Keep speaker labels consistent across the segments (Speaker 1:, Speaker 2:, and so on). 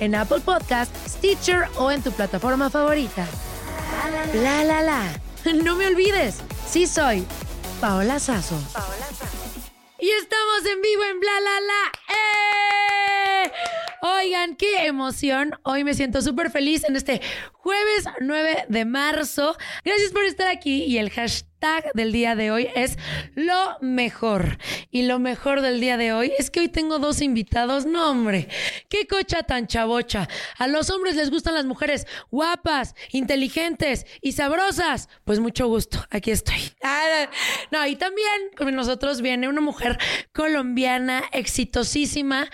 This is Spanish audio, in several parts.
Speaker 1: en Apple Podcast, Stitcher o en tu plataforma favorita. La la la. No me olvides, sí soy Paola Sazo. Y estamos en vivo en Bla La La. ¡Eh! Oigan, qué emoción. Hoy me siento súper feliz en este jueves 9 de marzo. Gracias por estar aquí y el hashtag del día de hoy es lo mejor. Y lo mejor del día de hoy es que hoy tengo dos invitados. No, hombre, qué cocha tan chavocha. A los hombres les gustan las mujeres guapas, inteligentes y sabrosas. Pues mucho gusto, aquí estoy. Ah, no, y también con nosotros viene una mujer colombiana exitosísima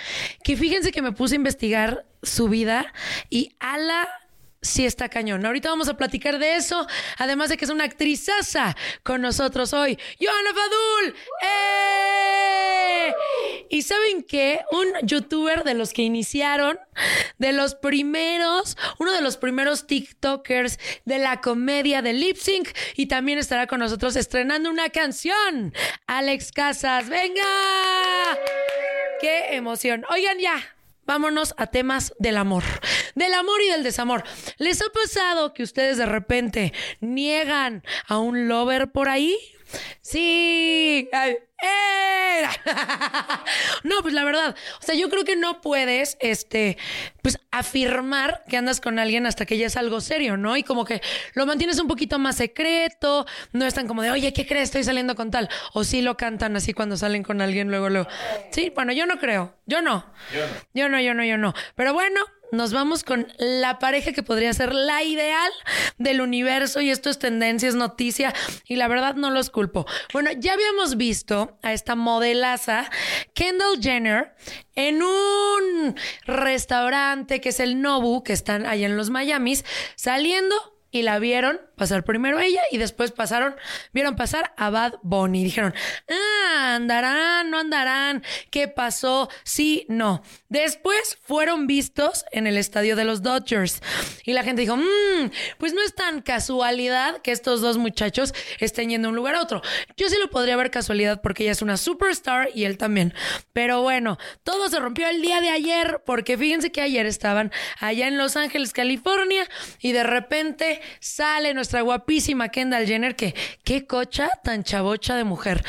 Speaker 1: que fíjense que me puse a investigar su vida y a la sí está cañón. Ahorita vamos a platicar de eso, además de que es una actrizaza con nosotros hoy, Johanna Fadul. ¡Eh! Y saben qué, un youtuber de los que iniciaron, de los primeros, uno de los primeros TikTokers de la comedia de Lip Sync y también estará con nosotros estrenando una canción. Alex Casas, venga. Qué emoción. Oigan ya, vámonos a temas del amor. Del amor y del desamor. ¿Les ha pasado que ustedes de repente niegan a un lover por ahí? Sí. Ay, ¡eh! no, pues la verdad, o sea, yo creo que no puedes, este, pues afirmar que andas con alguien hasta que ya es algo serio, ¿no? Y como que lo mantienes un poquito más secreto, no es tan como de, oye, ¿qué crees? Estoy saliendo con tal. O sí lo cantan así cuando salen con alguien luego, luego. Sí, bueno, yo no creo, yo no. Yo no, yo no, yo no. Yo no. Pero bueno, nos vamos con la pareja que podría ser la ideal del universo y esto es tendencia, es noticia y la verdad no los culpo. Bueno, ya habíamos visto a esta modelaza Kendall Jenner en un restaurante que es el Nobu, que están allá en los Miamis, saliendo y la vieron pasar primero ella y después pasaron, vieron pasar a Bad Bunny. Dijeron, ah, andarán, no andarán, ¿qué pasó? Sí, no. Después fueron vistos en el estadio de los Dodgers y la gente dijo, mmm, pues no es tan casualidad que estos dos muchachos estén yendo de un lugar a otro. Yo sí lo podría ver casualidad porque ella es una superstar y él también. Pero bueno, todo se rompió el día de ayer porque fíjense que ayer estaban allá en Los Ángeles, California y de repente sale nuestra guapísima Kendall Jenner, que qué cocha tan chavocha de mujer.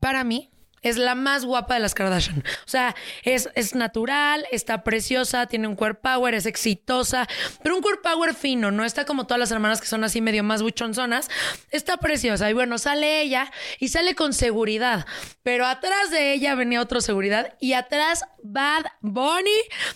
Speaker 1: Para mí, es la más guapa de las Kardashian. O sea, es, es natural, está preciosa, tiene un core power, es exitosa, pero un core power fino, no está como todas las hermanas que son así medio más buchonzonas. Está preciosa. Y bueno, sale ella y sale con seguridad. Pero atrás de ella venía otra seguridad y atrás Bad Bunny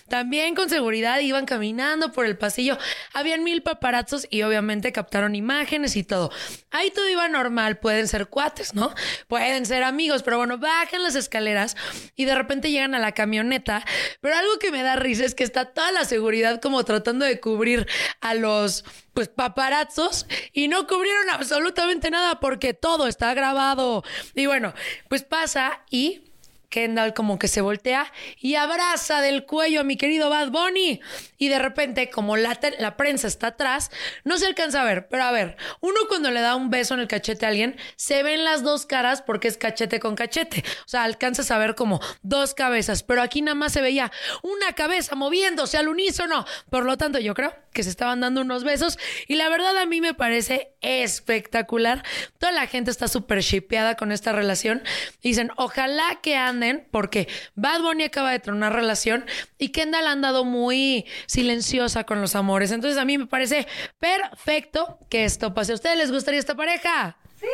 Speaker 1: también con seguridad. Iban caminando por el pasillo. Habían mil paparazzos y obviamente captaron imágenes y todo. Ahí todo iba normal. Pueden ser cuates, ¿no? Pueden ser amigos, pero bueno, va bajan las escaleras y de repente llegan a la camioneta. Pero algo que me da risa es que está toda la seguridad como tratando de cubrir a los pues paparazzos y no cubrieron absolutamente nada porque todo está grabado. Y bueno, pues pasa y Kendall como que se voltea y abraza del cuello a mi querido Bad Bunny. Y de repente, como la, la, prensa está atrás, no se alcanza a ver. Pero a ver, uno cuando le da un beso en el cachete a alguien, se ven las dos caras porque es cachete con cachete. O sea, alcanzas a ver como dos cabezas. Pero aquí nada más se veía una cabeza moviéndose al unísono. Por lo tanto, yo creo que se estaban dando unos besos. Y la verdad a mí me parece espectacular. Toda la gente está súper shipeada con esta relación. Dicen, ojalá que ande porque Bad Bunny acaba de tener una relación y Kendall ha andado muy silenciosa con los amores. Entonces a mí me parece perfecto que esto pase. ¿A ustedes les gustaría esta pareja? Sí.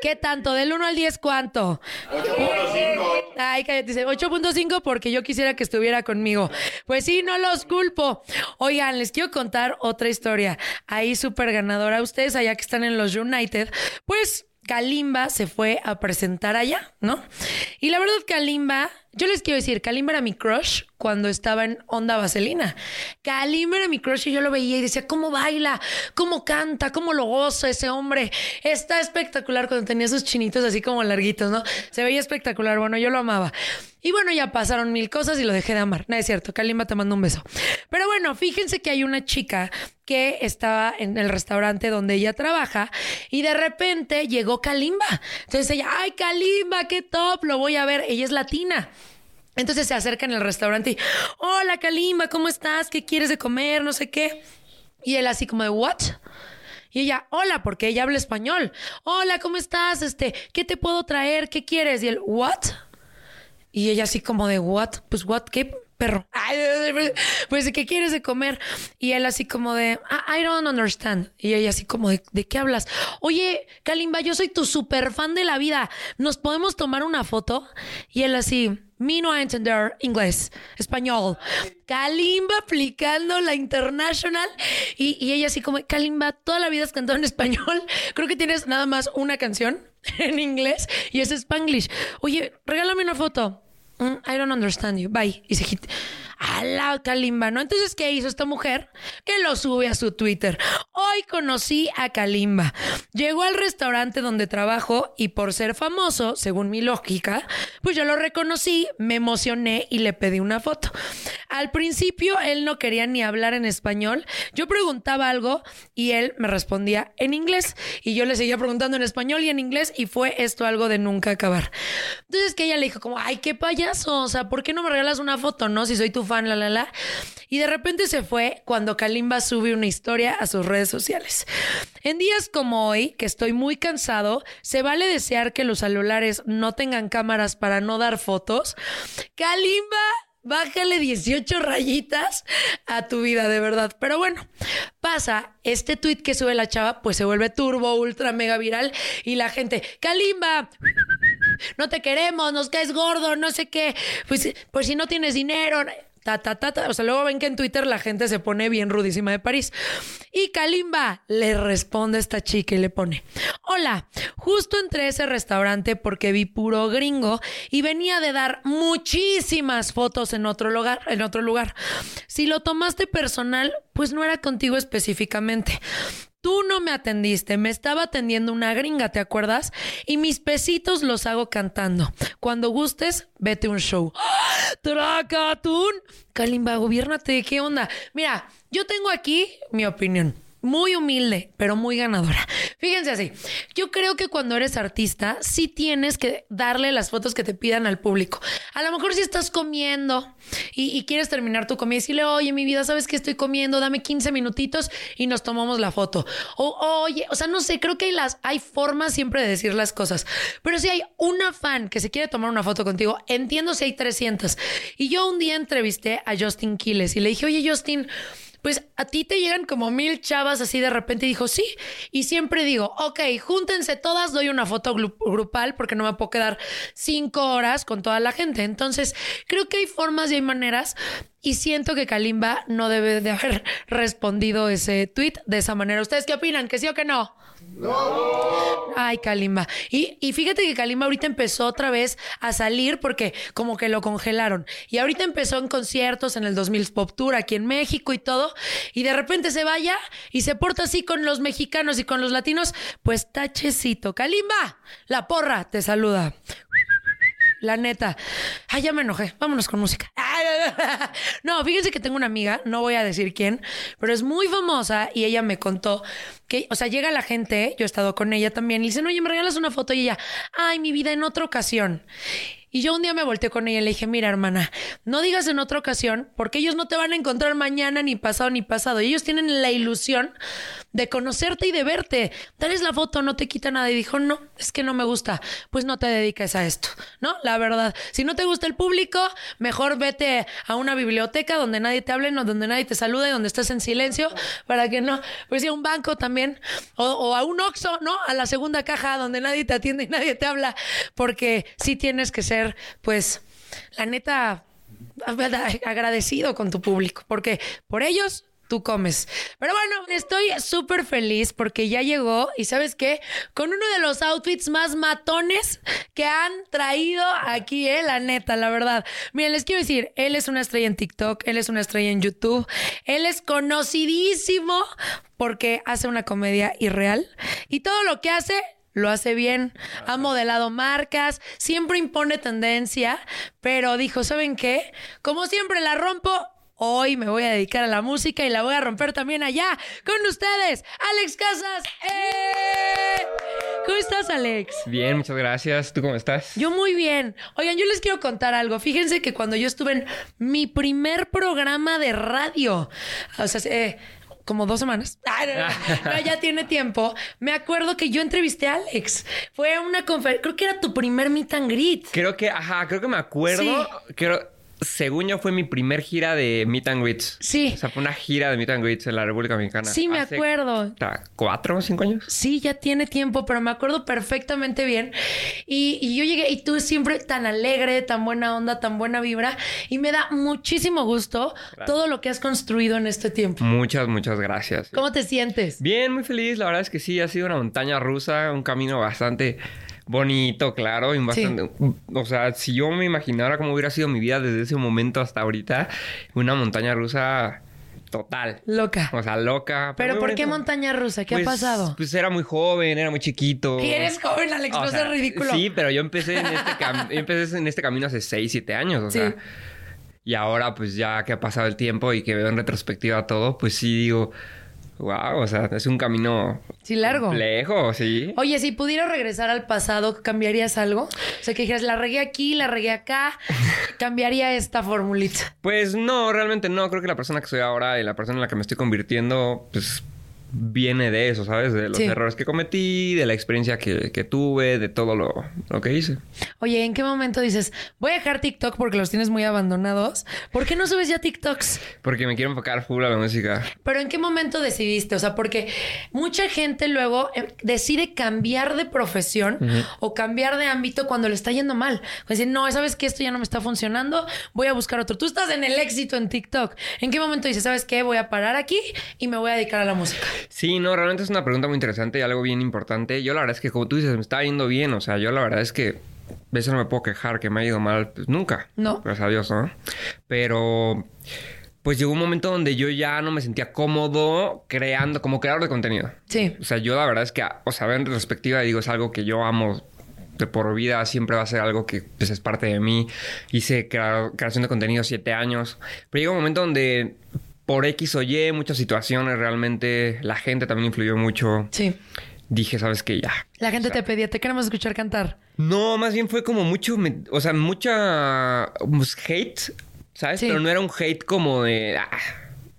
Speaker 1: ¿Qué tanto? Del 1 al 10, ¿cuánto? 8.5. Ay, cállate, dice 8.5 porque yo quisiera que estuviera conmigo. Pues sí, no los culpo. Oigan, les quiero contar otra historia. Ahí súper ganadora. Ustedes allá que están en los United, pues Kalimba se fue a presentar allá, ¿no? Y la verdad, Kalimba, yo les quiero decir, Kalimba era mi crush cuando estaba en Onda Vaselina. Kalimba era mi crush y yo lo veía y decía, ¿cómo baila? ¿Cómo canta? ¿Cómo lo goza ese hombre? Está espectacular cuando tenía esos chinitos así como larguitos, ¿no? Se veía espectacular. Bueno, yo lo amaba. Y bueno, ya pasaron mil cosas y lo dejé de amar. No es cierto, Kalimba te mando un beso. Pero bueno, fíjense que hay una chica que estaba en el restaurante donde ella trabaja y de repente llegó Kalimba. Entonces ella, ay, Kalimba, qué top, lo voy a ver. Ella es latina. Entonces se acerca en el restaurante y, hola Kalimba, ¿cómo estás? ¿Qué quieres de comer? No sé qué. Y él así como de, ¿what? Y ella, hola, porque ella habla español. Hola, ¿cómo estás? Este, ¿qué te puedo traer? ¿Qué quieres? Y él, ¿what? Y ella así como de, ¿what? Pues, ¿what? ¿Qué? Perro. pues, ¿qué quieres de comer? Y él así como de, ah, I don't understand. Y ella así como de, ¿de qué hablas? Oye, Kalimba, yo soy tu super fan de la vida. ¿Nos podemos tomar una foto? Y él así, me no entender inglés, español. Kalimba aplicando la international. Y, y, ella así como, Kalimba, toda la vida has cantado en español. Creo que tienes nada más una canción en inglés y es spanglish. Oye, regálame una foto. Mm, I don't understand you. Bye. Y se a la Kalimba, ¿no? Entonces, ¿qué hizo esta mujer? Que lo sube a su Twitter. Hoy conocí a Kalimba. Llegó al restaurante donde trabajo y por ser famoso, según mi lógica, pues yo lo reconocí, me emocioné y le pedí una foto. Al principio él no quería ni hablar en español. Yo preguntaba algo y él me respondía en inglés y yo le seguía preguntando en español y en inglés y fue esto algo de nunca acabar. Entonces que ella le dijo como, ay, qué payaso, o sea, ¿por qué no me regalas una foto, no? Si soy tu Y de repente se fue cuando Kalimba sube una historia a sus redes sociales. En días como hoy, que estoy muy cansado, se vale desear que los celulares no tengan cámaras para no dar fotos. Kalimba Bájale 18 rayitas a tu vida, de verdad. Pero bueno, pasa, este tweet que sube la chava, pues se vuelve turbo, ultra, mega viral. Y la gente, Kalimba, no te queremos, nos caes gordo, no sé qué. Pues, pues si no tienes dinero. Ta, ta, ta, ta. O sea, luego ven que en Twitter la gente se pone bien rudísima de París. Y Kalimba le responde a esta chica y le pone: Hola, justo entré a ese restaurante porque vi puro gringo y venía de dar muchísimas fotos en otro lugar. En otro lugar. Si lo tomaste personal, pues no era contigo específicamente. Tú no me atendiste, me estaba atendiendo una gringa, ¿te acuerdas? Y mis pesitos los hago cantando. Cuando gustes, vete un show. ¡Tracatún! Kalimba, gobiernate, ¿qué onda? Mira, yo tengo aquí mi opinión muy humilde, pero muy ganadora. Fíjense así, yo creo que cuando eres artista, sí tienes que darle las fotos que te pidan al público. A lo mejor si estás comiendo y, quieres terminar tu comida, decirle, oye, mi vida, ¿sabes que estoy comiendo? Dame 15 minutitos y nos tomamos la foto. O, oye, o sea, no sé, creo que hay, las, hay formas siempre de decir las cosas. Pero si hay una fan que se quiere tomar una foto contigo, entiendo si hay 300. Y yo un día entrevisté a Justin Quiles y le dije, oye, Justin, pues a ti te llegan como mil chavas así de repente y dijo, sí. Y siempre digo, ok, júntense todas, doy una foto grupal porque no me puedo quedar cinco horas con toda la gente. Entonces, creo que hay formas y hay maneras y siento que Kalimba no debe de haber respondido ese tweet de esa manera. ¿Ustedes qué opinan? ¿Que sí o que no? No. Ay, Kalimba. Y, y, fíjate que Kalimba ahorita empezó otra vez a salir porque como que lo congelaron. Y ahorita empezó en conciertos en el 2000 Pop Tour aquí en México y todo. Y de repente se vaya y se porta así con los mexicanos y con los latinos. Pues tachecito. Kalimba, la porra te saluda. La neta. Ay, ya me enojé. Vámonos con música. No, fíjense que tengo una amiga, no voy a decir quién, pero es muy famosa y ella me contó que, o sea, llega la gente, yo he estado con ella también, y dicen, oye, me regalas una foto y ella, ay, mi vida, en otra ocasión. Y yo un día me volteé con ella y le dije, mira, hermana, no digas en otra ocasión, porque ellos no te van a encontrar mañana, ni pasado, ni pasado. Ellos tienen la ilusión de conocerte y de verte. Dales la foto, no te quita nada. Y dijo, no, es que no me gusta. Pues no te dediques a esto, ¿no? La verdad, si no te gusta el público, mejor vete a una biblioteca donde nadie te hable, no, donde nadie te salude, donde estés en silencio, para que no, pues sí, a un banco también, o, o a un Oxxo, ¿no? A la segunda caja donde nadie te atiende y nadie te habla, porque sí tienes que ser, pues, la neta, agradecido con tu público, porque por ellos tú comes. Pero bueno, estoy súper feliz porque ya llegó y sabes qué, con uno de los outfits más matones que han traído aquí, eh, la neta, la verdad. Miren, les quiero decir, él es una estrella en TikTok, él es una estrella en YouTube, él es conocidísimo porque hace una comedia irreal y todo lo que hace lo hace bien, ha modelado marcas, siempre impone tendencia, pero dijo, ¿saben qué? Como siempre la rompo, hoy me voy a dedicar a la música y la voy a romper también allá con ustedes, Alex Casas. ¡Eh! ¿Cómo estás, Alex?
Speaker 2: Bien, muchas gracias. ¿Tú cómo estás?
Speaker 1: Yo muy bien. Oigan, yo les quiero contar algo. Fíjense que cuando yo estuve en mi primer programa de radio, o sea, eh, como dos semanas. no, ya tiene tiempo. Me acuerdo que yo entrevisté a Alex. Fue una conferencia. Creo que era tu primer meet and greet.
Speaker 2: Creo que, ajá, creo que me acuerdo.
Speaker 1: Sí.
Speaker 2: Creo según yo, fue mi primer gira de Meet and Greets.
Speaker 1: Sí.
Speaker 2: O sea, fue una gira de Meet and Greets en la República Dominicana.
Speaker 1: Sí, me
Speaker 2: Hace,
Speaker 1: acuerdo.
Speaker 2: ¿Cuatro o cinco años?
Speaker 1: Sí, ya tiene tiempo, pero me acuerdo perfectamente bien. Y, y yo llegué y tú siempre tan alegre, tan buena onda, tan buena vibra. Y me da muchísimo gusto todo lo que has construido en este tiempo.
Speaker 2: Muchas, muchas gracias.
Speaker 1: ¿Cómo te sientes?
Speaker 2: Bien, muy feliz. La verdad es que sí, ha sido una montaña rusa, un camino bastante bonito, claro, y
Speaker 1: Sí.
Speaker 2: bastante... O sea, si yo me imaginara cómo hubiera sido mi vida desde ese momento hasta ahorita, una montaña rusa total.
Speaker 1: Loca.
Speaker 2: O sea, loca.
Speaker 1: Pero ¿por qué montaña rusa? ¿Qué ha
Speaker 2: Pues-
Speaker 1: pasado?
Speaker 2: Pues era muy joven, era muy chiquito.
Speaker 1: Y eres joven, Alex,
Speaker 2: O
Speaker 1: no
Speaker 2: sea,
Speaker 1: seas ridículo.
Speaker 2: Sí, pero yo empecé en este, cam- empecé en este camino hace 6, 7 años, o
Speaker 1: Sí.
Speaker 2: sea. Y ahora, pues ya que ha pasado el tiempo y que veo en retrospectiva todo, pues sí digo, wow, o sea, es un camino
Speaker 1: Sí, largo.
Speaker 2: complejo, sí.
Speaker 1: Oye, si pudieras regresar al pasado, ¿cambiarías algo? O sea, que dijeras, la regué aquí, la regué acá, cambiaría esta formulita.
Speaker 2: Pues no, realmente no. Creo que la persona que soy ahora y la persona en la que me estoy convirtiendo, pues viene de eso, ¿sabes? De los
Speaker 1: Sí.
Speaker 2: errores que cometí, de la experiencia que, que tuve, de todo lo, lo que hice.
Speaker 1: Oye, ¿en qué momento dices, voy a dejar TikTok porque los tienes muy abandonados? ¿Por qué no subes ya TikToks?
Speaker 2: Porque me quiero enfocar full a la música.
Speaker 1: Pero ¿en qué momento decidiste? O sea, porque mucha gente luego eh, decide cambiar de profesión o cambiar de ámbito cuando le está yendo mal. O decir, no, sabes que esto ya no me está funcionando, voy a buscar otro. Tú estás en el éxito en TikTok. ¿En qué momento dices, sabes qué? Voy a parar aquí y me voy a dedicar a la música.
Speaker 2: Sí, no, realmente es una pregunta muy interesante y algo bien importante. Yo la verdad es que, como tú dices, me está yendo bien. O sea, yo la verdad es que a veces no me puedo quejar que me ha ido mal. Pues nunca.
Speaker 1: No.
Speaker 2: Gracias a Dios, ¿no? Pero... Pues llegó un momento donde yo ya no me sentía cómodo creando, como creador de contenido.
Speaker 1: Sí.
Speaker 2: O sea, yo la verdad es que, o sea, en retrospectiva digo, es algo que yo amo de por vida, siempre va a ser algo que pues, es parte de mí. Hice crea- creación de contenido siete años. Pero llegó un momento donde por X o Y, muchas situaciones realmente, la gente también influyó mucho.
Speaker 1: Sí.
Speaker 2: Dije, ¿sabes qué? Ya.
Speaker 1: La gente
Speaker 2: O sea,
Speaker 1: te pedía, te queremos escuchar cantar.
Speaker 2: No, más bien fue como mucho, me- o sea, mucha pues, hate, ¿sabes?
Speaker 1: Sí.
Speaker 2: Pero no era un hate como de... ah,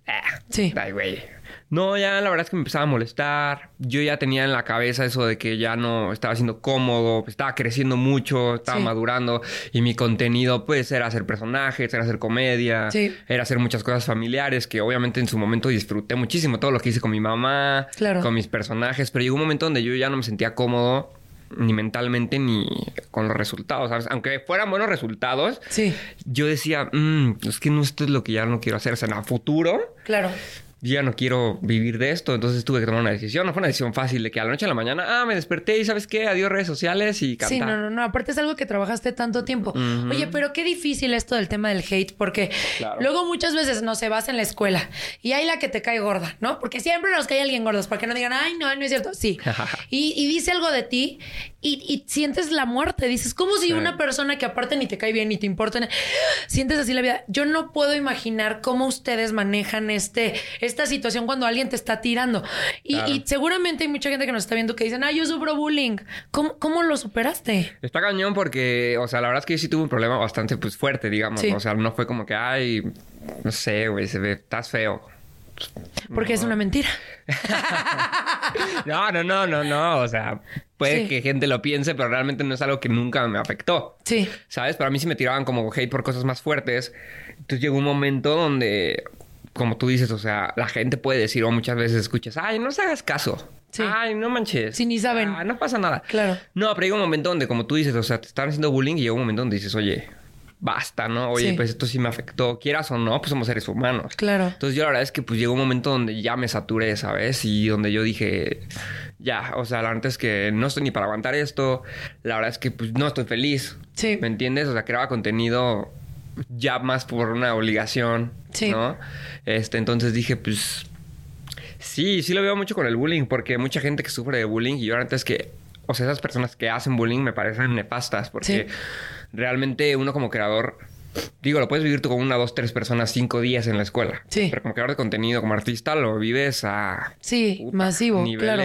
Speaker 2: ah,
Speaker 1: Sí.
Speaker 2: Ay, güey. No, ya la verdad es que me empezaba a molestar. Yo ya tenía en la cabeza eso de que ya no estaba siendo cómodo, estaba creciendo mucho, estaba
Speaker 1: Sí.
Speaker 2: madurando y mi contenido pues era hacer personajes, era hacer comedia,
Speaker 1: Sí.
Speaker 2: era hacer muchas cosas familiares que obviamente en su momento disfruté muchísimo todo lo que hice con mi mamá,
Speaker 1: Claro.
Speaker 2: con mis personajes, pero llegó un momento donde yo ya no me sentía cómodo ni mentalmente ni con los resultados, ¿sabes? Aunque fueran buenos resultados,
Speaker 1: Sí.
Speaker 2: yo decía, "Mm, es que no esto es lo que ya no quiero hacer, o sea, en el futuro
Speaker 1: Claro.
Speaker 2: Yo ya no quiero vivir de esto, entonces tuve que tomar una decisión. No fue una decisión fácil de que a la noche a la mañana, ah, me desperté y ¿sabes qué? Adiós redes sociales y cantar.
Speaker 1: Sí, no, no, no. Aparte es algo que trabajaste tanto tiempo. Oye, pero qué difícil esto del tema del hate, porque
Speaker 2: Claro.
Speaker 1: luego muchas veces no se vas en la escuela y hay la que te cae gorda, ¿no? Porque siempre nos cae alguien gordos, para que no digan, ay, no, no es cierto. Sí. y, y dice algo de ti y, y sientes la muerte. Dices, como si
Speaker 2: Sí.
Speaker 1: una persona que aparte ni te cae bien ni te importa, sientes así la vida. Yo no puedo imaginar cómo ustedes manejan este, esta situación cuando alguien te está tirando. Y,
Speaker 2: Claro.
Speaker 1: y seguramente hay mucha gente que nos está viendo que dicen, ah, yo sufro bullying. ¿Cómo, cómo lo superaste?
Speaker 2: Está cañón porque, o sea, la verdad es que yo sí tuve un problema bastante, pues, fuerte, digamos.
Speaker 1: Sí.
Speaker 2: O sea, no fue como que, ay, no sé, güey, estás feo.
Speaker 1: Porque es una mentira.
Speaker 2: No, no, no, no, no. O sea, puede
Speaker 1: Sí.
Speaker 2: que gente lo piense, pero realmente no es algo que nunca me afectó.
Speaker 1: Sí.
Speaker 2: ¿Sabes? Pero a mí sí me tiraban como hate por cosas más fuertes. Entonces llegó un momento donde, como tú dices, o sea, la gente puede decir, o muchas veces escuchas, ay, no se hagas caso.
Speaker 1: Sí.
Speaker 2: Ay, no manches.
Speaker 1: Sí, ni saben.
Speaker 2: Ah, no pasa nada.
Speaker 1: Claro.
Speaker 2: No, pero llega un momento donde, como tú dices, o sea, te están haciendo bullying y llega un momento donde dices, oye, basta, ¿no? Oye,
Speaker 1: Sí.
Speaker 2: pues esto sí me afectó. Quieras o no, pues somos seres humanos.
Speaker 1: Claro.
Speaker 2: Entonces yo la verdad es que pues llegó un momento donde ya me saturé, ¿sabes? Y donde yo dije, ya, o sea, la verdad es que no estoy ni para aguantar esto. La verdad es que pues no estoy feliz.
Speaker 1: Sí.
Speaker 2: ¿Me entiendes? O sea, creaba contenido ya más por una obligación,
Speaker 1: Sí.
Speaker 2: ¿no? Este, entonces dije, pues sí, sí lo veo mucho con el bullying, porque mucha gente que sufre de bullying y yo la verdad es que, o sea, esas personas que hacen bullying me parecen nefastas, porque
Speaker 1: Sí.
Speaker 2: Realmente uno como creador Digo, lo puedes vivir tú con una, dos, tres personas cinco días en la escuela.
Speaker 1: Sí.
Speaker 2: Pero como creador de contenido, como artista, lo vives a
Speaker 1: Sí,
Speaker 2: puta,
Speaker 1: masivo, claro.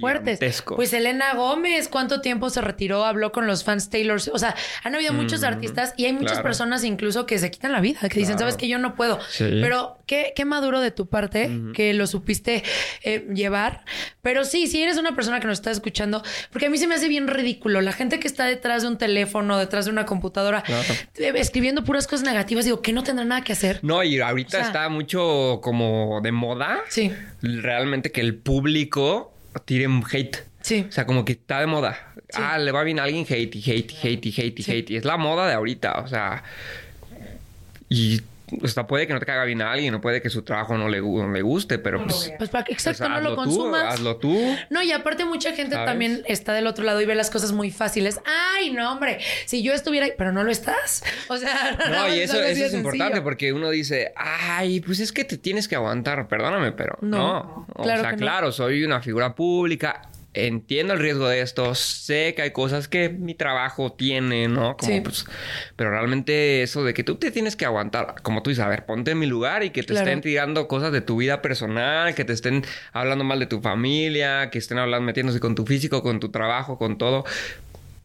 Speaker 1: Fuertes. Pues Elena Gómez, ¿cuánto tiempo se retiró? Habló con los fans Taylor. O sea, han habido muchos artistas y hay muchas
Speaker 2: claro.
Speaker 1: personas incluso que se quitan la vida, que dicen,
Speaker 2: Claro.
Speaker 1: sabes que yo no puedo.
Speaker 2: Sí.
Speaker 1: Pero qué, qué maduro de tu parte que lo supiste eh, llevar. Pero sí, si eres una persona que nos está escuchando, porque a mí se me hace bien ridículo la gente que está detrás de un teléfono, detrás de una computadora,
Speaker 2: Claro.
Speaker 1: eh, escribiendo puras cosas negativas, digo, que no tendrá nada que hacer.
Speaker 2: No, y ahorita
Speaker 1: O sea-
Speaker 2: está mucho como de moda.
Speaker 1: Sí.
Speaker 2: Realmente que el público tire un hate.
Speaker 1: Sí.
Speaker 2: O sea, como que está de moda.
Speaker 1: Sí.
Speaker 2: Ah, le va bien a alguien hate y hate y hate y hate y hate. Y es la moda de ahorita. O sea. Y. O sea, puede que no te caiga bien a alguien, o puede que su trabajo no le, no le guste, pero pues.
Speaker 1: Pues para que
Speaker 2: pues,
Speaker 1: exacto, no lo
Speaker 2: hazlo tú,
Speaker 1: consumas.
Speaker 2: hazlo tú.
Speaker 1: No, y aparte mucha gente
Speaker 2: ¿Sabes?
Speaker 1: también está del otro lado y ve las cosas muy fáciles. Ay, no, hombre, si yo estuviera ahí, pero no lo estás. O sea,
Speaker 2: No, y eso, eso es importante porque uno dice, ay, pues es que te tienes que aguantar, perdóname, pero
Speaker 1: No,
Speaker 2: no. O
Speaker 1: claro
Speaker 2: sea,
Speaker 1: que no.
Speaker 2: claro, soy una figura pública, entiendo el riesgo de esto, sé que hay cosas que mi trabajo tiene, ¿no? Como
Speaker 1: Sí.
Speaker 2: pues, pero realmente eso de que tú te tienes que aguantar, como tú dices, a ver, ponte en mi lugar y que te
Speaker 1: Claro.
Speaker 2: estén tirando cosas de tu vida personal, que te estén hablando mal de tu familia, que estén hablando, metiéndose con tu físico, con tu trabajo, con todo.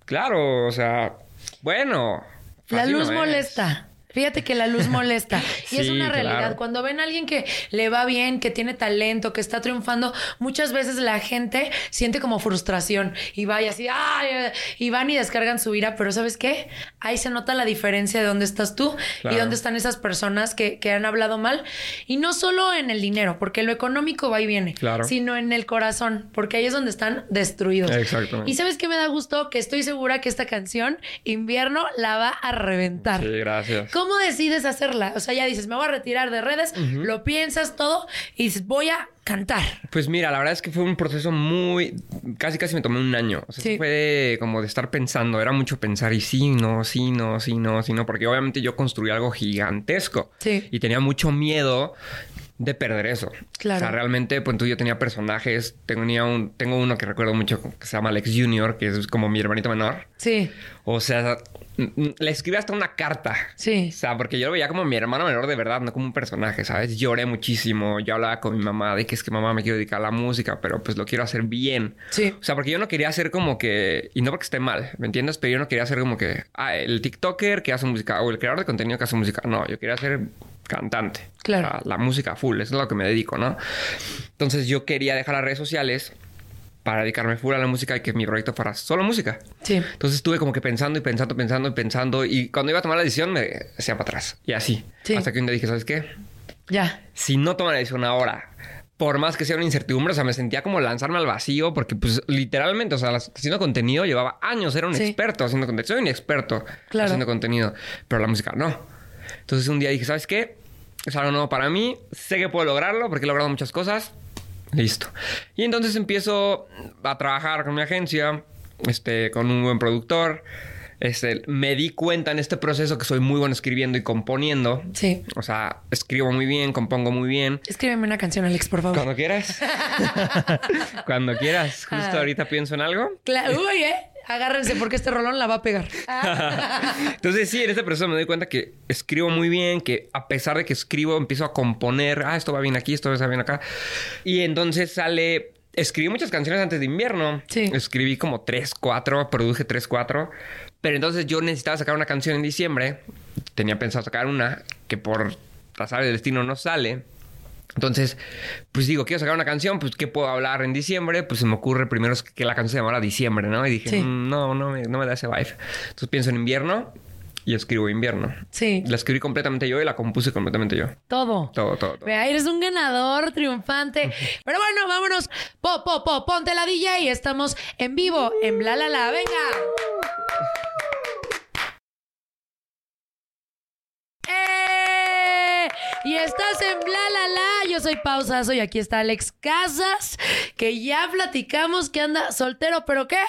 Speaker 2: Claro, o sea, bueno.
Speaker 1: La luz
Speaker 2: es.
Speaker 1: molesta. Fíjate que la luz molesta. Y es una realidad.
Speaker 2: claro.
Speaker 1: Cuando ven a alguien que le va bien, que tiene talento, que está triunfando, muchas veces la gente siente como frustración y va y así, ¡ay! y van y descargan su ira. Pero ¿sabes qué? Ahí se nota la diferencia de dónde estás tú y dónde están esas personas que, que han hablado mal. Y no solo en el dinero, porque lo económico va y viene,
Speaker 2: Claro.
Speaker 1: sino en el corazón, porque ahí es donde están destruidos.
Speaker 2: Exactamente.
Speaker 1: Y sabes qué me da gusto que estoy segura que esta canción, Invierno, la va a reventar.
Speaker 2: Sí, gracias.
Speaker 1: ¿Cómo decides hacerla? O sea, ya dices, me voy a retirar de redes, lo piensas todo y dices, voy a cantar.
Speaker 2: Pues mira, la verdad es que fue un proceso muy... Casi, casi me tomé un año. O sea,
Speaker 1: Sí.
Speaker 2: fue como de estar pensando. Era mucho pensar y sí, no, sí, no, sí, no, sí, no. Porque obviamente yo construí algo gigantesco.
Speaker 1: Sí.
Speaker 2: Y tenía mucho miedo de perder eso.
Speaker 1: Claro.
Speaker 2: O sea, realmente, pues tú yo tenía personajes. Tenía un, tengo uno que recuerdo mucho que se llama Alex Junior, que es como mi hermanito menor.
Speaker 1: Sí,
Speaker 2: O sea, le escribí hasta una carta.
Speaker 1: sí,
Speaker 2: O sea, porque yo lo veía como mi hermano menor de verdad, no como un personaje, ¿sabes? Lloré muchísimo. Yo hablaba con mi mamá de que es que mamá me quiero dedicar a la música, pero pues lo quiero hacer bien.
Speaker 1: sí.
Speaker 2: O sea, porque yo no quería hacer como que... Y no porque esté mal, ¿me entiendes? Pero yo no quería hacer como que... Ah, el TikToker que hace música o el creador de contenido que hace música. No, yo quería ser cantante.
Speaker 1: Claro.
Speaker 2: La música full, eso es a lo que me dedico, ¿no? Entonces yo quería dejar las redes sociales para dedicarme full a la música y que mi proyecto fuera solo música.
Speaker 1: Sí.
Speaker 2: Entonces estuve como que pensando y pensando, pensando y pensando. Y cuando iba a tomar la decisión me hacía para atrás. Y así.
Speaker 1: Sí.
Speaker 2: Hasta que un día dije, ¿sabes qué?
Speaker 1: Ya.
Speaker 2: Si no tomo la decisión ahora, por más que sea una incertidumbre, o sea, me sentía como lanzarme al vacío porque pues literalmente, o sea, haciendo contenido llevaba años, era un
Speaker 1: Sí.
Speaker 2: experto haciendo contenido. Soy un experto
Speaker 1: Claro.
Speaker 2: haciendo contenido, pero la música no. Entonces un día dije, ¿sabes qué? Es algo nuevo para mí, sé que puedo lograrlo porque he logrado muchas cosas. Listo. Y entonces empiezo a trabajar con mi agencia, este, con un buen productor. Este, me di cuenta en este proceso que soy muy bueno escribiendo y componiendo.
Speaker 1: Sí.
Speaker 2: O sea, escribo muy bien, compongo muy bien.
Speaker 1: Escríbeme una canción, Alex, por favor.
Speaker 2: Cuando quieras. Cuando quieras. Justo
Speaker 1: Ah.
Speaker 2: ahorita pienso en algo.
Speaker 1: Cla- Uy, ¿eh? Agárrense porque este rolón la va a pegar.
Speaker 2: Entonces sí, en este proceso me doy cuenta que escribo muy bien, que a pesar de que escribo empiezo a componer, ah, esto va bien aquí, esto va bien acá. Y entonces sale... Escribí muchas canciones antes de invierno.
Speaker 1: Sí.
Speaker 2: Escribí como tres, cuatro, produje tres, cuatro. Pero entonces yo necesitaba sacar una canción en diciembre. Tenía pensado sacar una que por pasar del destino no sale. Entonces, pues digo, quiero sacar una canción, pues ¿qué puedo hablar en diciembre? Pues se me ocurre primero que la canción se llamara Diciembre, ¿no? Y dije,
Speaker 1: Sí.
Speaker 2: "Mm, no, no me, no me da ese vibe. Entonces pienso en invierno y escribo invierno.
Speaker 1: Sí,
Speaker 2: La escribí completamente yo y la compuse completamente yo.
Speaker 1: todo.
Speaker 2: Todo, todo, todo.
Speaker 1: Vea, eres un ganador triunfante. Pero bueno, vámonos. Po, po, po, ponte la DJ. Estamos en vivo en Bla La La. Venga. ¡Eh! Y estás en Bla La La. Yo soy Pausazo y aquí está Alex Casas, que ya platicamos que anda soltero, pero ¿qué?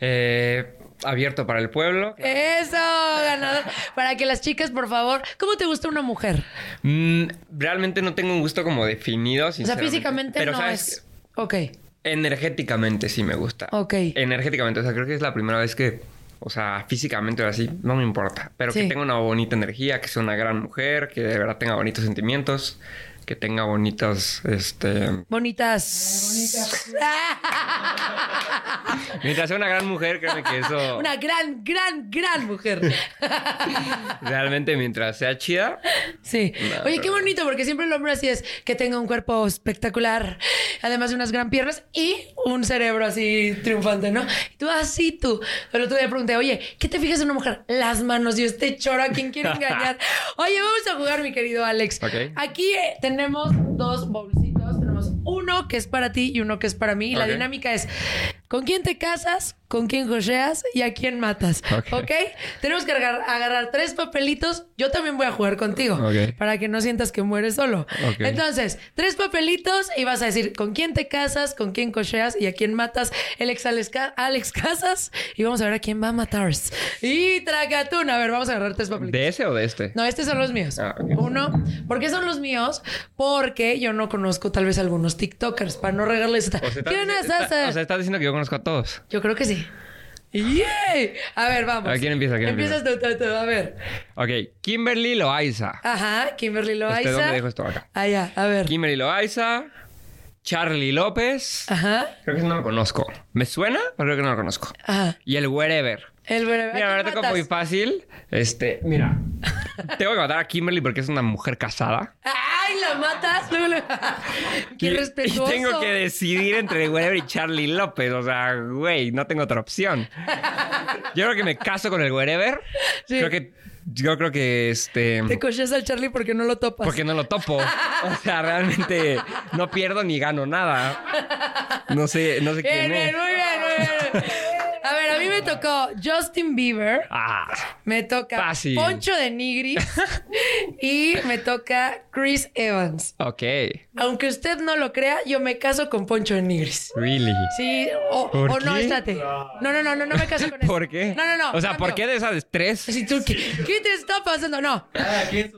Speaker 2: Eh, abierto para el pueblo.
Speaker 1: Eso, ganador. Para que las chicas, por favor, ¿cómo te gusta una mujer?
Speaker 2: Mm, realmente no tengo un gusto como definido,
Speaker 1: O sea, físicamente
Speaker 2: Pero,
Speaker 1: no
Speaker 2: ¿sabes?
Speaker 1: es. Ok.
Speaker 2: Energéticamente sí me gusta.
Speaker 1: Ok.
Speaker 2: Energéticamente, o sea, creo que es la primera vez que, o sea, físicamente o así, no me importa. Pero
Speaker 1: Sí.
Speaker 2: que tenga una bonita energía, que sea una gran mujer, que de verdad tenga bonitos sentimientos, que tenga bonitos, este...
Speaker 1: Bonitas.
Speaker 2: Mientras sea una gran mujer, créeme que eso...
Speaker 1: Una gran, gran, gran mujer.
Speaker 2: Realmente mientras sea chida,
Speaker 1: Sí.
Speaker 2: No,
Speaker 1: Oye, qué bonito, porque siempre el hombre así es que tenga un cuerpo espectacular, además de unas gran piernas y un cerebro así triunfante, ¿no? Y tú así tú. Pero tú le pregunté, oye, ¿qué te fijas en una mujer? Las manos y este choro, ¿a quién quiere engañar? Oye, vamos a jugar, mi querido Alex.
Speaker 2: Ok.
Speaker 1: Aquí eh, tenemos dos bolsitos. Tenemos uno que es para ti y uno que es para mí. Y la dinámica es, ¿con quién te casas? ¿Con quién joseas? ¿Y a quién matas?
Speaker 2: Ok.
Speaker 1: Tenemos que agarrar, agarrar tres papelitos. Yo también voy a jugar contigo. Para que no sientas que mueres solo.
Speaker 2: Ok.
Speaker 1: Entonces, tres papelitos y vas a decir con quién te casas, con quién cocheas y a quién matas. El ex Alex, Alex Casas. Y vamos a ver a quién va a matar. Y Tracatún. A ver, vamos a agarrar tres papelitos.
Speaker 2: ¿de ese o de este?
Speaker 1: No, estos son los míos.
Speaker 2: Ah.
Speaker 1: Uno. ¿Por qué son los míos? Porque yo no conozco tal vez algunos TikTokers para no regarles esta.
Speaker 2: O sea,
Speaker 1: ¿Quién es
Speaker 2: está-
Speaker 1: ese?
Speaker 2: o sea, estás diciendo que yo conozco a todos.
Speaker 1: Yo creo que sí. ¡Yay! A ver, vamos.
Speaker 2: A ¿quién empieza? ¿Quién
Speaker 1: Empiezas tú, tú, tú. A ver.
Speaker 2: Ok, Kimberly Loaiza.
Speaker 1: Ajá, Kimberly Loaiza.
Speaker 2: Este, ¿Dónde dejo esto acá?
Speaker 1: Allá, a ver.
Speaker 2: Kimberly Loaiza, Charlie López.
Speaker 1: Ajá,
Speaker 2: Creo que no lo conozco. ¿Me suena? Pero creo que no lo conozco.
Speaker 1: ajá.
Speaker 2: Y el Wherever.
Speaker 1: El.
Speaker 2: Mira, ahora tengo muy fácil. Este, mira. tengo que matar a Kimberly porque es una mujer casada.
Speaker 1: ¡Ay, la matas! ¡Qué
Speaker 2: Y-
Speaker 1: respetuoso!
Speaker 2: Y tengo que decidir entre Wherever y Charlie López. O sea, güey, no tengo otra opción. Yo creo que me caso con el Wherever.
Speaker 1: Sí.
Speaker 2: Creo que. Yo creo que este.
Speaker 1: Te coches al Charlie porque no lo topas.
Speaker 2: Porque no lo topo. O sea, realmente no pierdo ni gano nada. No sé, no sé
Speaker 1: Bien,
Speaker 2: quién
Speaker 1: bien,
Speaker 2: es.
Speaker 1: muy bien, muy bien. A ver, a mí me tocó Justin Bieber.
Speaker 2: Ah,
Speaker 1: Me toca
Speaker 2: Fácil.
Speaker 1: Poncho de Nigris. y me toca Chris Evans.
Speaker 2: ok.
Speaker 1: Aunque usted no lo crea, yo me caso con Poncho de Nigris.
Speaker 2: Really.
Speaker 1: Sí, o,
Speaker 2: ¿Por
Speaker 1: o no,
Speaker 2: qué?
Speaker 1: espérate. No, no, no, no, no me caso con él.
Speaker 2: ¿Por qué?
Speaker 1: No, no, no.
Speaker 2: O sea,
Speaker 1: cambio.
Speaker 2: ¿por qué de esas tres?
Speaker 1: Si tú, ¿qué, qué te está pasando? No.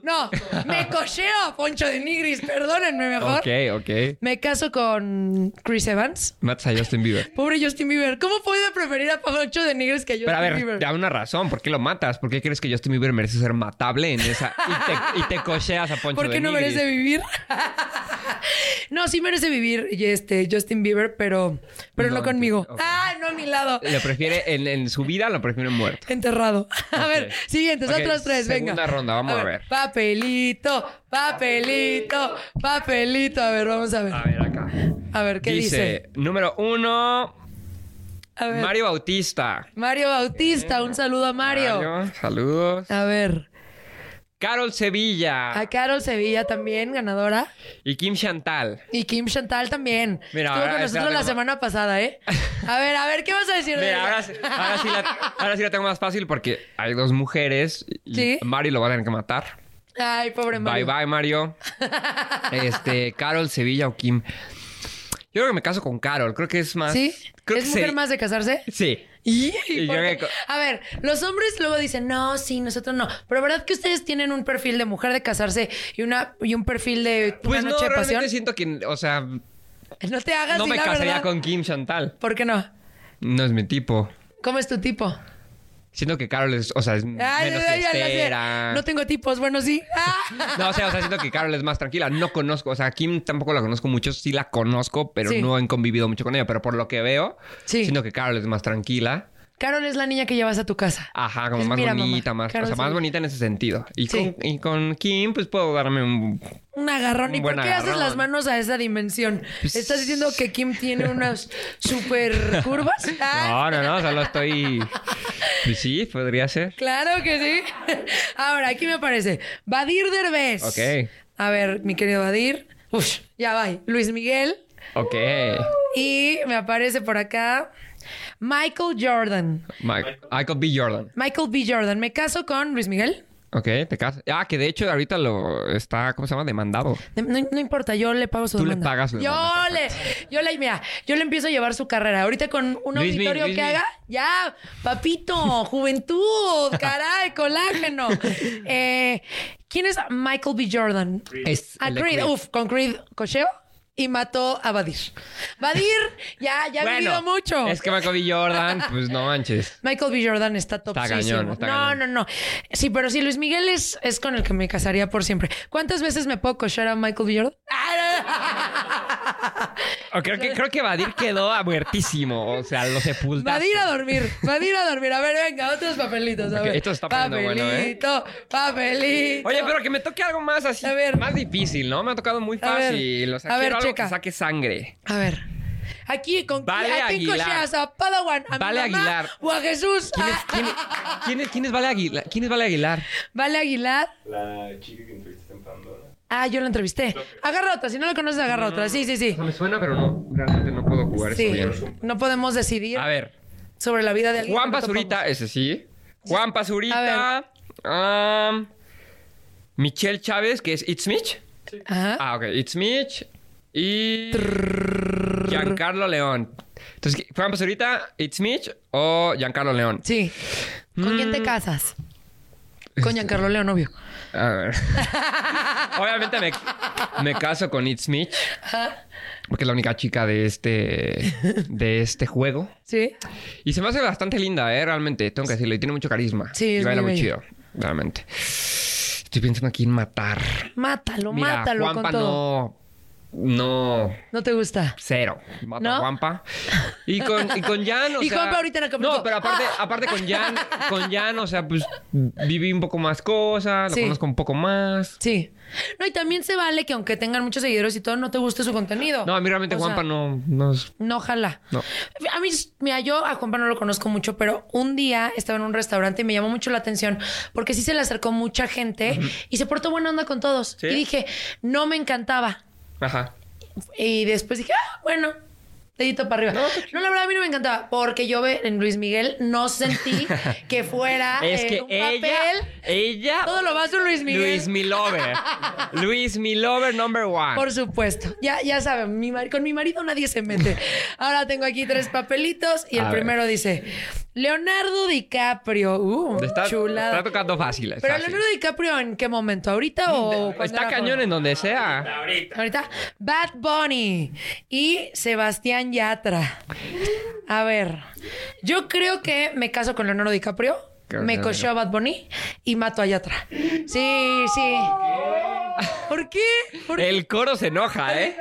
Speaker 1: No, me cocheo a Poncho de Nigris, perdónenme mejor.
Speaker 2: Ok, ok.
Speaker 1: Me caso con Chris Evans.
Speaker 2: Matas a Justin Bieber.
Speaker 1: Pobre Justin Bieber. ¿Cómo puede preferir a Poncho de Nigris que a Justin
Speaker 2: Pero a ver,
Speaker 1: Bieber?
Speaker 2: da una razón. ¿Por qué lo matas? ¿Por qué crees que Justin Bieber merece ser matable en esa... Y te, y te cocheas a Poncho
Speaker 1: ¿Por
Speaker 2: de
Speaker 1: qué no merece vivir? no, sí merece vivir este Justin Bieber, pero, pero no,
Speaker 2: No,
Speaker 1: conmigo. Ah, no a mi lado.
Speaker 2: Lo prefiere en, en su vida, lo prefiere muerto.
Speaker 1: Enterrado. A ver, siguientes, otros tres, venga.
Speaker 2: segunda ronda, vamos a ver.
Speaker 1: Papelito, papelito, papelito. A ver, vamos a ver.
Speaker 2: A ver, acá.
Speaker 1: A ver, ¿qué dice?
Speaker 2: Dice, número uno,
Speaker 1: A ver.
Speaker 2: Mario Bautista.
Speaker 1: Mario Bautista, un saludo a Mario.
Speaker 2: saludos.
Speaker 1: A ver,
Speaker 2: Carol Sevilla.
Speaker 1: a Carol Sevilla también, ganadora.
Speaker 2: Y Kim Chantal.
Speaker 1: Y Kim Chantal también.
Speaker 2: Mira,
Speaker 1: Estuvo
Speaker 2: ahora
Speaker 1: con nosotros la semana pasada, ¿eh? A ver, a ver, ¿qué vas a decir de
Speaker 2: Mira,
Speaker 1: ella?
Speaker 2: ahora, sí- ahora sí la, ahora sí la tengo más fácil porque hay dos mujeres y
Speaker 1: Sí.
Speaker 2: Mario lo va a tener que matar.
Speaker 1: Ay, pobre Mario.
Speaker 2: Bye bye, Mario. Este, Carol Sevilla o Kim. Yo creo que me caso con Carol. Creo que es más.
Speaker 1: ¿Sí?
Speaker 2: Creo
Speaker 1: ¿Es
Speaker 2: que
Speaker 1: mujer
Speaker 2: sí.
Speaker 1: más de casarse?
Speaker 2: Sí.
Speaker 1: Y, A ver, los hombres luego dicen, no, sí, nosotros no. Pero ¿verdad que ustedes tienen un perfil de mujer de casarse y, una, y un perfil de una
Speaker 2: Pues no,
Speaker 1: noche de
Speaker 2: realmente
Speaker 1: pasión?
Speaker 2: siento que, o sea,
Speaker 1: No te hagas
Speaker 2: no me
Speaker 1: la
Speaker 2: casaría
Speaker 1: verdad.
Speaker 2: con Kim Chantal.
Speaker 1: ¿Por qué no?
Speaker 2: No es mi tipo.
Speaker 1: ¿Cómo es tu tipo?
Speaker 2: Siento que Carol es, o sea, es
Speaker 1: Ay,
Speaker 2: menos
Speaker 1: ay. No tengo tipos, bueno, sí. Ah.
Speaker 2: No, o sea, o sea, siento que Carol es más tranquila. No conozco, o sea, Kim tampoco la conozco mucho. Sí la conozco, pero
Speaker 1: Sí.
Speaker 2: no he convivido mucho con ella. Pero por lo que veo,
Speaker 1: Sí.
Speaker 2: siento que Carol es más tranquila.
Speaker 1: Carol es la niña que llevas a tu casa.
Speaker 2: Ajá, como más
Speaker 1: mira,
Speaker 2: bonita,
Speaker 1: mamá,
Speaker 2: más,
Speaker 1: Carol
Speaker 2: o sea, más bonita en ese sentido. Y,
Speaker 1: Sí.
Speaker 2: con, y con Kim, pues puedo darme un...
Speaker 1: Un agarrón. ¿Y por qué haces las manos a esa dimensión? ¿Estás diciendo que Kim tiene unas super curvas?
Speaker 2: No, no, no, solo estoy... Pues sí, podría ser.
Speaker 1: Claro que sí. Ahora, aquí me aparece Badir Derbez.
Speaker 2: Ok.
Speaker 1: A ver, mi querido Badir. Uf, ya va. Luis Miguel.
Speaker 2: Ok.
Speaker 1: Y me aparece por acá Michael Jordan.
Speaker 2: Mike- Michael B. Jordan.
Speaker 1: Michael B. Jordan. Me caso con Luis Miguel.
Speaker 2: Ok, te casas. Ah, que de hecho ahorita lo está, ¿cómo se llama? Demandado.
Speaker 1: De- No, no importa, yo le pago su
Speaker 2: Tú le pagas su
Speaker 1: Yo
Speaker 2: demanda,
Speaker 1: le, yo le, mira, yo le empiezo a llevar su carrera. Ahorita con un
Speaker 2: Luis
Speaker 1: auditorio
Speaker 2: Luis
Speaker 1: que haga, ya, papito, juventud, caray, colágeno. Eh, ¿Quién es Michael B. Jordan?
Speaker 2: Es
Speaker 1: A
Speaker 2: de
Speaker 1: Creed,
Speaker 2: Creed.
Speaker 1: uf, con Creed cocheo y mató a Badir. Badir, ya, ya ha vivido mucho.
Speaker 2: Es que Michael B. Jordan, pues no manches.
Speaker 1: Michael B. Jordan está topsísimo.
Speaker 2: cañón, está
Speaker 1: no,
Speaker 2: cañón.
Speaker 1: no, no. Sí, pero sí, Luis Miguel es, es con el que me casaría por siempre. ¿Cuántas veces me puedo cochar a Michael B. Jordan?
Speaker 2: O creo, que, creo que Badir quedó a muertísimo. O sea, lo sepultaste.
Speaker 1: Vadir a dormir, Vadir a dormir. A ver, venga, otros papelitos. A ver.
Speaker 2: esto está poniendo bueno, ¿eh?
Speaker 1: Papelito, papelito.
Speaker 2: Oye, pero que me toque algo más así.
Speaker 1: A ver.
Speaker 2: Más difícil, ¿no? Me ha tocado muy
Speaker 1: A ver.
Speaker 2: fácil. O sea,
Speaker 1: A ver,
Speaker 2: algo
Speaker 1: checa.
Speaker 2: que saque sangre.
Speaker 1: A ver. Aquí, ¿con
Speaker 2: Vale
Speaker 1: ¿a quién
Speaker 2: Aguilar.
Speaker 1: cocheas? ¿A Padawan? ¿A
Speaker 2: Vale
Speaker 1: mi mamá?
Speaker 2: Aguilar.
Speaker 1: ¿O a Jesús?
Speaker 2: ¿Quién es, quién, quién es, quién es Vale Aguilar? ¿Quién es Vale Aguilar?
Speaker 1: Vale Aguilar.
Speaker 3: La chica que entrevistaste en Pandora.
Speaker 1: Ah, yo la entrevisté. Agarra otra. Si no la conoces, agarra otra. Sí, sí, sí.
Speaker 2: O sea, me suena, pero no. Realmente no puedo jugar
Speaker 1: Sí.
Speaker 2: eso bien.
Speaker 1: No podemos decidir
Speaker 2: A ver.
Speaker 1: sobre la vida de alguien.
Speaker 2: Juan
Speaker 1: no
Speaker 2: Pazurita,
Speaker 1: topamos.
Speaker 2: ese sí. Juan
Speaker 1: A
Speaker 2: Pazurita. am, Michelle Chávez, que es It's Mitch.
Speaker 1: Ajá.
Speaker 2: Ah, ok. It's Mitch. Y. Giancarlo León. Entonces, Juan Pazurita, It's Mitch o Giancarlo León.
Speaker 1: Sí. ¿Con quién te casas? Con Giancarlo León, obvio.
Speaker 2: A ver. Obviamente me, me caso con It's Mitch. Porque es la única chica de este, de este juego.
Speaker 1: Sí.
Speaker 2: Y se me hace bastante linda, ¿eh? Realmente, tengo que decirlo. Y tiene mucho carisma.
Speaker 1: Sí,
Speaker 2: y
Speaker 1: es
Speaker 2: baila
Speaker 1: muy
Speaker 2: chido, realmente. Estoy pensando aquí en matar.
Speaker 1: Mátalo,
Speaker 2: Mira,
Speaker 1: mátalo
Speaker 2: Juanpa
Speaker 1: con todo.
Speaker 2: no... No...
Speaker 1: ¿No te gusta?
Speaker 2: Cero. Mato
Speaker 1: ¿No?
Speaker 2: Y con, y con Jan, o
Speaker 1: Y
Speaker 2: sea...
Speaker 1: Juanpa ahorita en comienzo,
Speaker 2: No, pero aparte, aparte con Jan, con Jan, o sea, pues viví un poco más cosas, lo
Speaker 1: Sí.
Speaker 2: conozco un poco más.
Speaker 1: Sí. No, y también se vale que aunque tengan muchos seguidores y todo, no te guste su contenido.
Speaker 2: No, a mí realmente
Speaker 1: O sea,
Speaker 2: Juanpa no, no es...
Speaker 1: No, ojalá.
Speaker 2: No.
Speaker 1: A mí, mira, yo a Juanpa no lo conozco mucho, pero un día estaba en un restaurante y me llamó mucho la atención porque sí se le acercó mucha gente y se portó buena onda con todos.
Speaker 2: ¿Sí?
Speaker 1: Y dije, no me encantaba.
Speaker 2: Ajá.
Speaker 1: Y después dije, ah, bueno, dedito para arriba. No, la verdad a mí no me encantaba porque yo ve- en Luis Miguel no sentí que fuera
Speaker 2: Es
Speaker 1: eh,
Speaker 2: que
Speaker 1: un
Speaker 2: ella...
Speaker 1: papel.
Speaker 2: Ella...
Speaker 1: Todo lo a hacer Luis Miguel.
Speaker 2: Luis Milover. Luis Milover number one.
Speaker 1: Por supuesto. Ya, ya saben, mi mar- con mi marido nadie se mete. Ahora tengo aquí tres papelitos y el
Speaker 2: A ver.
Speaker 1: primero dice Leonardo DiCaprio. Uh,
Speaker 2: Está,
Speaker 1: chulada.
Speaker 2: está tocando fáciles.
Speaker 1: Pero
Speaker 2: fácil.
Speaker 1: Leonardo DiCaprio en qué momento? ¿Ahorita o
Speaker 2: Está cañón
Speaker 1: joven?
Speaker 2: en donde sea.
Speaker 1: Ahorita Bad Bunny y Sebastián Yatra. A ver, yo creo que me caso con Leonardo DiCaprio, me cocheo a Bad Bunny y mato a Yatra. Sí, sí. ¿Por qué? ¿Por qué?
Speaker 2: El coro se enoja, ¿eh?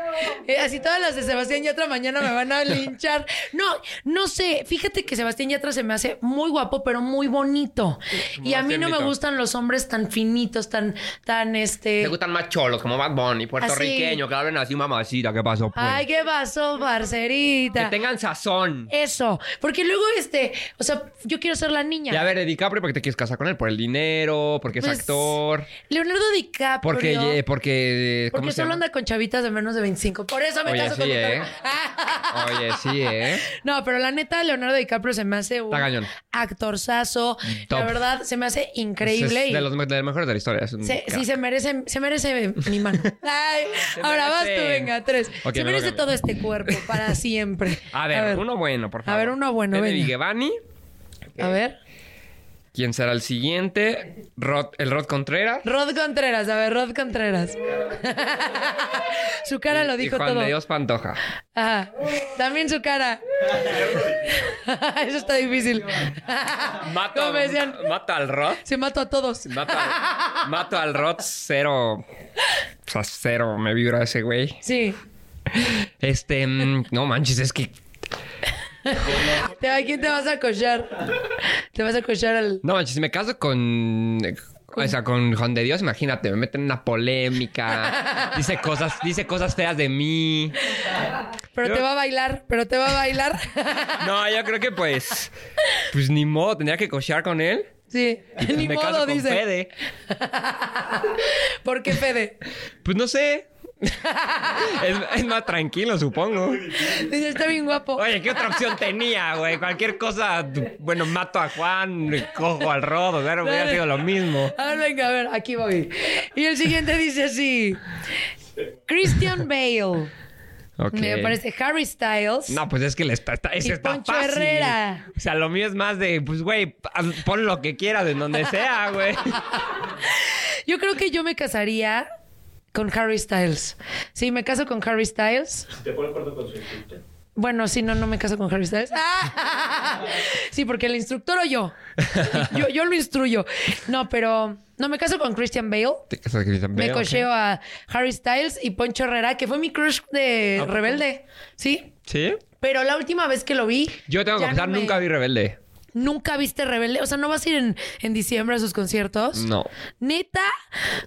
Speaker 1: Eh, así todas las de Sebastián Yatra mañana me van a linchar. No, no sé. Fíjate que Sebastián Yatra se me hace muy guapo, pero muy bonito. Y a mí no me gustan los hombres tan finitos, tan, tan este.
Speaker 2: Te gustan más cholos, como Bad Bunny, puertorriqueños, que hablen así, mamacita, ¿qué pasó? Pues?
Speaker 1: Ay, qué pasó,
Speaker 2: que
Speaker 1: parcerita.
Speaker 2: tengan sazón.
Speaker 1: Eso. Porque luego, este, o sea, yo quiero ser la niña.
Speaker 2: Y a ver, DiCaprio, ¿por qué te quieres casar con él? ¿Por el dinero? ¿Porque es
Speaker 1: Pues,
Speaker 2: actor?
Speaker 1: Leonardo DiCaprio.
Speaker 2: Porque, porque, ¿cómo
Speaker 1: porque
Speaker 2: se
Speaker 1: solo
Speaker 2: llama?
Speaker 1: anda con chavitas de menos de 25. Por eso me
Speaker 2: Oye,
Speaker 1: caso
Speaker 2: sí,
Speaker 1: con
Speaker 2: ¿eh? Oye, sí, ¿eh?
Speaker 1: No, pero la neta, Leonardo DiCaprio se me hace un actorzazo.
Speaker 2: Top.
Speaker 1: La verdad, se me hace increíble.
Speaker 2: Es
Speaker 1: y
Speaker 2: de los, me- de los mejores de la historia. es un
Speaker 1: se-
Speaker 2: crack.
Speaker 1: sí, se merece, se merece mi mano. Ay, ahora vas tú, venga, tres. Se
Speaker 2: me
Speaker 1: merece todo este cuerpo para siempre.
Speaker 2: A ver, uno bueno, por favor.
Speaker 1: A ver, uno bueno, venga. A ver.
Speaker 2: ¿Quién será el siguiente? Rod, el Rod Contreras.
Speaker 1: Rod Contreras, a ver, Rod Contreras. su cara lo
Speaker 2: y
Speaker 1: dijo
Speaker 2: Juan
Speaker 1: todo.
Speaker 2: de Dios Pantoja.
Speaker 1: Ajá. También su cara. Eso está difícil.
Speaker 2: Mato, mato al Rod.
Speaker 1: Se mato a todos.
Speaker 2: Mato al, mato al Rod cero. O sea, cero me vibra ese güey.
Speaker 1: Sí.
Speaker 2: Este, mm, no manches, es que.
Speaker 1: ¿A quién te vas a cochar? Te vas a cochar al.
Speaker 2: No manches, si me caso con. O sea, con Juan de Dios, imagínate, me meten en una polémica. dice cosas, dice cosas feas de mí.
Speaker 1: Pero
Speaker 2: Yo-
Speaker 1: te va a bailar, pero te va a bailar.
Speaker 2: No, yo creo que pues. Pues ni modo, tendría que cochear con él.
Speaker 1: Sí.
Speaker 2: Pues
Speaker 1: Ni
Speaker 2: me
Speaker 1: modo,
Speaker 2: caso con
Speaker 1: dice.
Speaker 2: Fede.
Speaker 1: ¿Por qué Fede?
Speaker 2: Pues no sé. es, es más tranquilo, supongo.
Speaker 1: Dice, está bien guapo.
Speaker 2: Oye, ¿qué otra opción tenía, güey? Cualquier cosa, bueno, mato a Juan, cojo al Rod, o sea, no hubiera sido lo mismo.
Speaker 1: A ver, venga, a ver, aquí voy. Y el siguiente dice así: Christian Bale. Me parece Harry Styles.
Speaker 2: No, pues es que le está, ese está
Speaker 1: Poncho
Speaker 2: fácil.
Speaker 1: Herrera.
Speaker 2: O sea, lo mío es más de, pues, güey, pon lo que quieras en donde sea, güey.
Speaker 1: Yo creo que yo me casaría con Harry Styles. Sí, me caso con Harry Styles.
Speaker 3: ¿Te pone de acuerdo con su instructor?
Speaker 1: Bueno, si no, no me caso con Harry Styles. ¡Ah! Sí, porque el instructor o yo. yo. Yo lo instruyo. No, pero no me caso con Christian Bale.
Speaker 2: Te casas con Christian
Speaker 1: Me
Speaker 2: Bale,
Speaker 1: cocheo a Harry Styles y Poncho Herrera, que fue mi crush de. Rebelde. Sí.
Speaker 2: ¿Sí?
Speaker 1: Pero la última vez que lo vi.
Speaker 2: Yo tengo que confesar,
Speaker 1: no me-
Speaker 2: nunca vi Rebelde.
Speaker 1: ¿Nunca viste Rebelde? O sea, ¿no vas a ir en, en diciembre a sus conciertos?
Speaker 2: No.
Speaker 1: ¿Neta?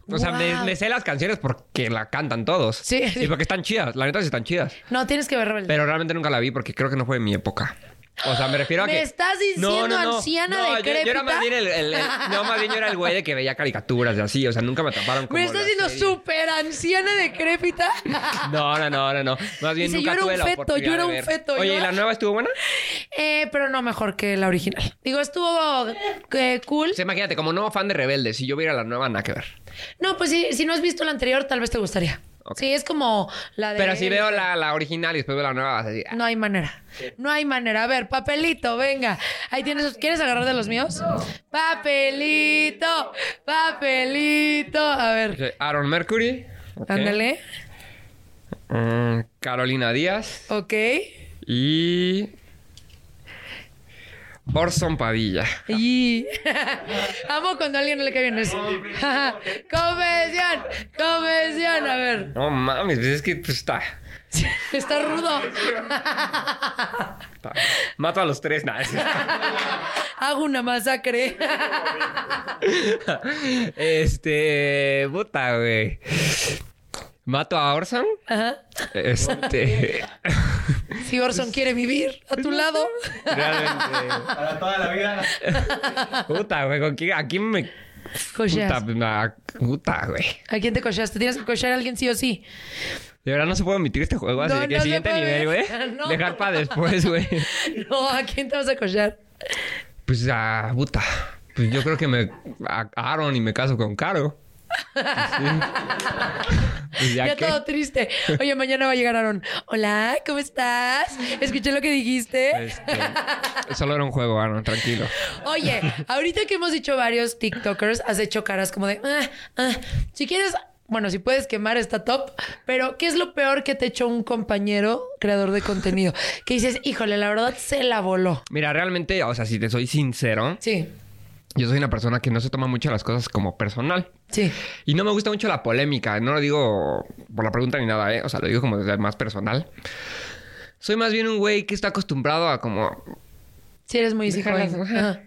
Speaker 2: O sea, me, sé las canciones porque la cantan todos.
Speaker 1: Sí, sí.
Speaker 2: Y porque están chidas. La neta sí están chidas.
Speaker 1: No, tienes que ver Rebelde.
Speaker 2: Pero realmente nunca la vi porque creo que no fue de mi época. O sea, me refiero a
Speaker 1: ¿Me
Speaker 2: que...
Speaker 1: estás diciendo anciana
Speaker 2: no, yo- Yo,
Speaker 1: decrépita?
Speaker 2: era más bien el, el- el- No, más bien yo era el güey de que veía caricaturas y así. O sea, nunca me atraparon como
Speaker 1: ¿Me estás diciendo súper anciana decrépita?
Speaker 2: No, no, no, no, no. Más bien
Speaker 1: Dice,
Speaker 2: nunca
Speaker 1: yo era
Speaker 2: tuve
Speaker 1: un
Speaker 2: la
Speaker 1: feto, yo era un feto,
Speaker 2: Oye,
Speaker 1: yo-
Speaker 2: ¿y la nueva estuvo buena?
Speaker 1: Eh, pero no mejor que la original. Digo, estuvo eh, cool.
Speaker 2: O sea, imagínate, como no fan de Rebelde, si yo viera la nueva, nada que ver.
Speaker 1: No, pues si, si no has visto la anterior, tal vez te gustaría. Sí, es como la de...
Speaker 2: Pero si veo la, la original y después veo la nueva, vas a decir... "Ah,
Speaker 1: No hay manera. No hay manera. A ver, papelito, venga. Ahí tienes. ¿Quieres agarrar de los míos? Papelito, papelito. A ver,
Speaker 2: Aaron Mercury.
Speaker 1: ándale.
Speaker 2: Mm, Carolina Díaz.
Speaker 1: Ok.
Speaker 2: Y... Orson Padilla.
Speaker 1: Y amo cuando a alguien no le cae bien eso. Convención, convención. A ver,
Speaker 2: No mames, pues es que pues, está,
Speaker 1: está rudo.
Speaker 2: Mato a los tres, nada.
Speaker 1: Hago una masacre.
Speaker 2: este... Puta, güey. Mato a Orson.
Speaker 1: Ajá.
Speaker 2: Este...
Speaker 1: Si Orson quiere vivir a tu lado.
Speaker 2: Realmente...
Speaker 3: Para toda la vida.
Speaker 2: Puta, güey, ¿con quién? ¿A quién me...?
Speaker 1: Cocheas.
Speaker 2: Puta, na- puta, güey.
Speaker 1: ¿A quién te cocheaste? Tienes que cochear a alguien sí o sí.
Speaker 2: De verdad no se puede omitir este juego, así
Speaker 1: No,
Speaker 2: que
Speaker 1: no se
Speaker 2: siguiente
Speaker 1: puede.
Speaker 2: nivel, güey.
Speaker 1: No.
Speaker 2: Dejar para después, güey.
Speaker 1: No, ¿a quién te vas a cochear?
Speaker 2: Pues a puta. Pues yo creo que me a Aaron y me caso con Caro. Sí. Ya,
Speaker 1: Ya,
Speaker 2: que.
Speaker 1: todo triste. Oye, mañana va a llegar Aaron. Hola, ¿cómo estás? Escuché lo que dijiste.
Speaker 2: Este, solo era un juego, Aaron, tranquilo.
Speaker 1: Oye, ahorita que hemos dicho varios TikTokers, has hecho caras como de. "Ah, ah". Si quieres, bueno, si puedes quemar esta top, pero ¿qué es lo peor que te echó un compañero creador de contenido? Que dices, híjole, la verdad se la voló.
Speaker 2: Mira, realmente, o sea, si te soy sincero,
Speaker 1: Sí,
Speaker 2: yo soy una persona que no se toma mucho las cosas como personal.
Speaker 1: sí.
Speaker 2: Y no me gusta mucho la polémica. No lo digo por la pregunta ni nada, ¿eh? O sea, lo digo como desde el más personal. Soy más bien un güey que está acostumbrado a como
Speaker 1: Sí, eres muy
Speaker 2: Dejarlas.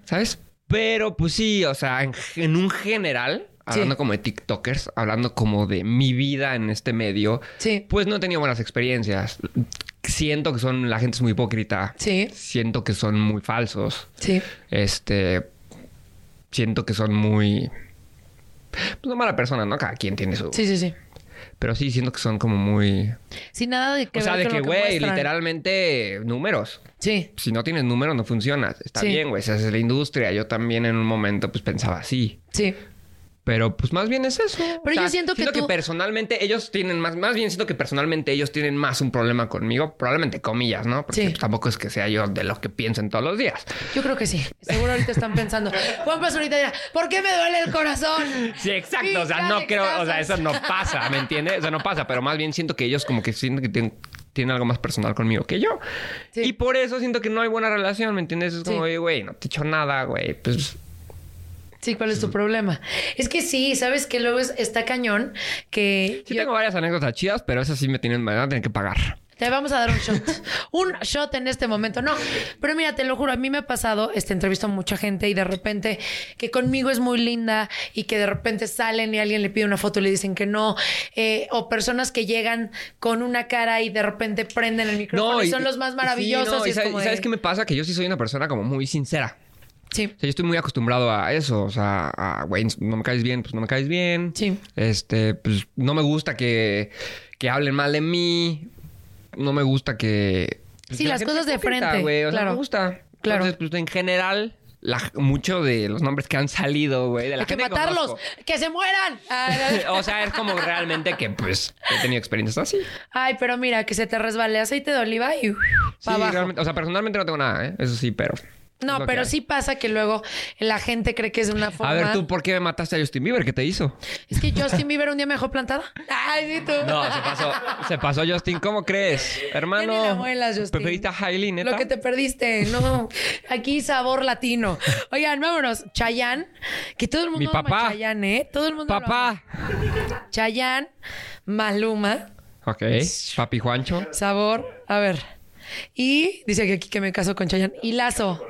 Speaker 2: ¿Sabes? Pero pues sí, o sea, en, en un general, hablando
Speaker 1: Sí.
Speaker 2: como de TikTokers, hablando como de mi vida en este medio,
Speaker 1: Sí.
Speaker 2: pues no he tenido buenas experiencias. Siento que son, la gente es muy hipócrita.
Speaker 1: Sí.
Speaker 2: Siento que son muy falsos.
Speaker 1: Sí.
Speaker 2: Este. Siento que son muy. Pues una mala persona, ¿no? Cada quien tiene su.
Speaker 1: Sí, sí, sí.
Speaker 2: Pero sí, siento que son como muy.
Speaker 1: Sin nada de que
Speaker 2: o sea, de que, güey, literalmente números
Speaker 1: Sí.
Speaker 2: si no tienes números no funciona. Está
Speaker 1: Sí.
Speaker 2: bien, güey. Esa es la industria. Yo también en un momento pues pensaba así.
Speaker 1: Sí.
Speaker 2: Pero pues más bien es eso.
Speaker 1: Pero yo siento que tú-
Speaker 2: personalmente ellos tienen más, más bien siento que personalmente ellos tienen más un problema conmigo, probablemente comillas, ¿no? Porque
Speaker 1: Sí.
Speaker 2: pues, tampoco es que sea yo de lo que piensen todos los días.
Speaker 1: Yo creo que sí. Seguro ahorita están pensando. Juan Pazurita dirá, ¿por qué me duele el corazón?
Speaker 2: Sí, exacto. O sea, no creo,
Speaker 1: que
Speaker 2: o sea, eso no pasa, ¿me entiendes? Eso no pasa, pero más bien siento que ellos como que sienten que tienen, tienen algo más personal conmigo que yo.
Speaker 1: Sí.
Speaker 2: Y por eso siento que no hay buena relación, ¿me entiendes? Es como,
Speaker 1: Sí.
Speaker 2: "Oye, güey, no te he hecho nada, güey. Pues
Speaker 1: Sí, ¿cuál es tu problema? Es que sí, sabes que luego es- está cañón que
Speaker 2: sí
Speaker 1: yo-
Speaker 2: tengo varias anécdotas chidas, pero esas sí me tienen, me van a tener que pagar.
Speaker 1: te vamos a dar un shot. un shot en este momento. No, pero mira, te lo juro, a mí me ha pasado, este, entrevisto a mucha gente y de repente que conmigo es muy linda y que de repente salen y alguien le pide una foto y le dicen que no. eh, o personas que llegan con una cara y de repente prenden el micrófono y, son los más maravillosos.
Speaker 2: sí, no,
Speaker 1: y
Speaker 2: y
Speaker 1: es
Speaker 2: sabes,
Speaker 1: como
Speaker 2: y ¿sabes
Speaker 1: de-
Speaker 2: qué me pasa? Que yo sí soy una persona como muy sincera.
Speaker 1: Sí.
Speaker 2: O sea, yo estoy muy acostumbrado a eso. O sea, a, güey, no me caes bien, pues no me caes bien.
Speaker 1: Sí.
Speaker 2: Este, pues no me gusta que, que hablen mal de mí. No me gusta que... pues,
Speaker 1: Sí,
Speaker 2: que
Speaker 1: las cosas
Speaker 2: sea
Speaker 1: de frente,
Speaker 2: güey. O sea,
Speaker 1: claro.
Speaker 2: no me gusta.
Speaker 1: Claro.
Speaker 2: Entonces, pues en general, la- mucho de los nombres que han salido, güey, de la
Speaker 1: Hay que matarlos,
Speaker 2: conozco.
Speaker 1: que se mueran. Ay,
Speaker 2: o sea, es como realmente que, pues, he tenido experiencias así.
Speaker 1: Ay, pero mira, que se te resbale aceite de oliva y
Speaker 2: Sí,
Speaker 1: para abajo.
Speaker 2: realmente. O sea, personalmente no tengo nada, ¿eh? Eso sí, pero...
Speaker 1: No, pero sí pasa que luego la gente cree que es de una forma.
Speaker 2: A ver, tú, ¿por qué mataste a Justin Bieber? ¿Qué te hizo?
Speaker 1: Es que Justin Bieber un día me dejó plantada. Ay, sí, tú.
Speaker 2: No, se pasó. Se pasó Justin. ¿Cómo crees? Hermano.
Speaker 1: Ya ni la muelas, Justin.
Speaker 2: ¿Preferiste a Hailey, neta?
Speaker 1: Lo que te perdiste, no. Aquí sabor latino. Oigan, vámonos. Chayanne, que todo el mundo
Speaker 2: Mi
Speaker 1: ama
Speaker 2: papá.
Speaker 1: a Chayanne, ¿eh? Todo el mundo
Speaker 2: Papá.
Speaker 1: ama. Chayanne, Maluma,
Speaker 2: Ok. Papi Juancho.
Speaker 1: sabor. A ver. Y dice que aquí que me caso con Chayanne. Y Lazo.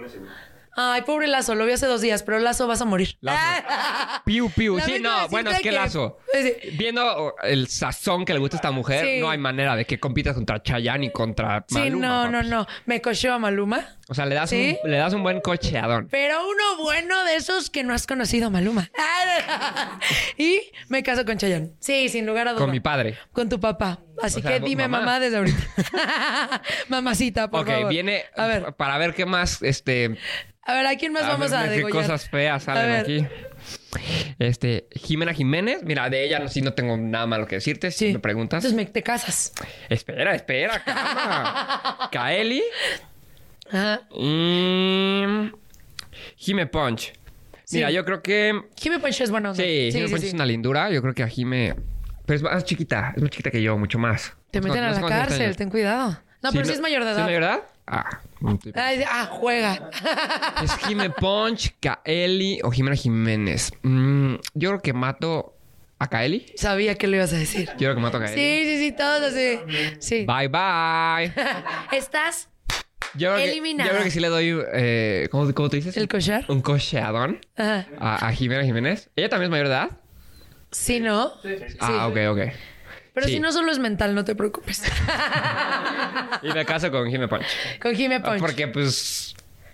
Speaker 1: Ay, pobre Lazo, lo vi hace dos días, pero Lazo vas a morir.
Speaker 2: Piu, piu. Sí, no, bueno, es que
Speaker 1: que-
Speaker 2: Lazo.
Speaker 1: Sí.
Speaker 2: Viendo el sazón que le gusta a esta mujer,
Speaker 1: Sí.
Speaker 2: no hay manera de que compitas contra Chayanne y contra
Speaker 1: Sí,
Speaker 2: Maluma.
Speaker 1: no, no,
Speaker 2: papi.
Speaker 1: no. Me cocheó a Maluma.
Speaker 2: O sea, le das,
Speaker 1: ¿Sí?
Speaker 2: un, le das un buen cocheadón.
Speaker 1: Pero uno bueno de esos que no has conocido, Maluma. y me caso con Chayanne. Sí, sin lugar a dudas.
Speaker 2: Con mi padre.
Speaker 1: Con tu papá. Así
Speaker 2: O sea,
Speaker 1: que dime
Speaker 2: mamá.
Speaker 1: mamá, desde ahorita. Mamacita, por
Speaker 2: ok,
Speaker 1: favor.
Speaker 2: viene
Speaker 1: A ver,
Speaker 2: para ver qué más, este...
Speaker 1: a ver, ¿a quién más vamos
Speaker 2: ver
Speaker 1: a
Speaker 2: qué
Speaker 1: degollar?
Speaker 2: cosas feas salen aquí. Este, Jimena Jiménez. Mira, de ella sí no tengo nada malo que decirte. Si
Speaker 1: Sí.
Speaker 2: me preguntas.
Speaker 1: Entonces me, te casas.
Speaker 2: Espera, espera, calma. Kaeli.
Speaker 1: Ajá.
Speaker 2: Y... Jime Punch. Mira,
Speaker 1: Sí.
Speaker 2: yo creo que...
Speaker 1: Jimmy Punch es bueno.
Speaker 2: Sí, Jime Punch es una lindura. Yo creo que a Jime... Pero es más chiquita. Es más chiquita que yo, mucho más.
Speaker 1: Te
Speaker 2: No
Speaker 1: meten a la
Speaker 2: no
Speaker 1: cárcel, ten cuidado. No, pero sí es mayor de
Speaker 2: ¿Sí
Speaker 1: edad.
Speaker 2: es mayor de edad? Ah.
Speaker 1: Ay, ah, juega.
Speaker 2: Es Jime Punch, Kaeli o Jimena Jiménez. Mm, yo creo que mato a Kaeli.
Speaker 1: Sabía que lo ibas a decir.
Speaker 2: Yo creo que mato a Kaeli.
Speaker 1: Sí, sí, sí, todos así. Sí.
Speaker 2: Bye, bye.
Speaker 1: Estás
Speaker 2: Yo creo, que, yo creo que sí le doy... Eh, ¿cómo, cómo te dices?
Speaker 1: el cochar.
Speaker 2: Un cocheadón
Speaker 1: Ajá.
Speaker 2: a, a Jimena Jiménez. ¿Ella también es mayor de edad?
Speaker 1: Sí, ¿no?
Speaker 2: Ah, ok, ok.
Speaker 1: Pero
Speaker 2: Sí.
Speaker 1: si no solo es mental, no te preocupes.
Speaker 2: Y me caso con Jime Punch.
Speaker 1: Con Jime Punch.
Speaker 2: Porque, pues...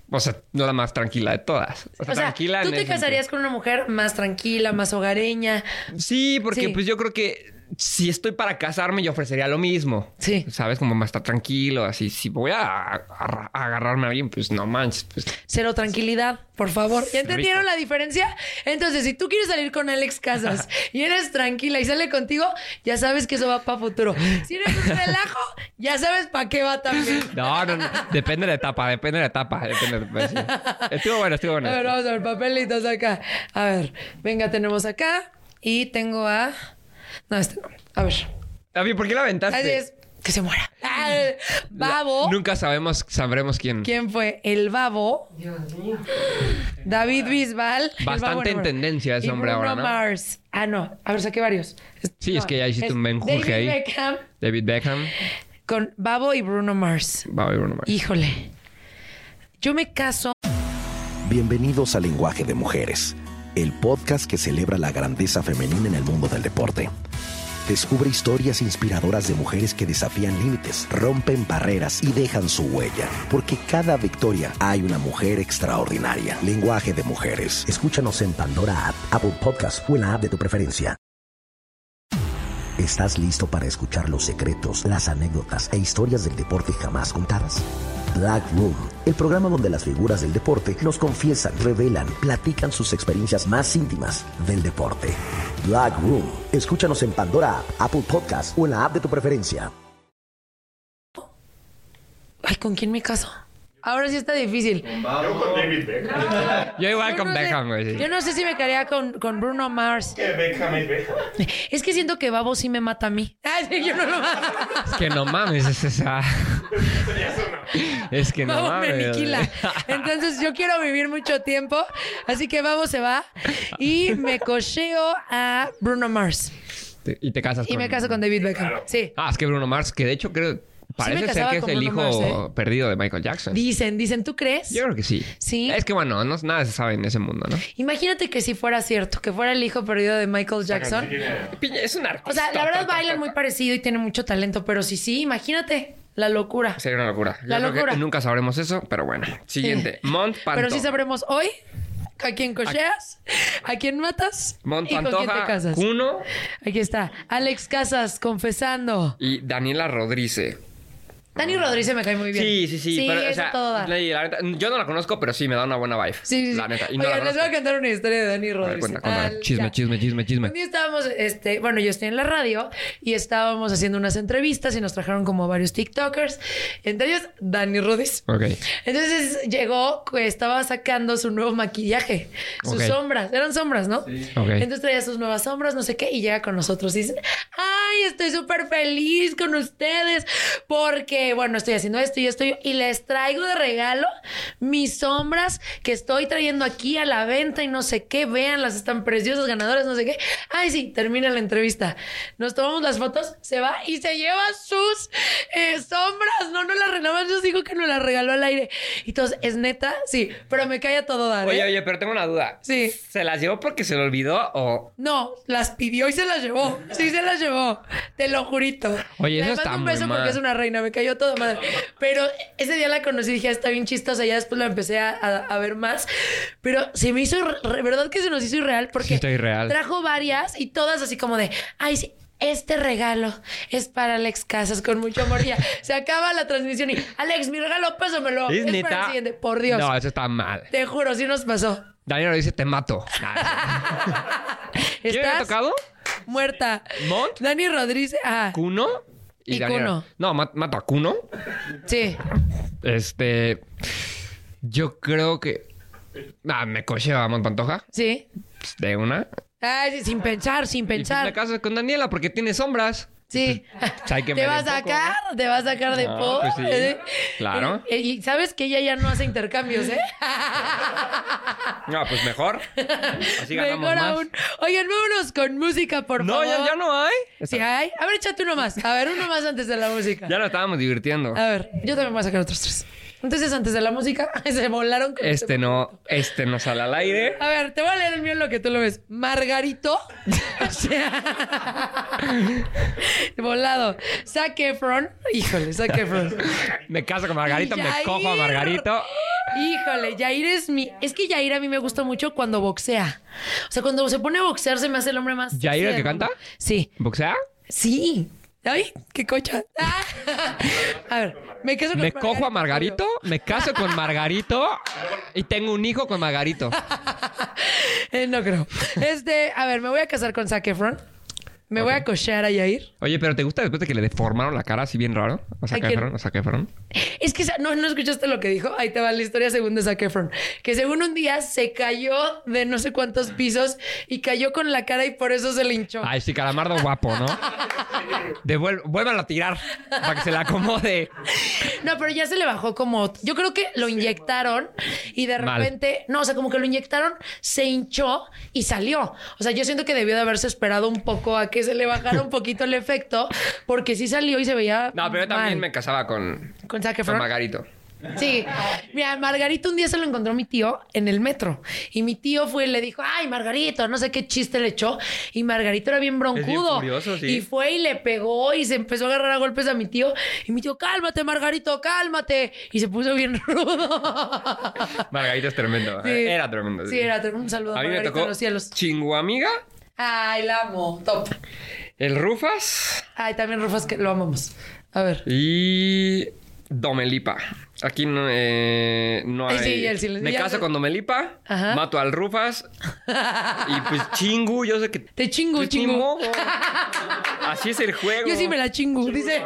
Speaker 2: O sea, no la más tranquila de todas. O sea,
Speaker 1: o sea,
Speaker 2: tranquila
Speaker 1: tú te casarías con una mujer más tranquila, más hogareña.
Speaker 2: Sí, porque
Speaker 1: Sí.
Speaker 2: pues yo creo que si estoy para casarme, yo ofrecería lo mismo.
Speaker 1: Sí.
Speaker 2: ¿Sabes? Como más estar tranquilo, así. Si voy a, a- a agarrarme a alguien, pues no manches. Pues,
Speaker 1: Cero tranquilidad, por favor. ¿Ya entendieron
Speaker 2: Rico.
Speaker 1: la diferencia? Entonces, si tú quieres salir con Alex Casas y eres tranquila y sale contigo, ya sabes que eso va para futuro. Si eres un relajo, ya sabes para qué va también.
Speaker 2: no, no, no. Depende de la etapa, depende de la etapa. Depende de pues, sí. Estuvo bueno, estuvo bueno.
Speaker 1: A ver, vamos a ver, papelitos acá. A ver, venga, tenemos acá y tengo a... No, este no. A ver.
Speaker 2: A mí, ¿por qué la aventaste?
Speaker 1: Así es. Que se muera. Ah, Babo.
Speaker 2: Nunca sabemos, sabremos quién.
Speaker 1: ¿Quién fue? El babo. David Bisbal.
Speaker 2: Bastante
Speaker 1: babo
Speaker 2: en tendencia ese
Speaker 1: y
Speaker 2: hombre
Speaker 1: Bruno
Speaker 2: ahora, ¿no?
Speaker 1: Mars. Ah, no. A ver, saqué varios.
Speaker 2: Sí, es que ya hiciste un menjurje
Speaker 1: David
Speaker 2: ahí.
Speaker 1: Beckham
Speaker 2: David Beckham.
Speaker 1: con Babo y Bruno Mars.
Speaker 2: Va a haber uno más.
Speaker 1: Híjole. Yo me caso.
Speaker 4: Bienvenidos a Lenguaje de Mujeres, el podcast que celebra la grandeza femenina en el mundo del deporte. Descubre historias inspiradoras de mujeres que desafían límites, rompen barreras y dejan su huella. Porque cada victoria hay una mujer extraordinaria. Lenguaje de Mujeres. Escúchanos en Pandora App, Apple Podcast o en la app de tu preferencia. ¿Estás listo para escuchar los secretos, las anécdotas e historias del deporte jamás contadas? Black Room, el programa donde las figuras del deporte nos confiesan, revelan, platican sus experiencias más íntimas del deporte. Black Room. Escúchanos en Pandora App, Apple Podcast o en la app de tu preferencia.
Speaker 1: Ay, ¿con quién me caso? Ahora sí está difícil.
Speaker 3: Yo con David Beckham.
Speaker 2: Yo igual
Speaker 1: Yo
Speaker 2: con
Speaker 1: no sé-
Speaker 2: Beckham, güey.
Speaker 1: Yo no sé si me quedaría con, con Bruno Mars.
Speaker 3: Que Beckham es Beckham.
Speaker 1: Es que siento que Babo sí me mata a mí. Ay, sí, yo no lo mato.
Speaker 2: Es que no mames, es esa. Es que no
Speaker 1: Babo me
Speaker 2: mames.
Speaker 1: aniquila. Entonces yo quiero vivir mucho tiempo. Así que Babo se va. Y me cocheo a Bruno Mars.
Speaker 2: Te- Y te casas
Speaker 1: Y me caso con David Beckham. Sí.
Speaker 2: Ah, es que Bruno Mars, que de hecho creo. Parece ser que es
Speaker 1: con
Speaker 2: el hijo
Speaker 1: Mars, ¿eh?
Speaker 2: perdido de Michael Jackson.
Speaker 1: Dicen, dicen, ¿tú crees?
Speaker 2: Yo creo que sí.
Speaker 1: Sí.
Speaker 2: Es que bueno, no, nada se sabe en ese mundo, ¿no?
Speaker 1: Imagínate que si fuera cierto, que fuera el hijo perdido de Michael Jackson.
Speaker 2: Piña, Es un artista.
Speaker 1: O sea, la verdad bailan muy parecido y tiene mucho talento, pero sí, sí, imagínate la locura.
Speaker 2: Sería una locura. Yo
Speaker 1: La
Speaker 2: creo que
Speaker 1: locura.
Speaker 2: nunca sabremos eso, pero bueno. Siguiente. Mont Pantoja.
Speaker 1: Pero sí sabremos hoy a quién cocheas, a quién matas
Speaker 2: Mont
Speaker 1: y con quién te
Speaker 2: Pantoja,
Speaker 1: casas.
Speaker 2: Kuno
Speaker 1: Aquí está, Alex Casas confesando.
Speaker 2: y Daniela Rodríguez.
Speaker 1: Dani Rodríguez me cae muy bien.
Speaker 2: Sí, sí, sí.
Speaker 1: Sí,
Speaker 2: pero, o
Speaker 1: eso
Speaker 2: sea,
Speaker 1: todo da.
Speaker 2: la- la neta, yo no la conozco, pero sí me da una buena vibe.
Speaker 1: Sí, sí, sí.
Speaker 2: La neta. Y no la
Speaker 1: les voy a contar una historia de Dani
Speaker 2: ver,
Speaker 1: Rodríguez.
Speaker 2: cuenta, cuenta.
Speaker 1: Al-
Speaker 2: Chisme,
Speaker 1: ya.
Speaker 2: chisme, chisme, chisme.
Speaker 1: Un día estábamos, este, bueno, yo estoy en la radio y estábamos haciendo unas entrevistas y nos trajeron como varios TikTokers, entre ellos Dani Rodríguez.
Speaker 2: Ok.
Speaker 1: Entonces llegó, estaba sacando su nuevo maquillaje, sus sombras, eran sombras, ¿no?
Speaker 2: Ok.
Speaker 1: Entonces traía sus nuevas sombras, no sé qué, y llega con nosotros y dice, ay, estoy súper feliz con ustedes porque, bueno, estoy haciendo esto y esto y y les traigo de regalo mis sombras que estoy trayendo aquí a la venta y no sé qué, véanlas, están preciosas, ganadoras, no sé qué. Ay, sí, termina la entrevista. Nos tomamos las fotos, se va y se lleva sus eh, sombras. No, no las renovamos, nos dijo que nos las regaló al aire. Y todos, ¿es neta? Sí, pero me cae a todo dar.
Speaker 2: Oye,
Speaker 1: ¿eh?
Speaker 2: oye, pero tengo una duda.
Speaker 1: Sí.
Speaker 2: ¿Se las llevó porque se le olvidó o...?
Speaker 1: No, las pidió y se las llevó. Sí, se las llevó. Te lo jurito.
Speaker 2: Oye, eso está
Speaker 1: un
Speaker 2: muy
Speaker 1: beso
Speaker 2: mal.
Speaker 1: porque es una reina. Me cayó toda madre. Pero ese día la conocí y dije, "Ah, está bien chistosa. Ya después la empecé a, a- a ver más. Pero se me hizo... ¿Verdad que se nos hizo irreal? Porque
Speaker 2: Sí, está irreal.
Speaker 1: trajo varias y todas así como de... Ay, sí. Este regalo es para Alex Casas con mucho amor. Ya se acaba la transmisión y Alex, mi regalo, pásamelo.
Speaker 2: ¿Es
Speaker 1: para
Speaker 2: neta?
Speaker 1: el siguiente. Por Dios.
Speaker 2: No, eso está mal.
Speaker 1: Te juro, sí nos pasó.
Speaker 2: Daniela dice, te mato. Nah, ¿Quién ha
Speaker 1: ¿Estás?
Speaker 2: tocado?
Speaker 1: Muerta.
Speaker 2: ¿Mont?
Speaker 1: Dani Rodríguez. Ah,
Speaker 2: ¿Kuno?
Speaker 1: Y. Kuno.
Speaker 2: No, ma- mato a Kuno.
Speaker 1: sí.
Speaker 2: Este... Yo creo que... Ah, me cocheo a Pantoja.
Speaker 1: Sí.
Speaker 2: De una.
Speaker 1: Ay, sí, sin pensar, sin
Speaker 2: Y pues me
Speaker 1: pensar.
Speaker 2: caso con Daniela porque tiene sombras.
Speaker 1: Sí.
Speaker 2: Pues
Speaker 1: Te va a sacar, te va a sacar de
Speaker 2: Ah,
Speaker 1: po.
Speaker 2: pues sí.
Speaker 1: ¿eh?
Speaker 2: Claro.
Speaker 1: Y, y sabes que ella ya no hace intercambios, ¿eh?
Speaker 2: No, pues mejor. Así ganamos
Speaker 1: Mejor
Speaker 2: más.
Speaker 1: aún. Oigan, vámonos con música, por
Speaker 2: No,
Speaker 1: favor.
Speaker 2: ya, ya no hay.
Speaker 1: Sí hay. A ver, échate uno más. A ver, uno más antes de la música.
Speaker 2: Ya nos estábamos divirtiendo.
Speaker 1: A ver, yo también voy a sacar otros tres. Entonces, antes de la música, se volaron con
Speaker 2: Este no, este no sale al aire.
Speaker 1: A ver, te voy a leer el mío en lo que tú lo ves. Margarito. o sea. volado. Zac Efron. Híjole, Zac Efron.
Speaker 2: Me caso con Margarito, me cojo a Margarito.
Speaker 1: Híjole, Yair es mi. Es que Yair a mí me gusta mucho cuando boxea. O sea, cuando se pone a boxear se me hace el hombre más.
Speaker 2: ¿Yair
Speaker 1: sexy
Speaker 2: el que canta?
Speaker 1: Sí.
Speaker 2: ¿Boxea?
Speaker 1: Sí. Ay, qué cocha. Ah. A ver, me caso con
Speaker 2: Me cojo a Margarito, me caso con Margarito y tengo un hijo con Margarito.
Speaker 1: Eh, no creo. Este, a ver, me voy a casar con Zac Efron. Me voy a cochear a Yair.
Speaker 2: Oye, pero ¿te gusta después de que le deformaron la cara así bien raro? O sea, fueron.
Speaker 1: Es que no, no escuchaste lo que dijo. Ahí te va la historia según de Zac Efron. Que según un día se cayó de no sé cuántos pisos y cayó con la cara y por eso se le hinchó.
Speaker 2: Ay, sí, calamardo guapo, ¿no? Vuélvanlo a tirar para que se le acomode.
Speaker 1: No, pero ya se le bajó como. Yo creo que lo inyectaron y de
Speaker 2: Mal.
Speaker 1: repente. No, o sea, como que lo inyectaron, se hinchó y salió. O sea, yo siento que debió de haberse esperado un poco a que se le bajara un poquito el efecto, porque sí salió y se veía.
Speaker 2: No, pero yo también me casaba con,
Speaker 1: Con Zac
Speaker 2: con. Margarito.
Speaker 1: Sí. Mira, Margarito un día se lo encontró mi tío en el metro. Y mi tío fue y le dijo, ay, Margarito, no sé qué chiste le echó. Y Margarito era bien broncudo.
Speaker 2: sí.
Speaker 1: Y fue y le pegó y se empezó a agarrar a golpes a mi tío. Y mi tío, cálmate, Margarito, cálmate. Y se puso bien rudo.
Speaker 2: Margarito es tremendo.
Speaker 1: Sí.
Speaker 2: Era tremendo.
Speaker 1: Sí, era tremendo. Un saludo a,
Speaker 2: A mí me
Speaker 1: Margarito
Speaker 2: tocó
Speaker 1: en los cielos.
Speaker 2: Chinguamiga,
Speaker 1: Ay, la amo. Top.
Speaker 2: el Rufas
Speaker 1: Ay, también Rufas, que lo amamos. A ver.
Speaker 2: y Domelipa. Aquí no, eh, no hay.
Speaker 1: sí, el silencio.
Speaker 2: Me caso
Speaker 1: sé.
Speaker 2: con Domelipa,
Speaker 1: Ajá.
Speaker 2: mato al Rufas y pues chingu, yo sé que.
Speaker 1: Te chingo,
Speaker 2: pues, modo. Así es el juego.
Speaker 1: Yo sí me la chingo, dice.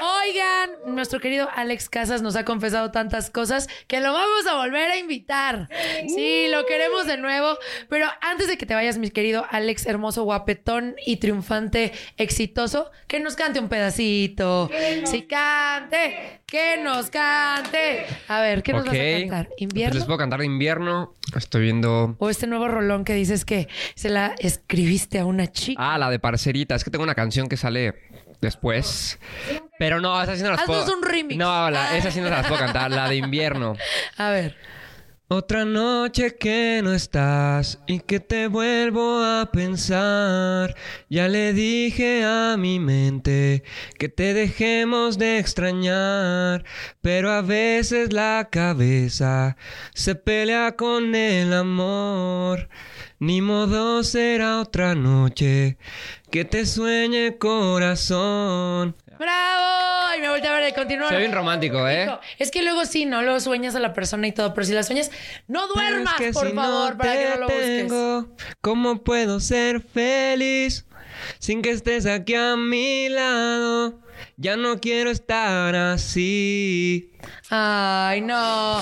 Speaker 1: Oigan, nuestro querido Alex Casas nos ha confesado tantas cosas que lo vamos a volver a invitar. Sí, lo queremos de nuevo. Pero antes de que te vayas, mi querido Alex, hermoso, guapetón y triunfante, exitoso, que nos cante un pedacito. Sí, cante, que nos cante. A ver, ¿qué nos vas a cantar? ¿Invierno?
Speaker 2: les puedo cantar de invierno. Estoy viendo.
Speaker 1: O este nuevo rolón que dices que se la escribiste a una chica.
Speaker 2: Ah, la de Parcerita. Es que tengo una canción que sale después. Pero no, esa sí no las
Speaker 1: Haznos
Speaker 2: puedo.
Speaker 1: un remix.
Speaker 2: No, la- esa sí no las puedo cantar. La de invierno.
Speaker 1: A ver.
Speaker 2: Otra noche que no estás y que te vuelvo a pensar. Ya le dije a mi mente que te dejemos de extrañar, pero a veces la cabeza se pelea con el amor. Ni modo será otra noche que te sueñe corazón.
Speaker 1: ¡Bravo! Y me volteé a ver y continúa.
Speaker 2: Ve bien romántico, ¿eh?
Speaker 1: Es que luego sí, ¿no? Luego sueñas a la persona y todo, pero si la sueñas, no duermas,
Speaker 2: Pero es que
Speaker 1: por
Speaker 2: si
Speaker 1: favor,
Speaker 2: no
Speaker 1: para que no lo busques.
Speaker 2: tengo, ¿Cómo puedo ser feliz sin que estés aquí a mi lado? Ya no quiero estar así.
Speaker 1: Ay, no.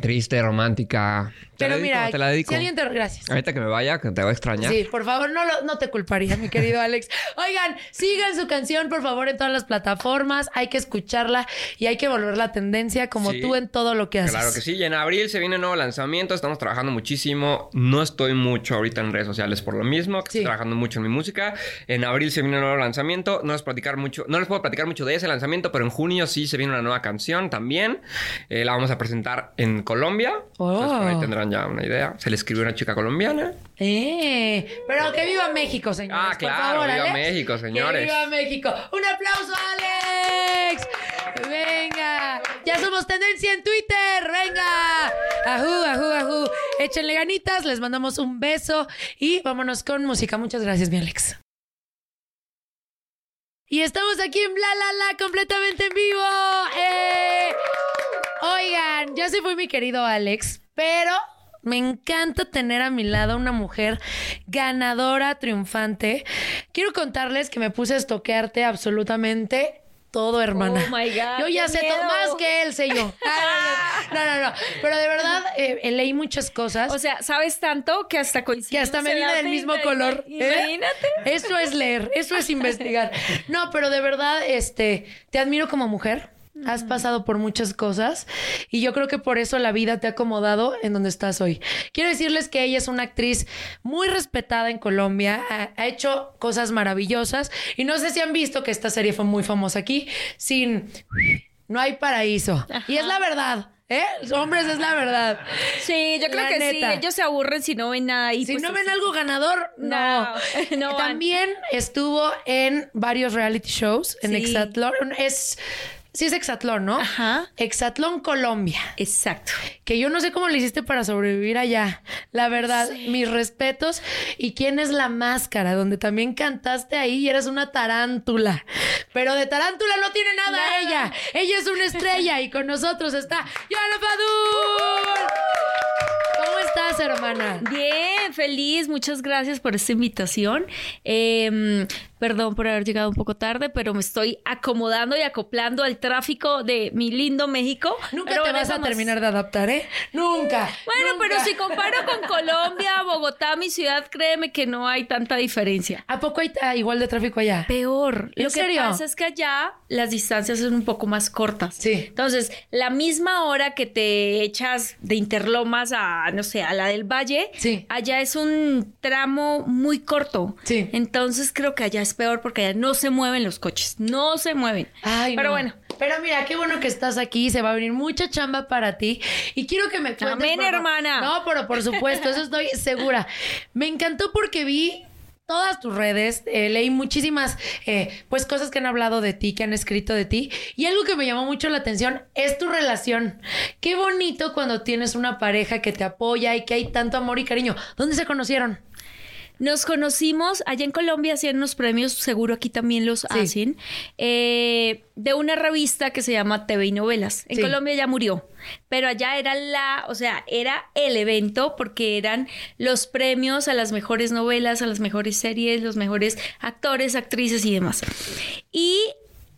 Speaker 2: Triste, romántica.
Speaker 1: Pero
Speaker 2: dedico,
Speaker 1: mira,
Speaker 2: te la dedico.
Speaker 1: si alguien te... Gracias.
Speaker 2: Ahorita que me vaya, que te voy a extrañar.
Speaker 1: Sí, por favor, no, lo- no te culparía, mi querido Alex. Oigan, sigan su canción, por favor, en todas las plataformas. Hay que escucharla y hay que volver la tendencia como
Speaker 2: Sí.
Speaker 1: tú en todo lo que haces.
Speaker 2: Claro que sí, y en abril se viene un nuevo lanzamiento, estamos trabajando muchísimo, no estoy mucho ahorita en redes sociales por lo mismo,
Speaker 1: Sí.
Speaker 2: estoy trabajando mucho en mi música, en abril se viene un nuevo lanzamiento, no les, platicar mucho, no les puedo platicar mucho de ese lanzamiento, pero en junio sí se viene una nueva canción también, Eh, la vamos a presentar en Colombia,
Speaker 1: Oh.
Speaker 2: Entonces, por ahí tendrán ya una idea, se le escribió una chica colombiana,
Speaker 1: Eh, pero que viva México, señores.
Speaker 2: Ah,
Speaker 1: por
Speaker 2: claro,
Speaker 1: favor,
Speaker 2: viva
Speaker 1: Alex.
Speaker 2: México, señores.
Speaker 1: Que viva México. Un aplauso, Alex. Venga. Ya somos tendencia en Twitter. Venga. Ajú, ajú, ajú. Échenle ganitas. Les mandamos un beso y vámonos con música. Muchas gracias, mi Alex. Y estamos aquí en Bla La La completamente en vivo. ¡Eh! Oigan, ya se fue mi querido Alex, pero me encanta tener a mi lado una mujer ganadora, triunfante. Quiero contarles que me puse a estoquearte absolutamente todo, hermana.
Speaker 5: Oh, my God,
Speaker 1: Yo ya sé todo, más que él sé yo. No, no, no. Pero de verdad, eh, eh, leí muchas cosas.
Speaker 5: O sea, sabes tanto que hasta coincidimos.
Speaker 1: Que hasta me vine del mismo color. ¿eh?
Speaker 5: Imagínate.
Speaker 1: Eso es leer, eso es investigar. No, pero de verdad, este, te admiro como mujer. Has pasado por muchas cosas y yo creo que por eso la vida te ha acomodado en donde estás hoy. Quiero decirles que ella es una actriz muy respetada en Colombia, ha, ha hecho cosas maravillosas y no sé si han visto que esta serie fue muy famosa aquí, sin No hay paraíso. Y es la verdad, ¿eh? Hombres, es la verdad.
Speaker 5: Sí, yo creo
Speaker 1: La
Speaker 5: que
Speaker 1: neta.
Speaker 5: sí. Ellos se aburren si no ven nada ahí.
Speaker 1: Si
Speaker 5: pues,
Speaker 1: no ven algo ganador, no.
Speaker 5: No.
Speaker 1: También estuvo en varios reality shows en
Speaker 5: Sí.
Speaker 1: Exatlón. Es. Sí, es Exatlón, ¿no?
Speaker 5: Ajá.
Speaker 1: Exatlón Colombia.
Speaker 5: Exacto.
Speaker 1: Que yo no sé cómo le hiciste para sobrevivir allá. La verdad, mis respetos. ¿Y quién es la máscara? Donde también cantaste ahí y eres una tarántula. Pero de tarántula no tiene nada,
Speaker 5: Nada.
Speaker 1: ella. Ella es una estrella y con nosotros está Yana Padul. ¿Cómo estás, hermana?
Speaker 5: Bien, feliz. Muchas gracias por esta invitación. Eh, perdón por haber llegado un poco tarde, pero me estoy acomodando y acoplando al tráfico de mi lindo México.
Speaker 1: Nunca
Speaker 5: Pero
Speaker 1: te vas a terminar de adaptar, ¿eh? Nunca.
Speaker 5: Bueno,
Speaker 1: nunca.
Speaker 5: pero si comparo con Colombia, Bogotá, mi ciudad, créeme que no hay tanta diferencia.
Speaker 1: ¿A poco hay ah, igual de tráfico allá?
Speaker 5: Peor.
Speaker 1: ¿En
Speaker 5: Lo
Speaker 1: serio?
Speaker 5: que pasa es que allá las distancias son un poco más cortas.
Speaker 1: Sí.
Speaker 5: Entonces, la misma hora que te echas de Interlomas a, no sé, a la del Valle,
Speaker 1: Sí.
Speaker 5: allá es un tramo muy corto.
Speaker 1: Sí.
Speaker 5: Entonces, creo que allá es peor porque allá no se mueven los coches. No se mueven.
Speaker 1: Ay,
Speaker 5: Pero
Speaker 1: no.
Speaker 5: bueno.
Speaker 1: Pero mira, qué bueno que estás aquí. Se va a venir mucha chamba para ti. Y quiero que me cuentes.
Speaker 5: Amén, hermana.
Speaker 1: No, pero por supuesto, eso estoy segura. Me encantó porque vi todas tus redes, eh, leí muchísimas eh, pues cosas que han hablado de ti, que han escrito de ti. Y algo que me llamó mucho la atención es tu relación. Qué bonito cuando tienes una pareja que te apoya y que hay tanto amor y cariño. ¿Dónde se conocieron?
Speaker 5: Nos conocimos, allá en Colombia hacían unos premios, seguro aquí también los hacen, eh, de una revista que se llama TV y Novelas. En
Speaker 1: Sí.
Speaker 5: Colombia ya murió, pero allá era la, o sea, era el evento porque eran los premios a las mejores novelas, a las mejores series, los mejores actores, actrices y demás. Y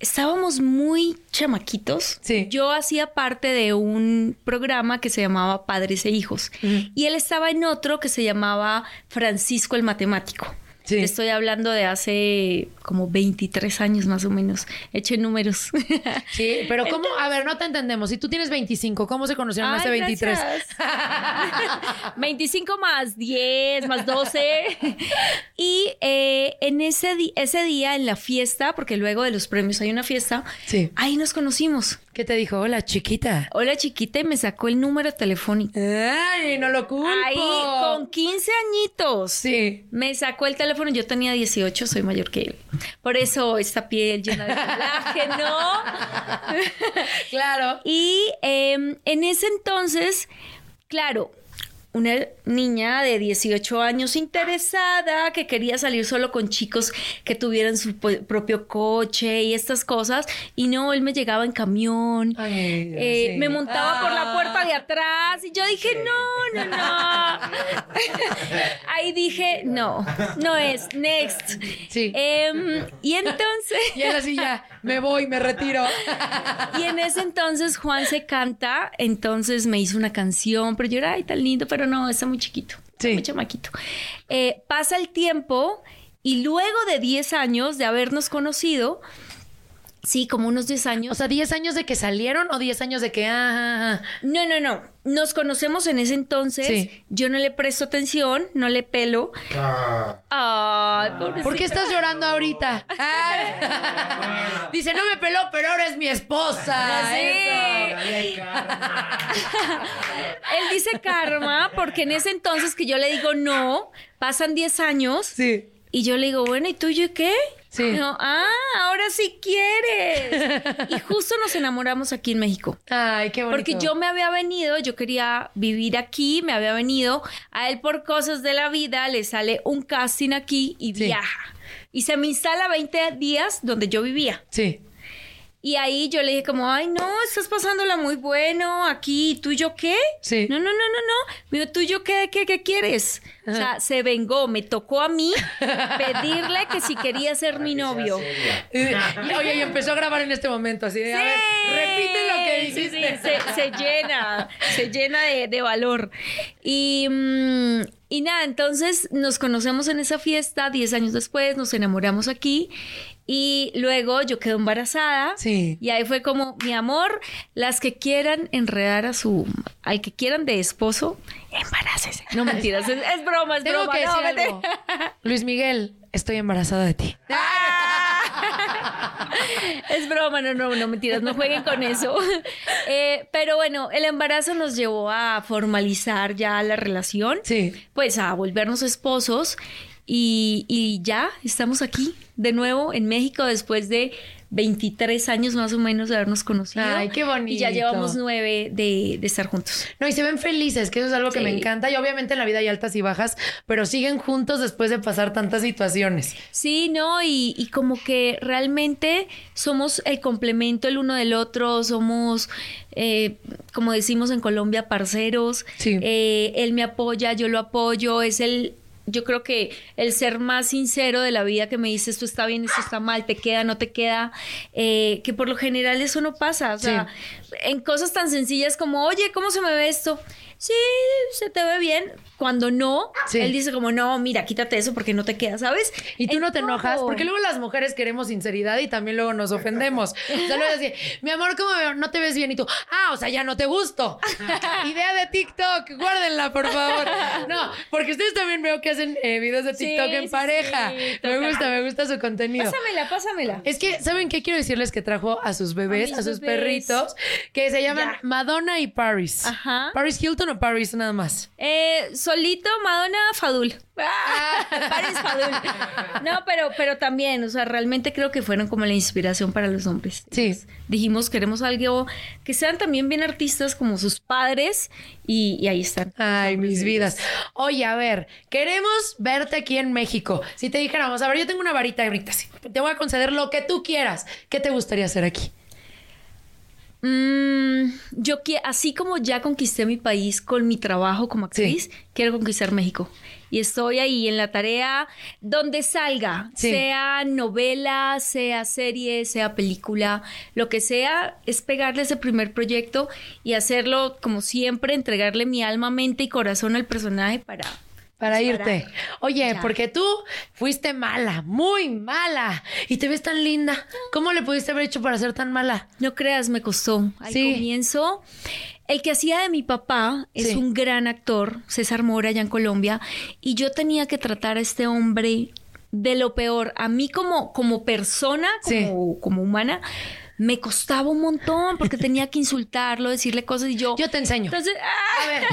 Speaker 5: estábamos muy chamaquitos.
Speaker 1: Sí.
Speaker 5: Yo hacía parte de un programa que se llamaba Padres e Hijos y él estaba en otro que se llamaba Francisco el Matemático.
Speaker 1: Sí.
Speaker 5: Estoy hablando de hace como 23 años más o menos. Echen números.
Speaker 1: Sí, pero ¿cómo? A ver, no te entendemos. Si tú tienes 25, ¿cómo se conocieron hace
Speaker 5: Ay,
Speaker 1: 23?
Speaker 5: gracias. 25 más 10, más 12. Y eh, en ese, día, en la fiesta, porque luego de los premios hay una fiesta,
Speaker 1: Sí.
Speaker 5: ahí nos conocimos.
Speaker 1: ¿Qué te dijo? Hola, chiquita.
Speaker 5: Hola chiquita y me sacó el número telefónico.
Speaker 1: Ay, no lo culpo.
Speaker 5: Ahí con 15 añitos.
Speaker 1: Sí.
Speaker 5: Me sacó el teléfono, yo tenía 18, soy mayor que él. Por eso esta piel llena de colágeno.
Speaker 1: Claro.
Speaker 5: Y eh, en ese entonces, claro, una niña de 18 años interesada que quería salir solo con chicos que tuvieran su propio coche y estas cosas. Y no, él me llegaba en camión.
Speaker 1: Ay,
Speaker 5: eh,
Speaker 1: sí.
Speaker 5: Me montaba por la
Speaker 1: Ah.
Speaker 5: puerta de atrás y yo dije, no, no, no. Ahí dije, no, no es, next.
Speaker 1: Sí.
Speaker 5: Em, y entonces...
Speaker 1: Y él así ya, me voy, me retiro.
Speaker 5: Y en ese entonces Juan se canta, entonces me hizo una canción, pero yo era, ay, tan lindo, pero no, está muy chiquito,
Speaker 1: Sí.
Speaker 5: muy chamaquito. Eh, pasa el tiempo y luego de 10 años de habernos conocido, sí, como unos 10 años,
Speaker 1: O sea, ¿10 años de que salieron o 10 años de que... Ah, ah, ah?
Speaker 5: no, no, no, nos conocemos en ese entonces,
Speaker 1: Sí.
Speaker 5: yo no le presto atención, no le pelo. Ay, pobrecito.
Speaker 1: ¿Por qué estás llorando ahorita? Ay. Dice, no me peló, pero ahora es mi esposa.
Speaker 5: Sí.
Speaker 1: Eso.
Speaker 5: Él dice karma porque en ese entonces que yo le digo no, pasan 10 años
Speaker 1: Sí.
Speaker 5: y yo le digo, bueno, ¿y tú y yo qué?
Speaker 1: Sí.
Speaker 5: No, ah, ahora sí quieres. y justo nos enamoramos aquí en México.
Speaker 1: Ay, qué bonito.
Speaker 5: Porque yo me había venido, yo quería vivir aquí, me había venido, a él por cosas de la vida le sale un casting aquí y
Speaker 1: Sí.
Speaker 5: viaja. Y se me instala 20 días donde yo vivía.
Speaker 1: Sí.
Speaker 5: Y ahí yo le dije como, ay, no, estás pasándola muy bueno aquí, ¿tú y yo qué?
Speaker 1: Sí.
Speaker 5: No, no, no, no, no. Me dijo, ¿tú y yo qué, qué, qué quieres? O sea, se vengó, me tocó a mí pedirle que si quería ser mi novio.
Speaker 1: Y, oye, y empezó a grabar en este momento, así de, a ver, repite lo que
Speaker 5: Sí, sí,
Speaker 1: dijiste.
Speaker 5: se, se llena, se llena de, de valor. Y, mm, y nada, entonces nos conocemos en esa fiesta, 10 años después, nos enamoramos aquí. Y luego yo quedé embarazada.
Speaker 1: Sí.
Speaker 5: Y ahí fue como, mi amor, las que quieran enredar a su, al que quieran de esposo, embarácese. No mentiras, es, es broma, es
Speaker 1: Tengo
Speaker 5: broma.
Speaker 1: que
Speaker 5: no,
Speaker 1: decir algo. Luis Miguel, estoy embarazada de ti.
Speaker 5: Es broma, no, no, no, mentiras, no jueguen con eso. Eh, pero bueno, el embarazo nos llevó a formalizar ya la relación,
Speaker 1: Sí.
Speaker 5: pues a volvernos esposos y, y ya estamos aquí de nuevo en México después de 23 años más o menos de habernos conocido.
Speaker 1: Ay, qué
Speaker 5: Y ya
Speaker 1: bonito.
Speaker 5: llevamos nueve de, de estar juntos.
Speaker 1: No, y se ven felices, que eso es algo que me encanta. Y obviamente en la vida hay altas y bajas, pero siguen juntos después de pasar tantas situaciones.
Speaker 5: Sí, ¿no? Y, y como que realmente somos el complemento el uno del otro, somos, eh, como decimos en Colombia, parceros.
Speaker 1: Sí.
Speaker 5: Eh, él me apoya, yo lo apoyo, es el... Yo creo que el ser más sincero de la vida que me dice esto está bien, esto está mal, te queda, no te queda, eh, que por lo general eso no pasa. O sea, en cosas tan sencillas como, oye, ¿cómo se me ve esto? Sí, se te ve bien. Cuando no,
Speaker 1: Sí.
Speaker 5: él dice como, no, mira, quítate eso porque no te queda, ¿sabes?
Speaker 1: Y tú no te enojas, porque luego las mujeres queremos sinceridad y también luego nos ofendemos. O sea, luego así, mi amor, ¿cómo me no te ves bien? Y tú, ah, o sea, ya no te gusto. Idea de TikTok, guárdenla, por favor. No, porque ustedes también veo que hacen eh, videos de
Speaker 5: Sí,
Speaker 1: TikTok en
Speaker 5: sí,
Speaker 1: pareja. me gusta, me gusta su contenido.
Speaker 5: Pásamela, pásamela.
Speaker 1: Es que, ¿saben qué? Quiero decirles que trajo a sus bebés,
Speaker 5: A
Speaker 1: sus
Speaker 5: bebés.
Speaker 1: perritos, que se llaman
Speaker 5: Ya.
Speaker 1: Madonna y Paris.
Speaker 5: Ajá.
Speaker 1: Paris Hilton o o Paris nada más?
Speaker 5: Eh, solito, Madonna, Fadul.
Speaker 1: Ah.
Speaker 5: Paris Fadul. No, pero, pero también, o sea, realmente creo que fueron como la inspiración para los hombres.
Speaker 1: Sí.
Speaker 5: Entonces, dijimos, queremos algo que sean también bien artistas como sus padres y, y ahí están.
Speaker 1: Ay, mis vidas. Oye, a ver, queremos verte aquí en México. Si te dijéramos, a ver, yo tengo una varita ahorita, sí, te voy a conceder lo que tú quieras. ¿Qué te gustaría hacer aquí?
Speaker 5: Mm, yo que así como ya conquisté mi país con mi trabajo como actriz, quiero conquistar México. Y estoy ahí en la tarea donde salga,
Speaker 1: Sí.
Speaker 5: sea novela, sea serie, sea película, lo que sea, es pegarle ese primer proyecto y hacerlo como siempre, entregarle mi alma, mente y corazón al personaje para
Speaker 1: Para irte. Oye,
Speaker 5: Ya.
Speaker 1: porque tú fuiste mala, muy mala. Y te ves tan linda. ¿Cómo le pudiste haber hecho para ser tan mala?
Speaker 5: No creas, me costó. Al
Speaker 1: Sí.
Speaker 5: comienzo, el que hacía de mi papá es
Speaker 1: Sí.
Speaker 5: un gran actor, César Mora, allá en Colombia, y yo tenía que tratar a este hombre de lo peor. A mí como, como persona,
Speaker 1: Sí.
Speaker 5: como, como humana, me costaba un montón porque tenía que insultarlo, decirle cosas y yo...
Speaker 1: Yo te enseño.
Speaker 5: Entonces, ¡ah!
Speaker 1: A ver.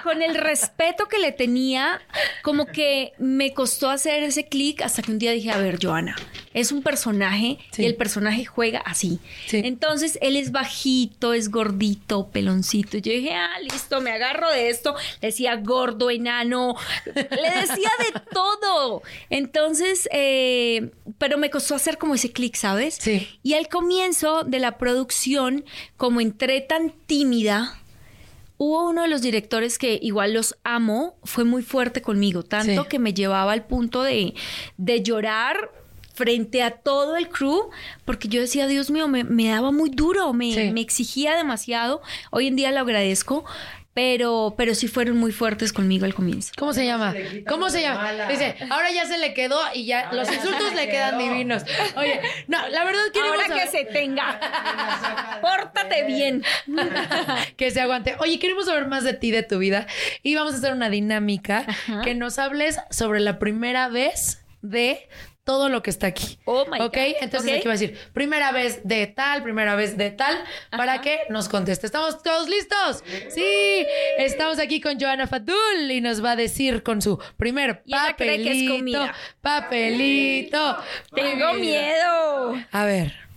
Speaker 5: con el respeto que le tenía, como que me costó hacer ese clic hasta que un día dije, a ver, Joana, es un personaje
Speaker 1: Sí.
Speaker 5: y el personaje juega así.
Speaker 1: Sí.
Speaker 5: Entonces, él es bajito, es gordito, peloncito. Yo dije, ah, listo, me agarro de esto. Le decía gordo, enano, le decía de todo. Entonces, eh, pero me costó hacer como ese clic, ¿sabes?
Speaker 1: Sí.
Speaker 5: Y al comienzo de la producción, como entré tan tímida, hubo uno de los directores que igual los amo, fue muy fuerte conmigo, tanto
Speaker 1: Sí.
Speaker 5: que me llevaba al punto de, de llorar frente a todo el crew, porque yo decía, Dios mío, me, me daba muy duro, me,
Speaker 1: Sí.
Speaker 5: me exigía demasiado. Hoy en día lo agradezco, pero, pero sí fueron muy fuertes conmigo al comienzo.
Speaker 1: ¿Cómo se llama? ¿Cómo se llama? Dice, ahora ya se le quedó y ya los insultos le quedan divinos. Oye, no, la verdad queremos
Speaker 5: Ahora que se tenga. Pórtate bien.
Speaker 1: que se aguante. Oye, queremos saber más de ti, de tu vida. Y vamos a hacer una dinámica que nos hables sobre la primera vez de todo lo que está aquí.
Speaker 5: Oh my
Speaker 1: ¿Ok?
Speaker 5: God.
Speaker 1: Entonces aquí va a decir primera vez de tal, primera vez de tal, para que nos conteste. ¿Estamos todos listos? Sí. Estamos aquí con Joana Fatul y nos va a decir con su primer papelito. Papelito.
Speaker 5: Tengo miedo.
Speaker 1: A ver.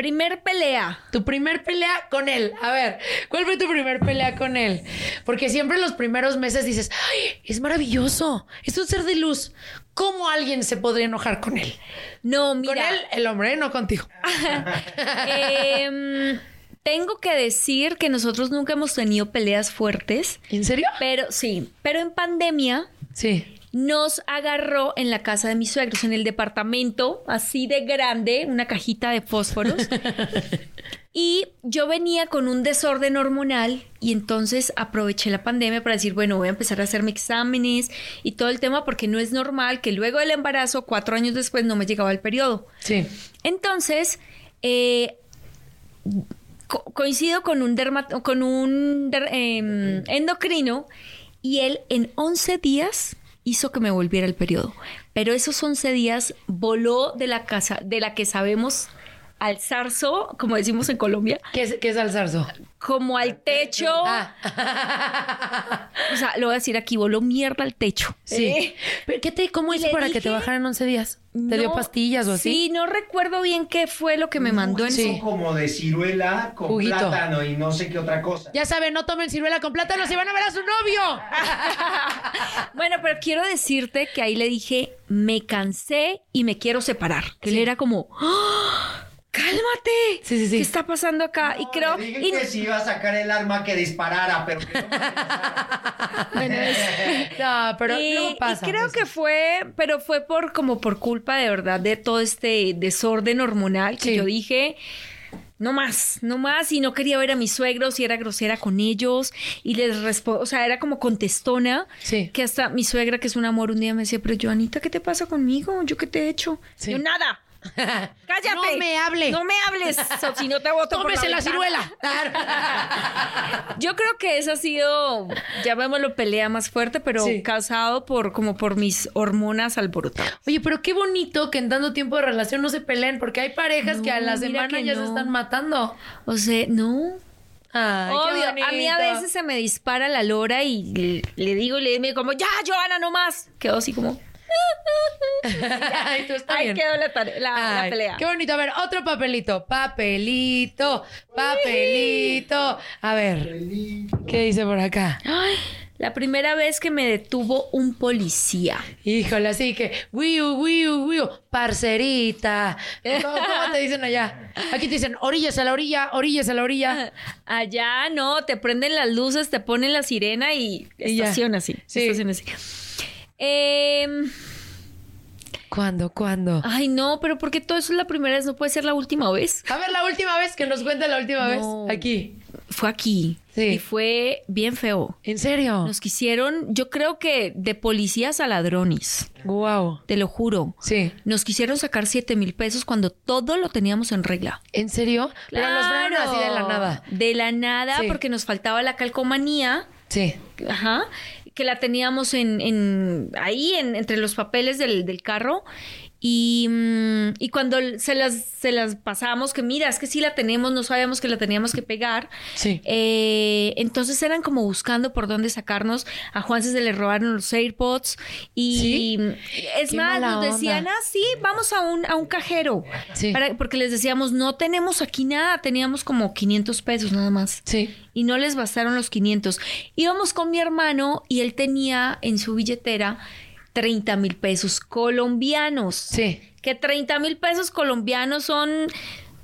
Speaker 5: Primer pelea.
Speaker 1: Tu primer pelea con él. A ver, ¿cuál fue tu primer pelea con él? Porque siempre en los primeros meses dices, ¡ay, es maravilloso! Es un ser de luz. ¿Cómo alguien se podría enojar con él?
Speaker 5: No,
Speaker 1: Con
Speaker 5: mira.
Speaker 1: él, el hombre, ¿eh? no contigo.
Speaker 5: Em, tengo que decir que nosotros nunca hemos tenido peleas fuertes,
Speaker 1: ¿En serio?
Speaker 5: pero sí, pero en pandemia
Speaker 1: Sí.
Speaker 5: nos agarró en la casa de mis suegros, en el departamento, así de grande, una cajita de fósforos. Y yo venía con un desorden hormonal y entonces aproveché la pandemia para decir, bueno, voy a empezar a hacerme exámenes y todo el tema porque no es normal que luego del embarazo, cuatro años después, no me llegaba el periodo.
Speaker 1: Sí.
Speaker 5: Entonces, eh, co- coincido con un, con un em, endocrino y él en 11 días hizo que me volviera el periodo. Pero esos 11 días voló de la casa, de la que sabemos al zarzo, como decimos en Colombia,
Speaker 1: ¿Qué es, qué es al zarzo?
Speaker 5: como al techo.
Speaker 1: Ah.
Speaker 5: O sea, lo voy a decir aquí, voló mierda al techo.
Speaker 1: Sí.
Speaker 5: ¿Eh?
Speaker 1: ¿Pero ¿Qué te, ¿Cómo hizo para que te bajaran 11 días? ¿Te dio pastillas o así?
Speaker 5: Sí, no recuerdo bien qué fue lo que me mandó en
Speaker 1: sí.
Speaker 3: como de ciruela con
Speaker 1: Juguito.
Speaker 3: plátano y no sé qué otra cosa.
Speaker 1: Ya saben, no tomen ciruela con plátano si van a ver a su novio.
Speaker 5: Bueno, pero quiero decirte que ahí le dije, me cansé y me quiero separar. Que él era como, ¡Ah! ¡Cálmate!
Speaker 1: Sí, sí, sí.
Speaker 5: ¿Qué está pasando acá? y creo...
Speaker 3: Le dije
Speaker 5: y-
Speaker 3: que si iba a sacar el arma que disparara, pero que no me
Speaker 5: bueno, es-
Speaker 1: No, pero
Speaker 5: y, y
Speaker 1: pasa.
Speaker 5: creo que fue, pero fue por como por culpa de verdad de todo este desorden hormonal que
Speaker 1: Sí.
Speaker 5: yo dije, no más, no más, y no quería ver a mis suegros y era grosera con ellos y les respondo, o sea, era como contestona,
Speaker 1: Sí.
Speaker 5: que hasta mi suegra, que es un amor, un día me decía, pero Joanita, ¿qué te pasa conmigo? ¿Yo qué te he hecho?
Speaker 1: Sí.
Speaker 5: Yo nada. Cállate.
Speaker 1: No me hable.
Speaker 5: No me hables, si no te voto por
Speaker 1: Tómese la
Speaker 5: ventana.
Speaker 1: ciruela.
Speaker 5: Yo creo que esa ha sido, llamémoslo pelea más fuerte, pero
Speaker 1: Sí.
Speaker 5: causado por como por mis hormonas alborotadas.
Speaker 1: Oye, pero qué bonito que en tanto tiempo de relación no se peleen, porque hay parejas
Speaker 5: No,
Speaker 1: que a la semana ya se están matando.
Speaker 5: O sea, no.
Speaker 1: Ay,
Speaker 5: Obvio, a mí a veces se me dispara la lora y le, le digo, le digo como, ya, Joana, no más. Quedo así como,
Speaker 1: Ay, tú está
Speaker 5: ahí
Speaker 1: bien.
Speaker 5: quedó la, pelea.
Speaker 1: Qué bonito. A ver, otro papelito. Papelito. Papelito. A ver. ¿Qué dice por acá?
Speaker 5: Ay, la primera vez que me detuvo un policía.
Speaker 1: Híjole, así que, wiu, wiu, wiu, parcerita. ¿Cómo, cómo te dicen allá? Aquí te dicen, orillas a la orilla, orillas a la orilla.
Speaker 5: Allá no, te prenden las luces, te ponen la sirena y
Speaker 1: Y
Speaker 5: así.
Speaker 1: Sí.
Speaker 5: estación así. Em,
Speaker 1: ¿Cuándo, cuándo?
Speaker 5: ay, no, pero porque todo eso es la primera vez, no puede ser la última vez.
Speaker 1: A ver, la última vez, que nos cuente la última
Speaker 5: No.
Speaker 1: vez. Aquí.
Speaker 5: Fue aquí.
Speaker 1: Sí.
Speaker 5: Y fue bien feo.
Speaker 1: ¿En serio?
Speaker 5: Nos quisieron, yo creo que de policías a ladrones,
Speaker 1: Wow.
Speaker 5: te lo juro.
Speaker 1: Sí.
Speaker 5: Nos quisieron sacar 7 mil pesos cuando todo lo teníamos en regla.
Speaker 1: ¿En serio? Pero los frenaron así de la nada.
Speaker 5: De la nada,
Speaker 1: Sí.
Speaker 5: porque nos faltaba la calcomanía.
Speaker 1: Sí.
Speaker 5: Ajá. Que la teníamos en, en- ahí, en- entre los papeles del, del carro. Y, mm, y cuando se las, se las pasamos, que mira, es que sí la tenemos, no sabíamos que la teníamos que pegar.
Speaker 1: Sí.
Speaker 5: Eh, entonces eran como buscando por dónde sacarnos. A Juan se le robaron los AirPods. Y
Speaker 1: ¿Sí?
Speaker 5: es
Speaker 1: Qué
Speaker 5: más, nos decían,
Speaker 1: onda.
Speaker 5: ah, sí, vamos a un, a un cajero.
Speaker 1: Sí.
Speaker 5: Para- porque les decíamos, no tenemos aquí nada, teníamos como 500 pesos nada más
Speaker 1: Sí.
Speaker 5: y no les bastaron los 500. Íbamos con mi hermano y él tenía en su billetera 30 mil pesos colombianos.
Speaker 1: Sí.
Speaker 5: Que 30 mil pesos colombianos son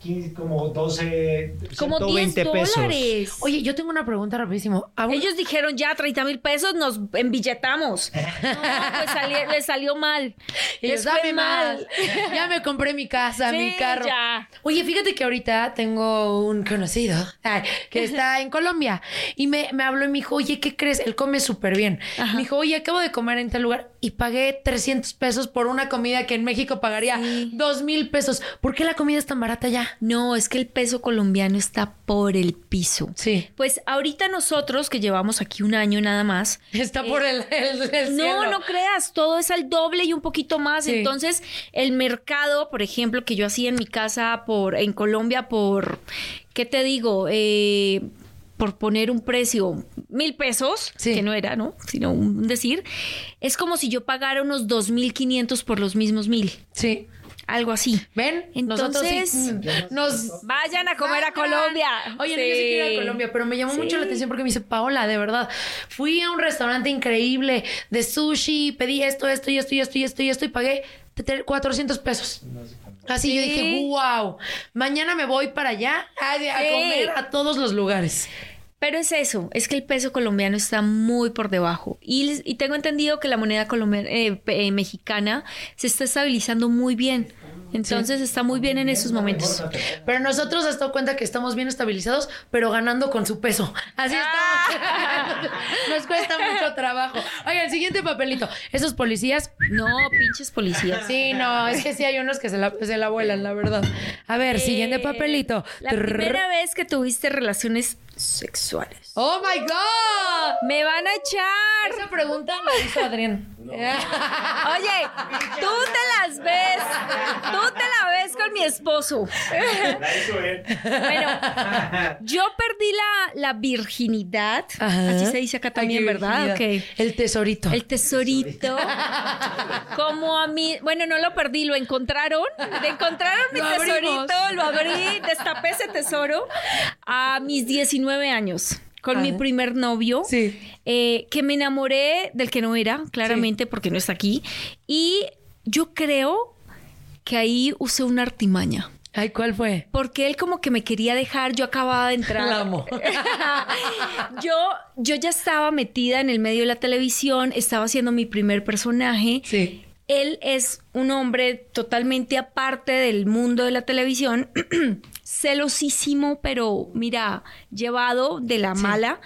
Speaker 3: 15, como 12,
Speaker 5: como 10
Speaker 3: 120 pesos.
Speaker 5: dólares.
Speaker 1: Oye, yo tengo una pregunta rapidísimo. ¿A un-
Speaker 5: Ellos dijeron ya 30 mil pesos, nos embilletamos. No, pues sali- les salió mal. Les fue
Speaker 1: más. Ya me compré mi casa,
Speaker 5: Sí,
Speaker 1: mi carro.
Speaker 5: ya.
Speaker 1: Oye, fíjate que ahorita tengo un conocido que está en Colombia y me, me habló y me dijo, oye, ¿qué crees? Él come súper bien. Me dijo, oye, acabo de comer en tal lugar y pagué 300 pesos por una comida que en México pagaría
Speaker 5: Sí.
Speaker 1: 2 mil pesos. ¿Por qué la comida es tan barata ya?
Speaker 5: No, es que el peso colombiano está por el piso.
Speaker 1: Sí.
Speaker 5: Pues ahorita nosotros, que llevamos aquí un año nada más,
Speaker 1: Está por el, el- el
Speaker 5: No, no creas, todo es al doble y un poquito más.
Speaker 1: Sí.
Speaker 5: Entonces, el mercado, por ejemplo, que yo hacía en mi casa por en Colombia por ¿qué te digo? Eh, por poner un precio, mil pesos,
Speaker 1: Sí.
Speaker 5: que no era, ¿no? Sino un decir, es como si yo pagara unos dos mil quinientos por los mismos mil,
Speaker 1: Sí.
Speaker 5: algo así.
Speaker 1: ¿Ven?
Speaker 5: Entonces,
Speaker 1: sí. mm, Nos
Speaker 5: Vayan a comer a. Colombia.
Speaker 1: Oye, no, yo sí quiero ir a Colombia, pero me llamó
Speaker 5: Sí.
Speaker 1: mucho la atención porque me dice, Paola, de verdad, fui a un restaurante increíble de sushi, pedí esto, esto y esto y esto y esto y esto y pagué te- 400 pesos. Así yo dije, wow, mañana me voy para allá a, a
Speaker 5: Sí.
Speaker 1: comer a todos los lugares.
Speaker 5: Pero es eso, es que el peso colombiano está muy por debajo. Y, y tengo entendido que la moneda colombiana, eh, eh, mexicana se está estabilizando muy bien. Entonces está muy bien en esos momentos.
Speaker 1: Pero nosotros has dado cuenta que estamos bien estabilizados, pero ganando con su peso. Así estamos. Nos cuesta mucho trabajo. Oye, el siguiente papelito. Esos policías
Speaker 5: No, pinches policías.
Speaker 1: Sí, no, es que sí hay unos que se la, se la vuelan, la verdad. A ver, siguiente
Speaker 5: Eh,
Speaker 1: papelito.
Speaker 5: La primera vez que tuviste relaciones sexuales.
Speaker 1: ¡Oh, my God!
Speaker 5: Me van a echar.
Speaker 1: Esa pregunta la hizo Adrián.
Speaker 5: Oye, tú te las ves. Tú te la ves con mi esposo. Bueno, yo perdí la, la virginidad.
Speaker 1: Ajá.
Speaker 5: Así se dice acá también,
Speaker 1: Ay,
Speaker 5: ¿verdad?
Speaker 1: El tesorito.
Speaker 5: El tesorito. Como a mí. Bueno, no lo perdí, lo encontraron. Le encontraron mi
Speaker 1: Lo abrimos.
Speaker 5: tesorito, lo abrí, destapé ese tesoro a mis 19 años. Con mi primer novio.
Speaker 1: Sí.
Speaker 5: eh, que me enamoré del que no era, claramente, porque no está aquí. Y yo creo que ahí usé una artimaña.
Speaker 1: Ay, ¿cuál fue?
Speaker 5: Porque él como que me quería dejar, yo acababa de entrar.
Speaker 1: La amo.
Speaker 5: yo, yo ya estaba metida en el medio de la televisión, estaba haciendo mi primer personaje.
Speaker 1: Sí.
Speaker 5: Él es un hombre totalmente aparte del mundo de la televisión, celosísimo, pero mira, llevado de la mala.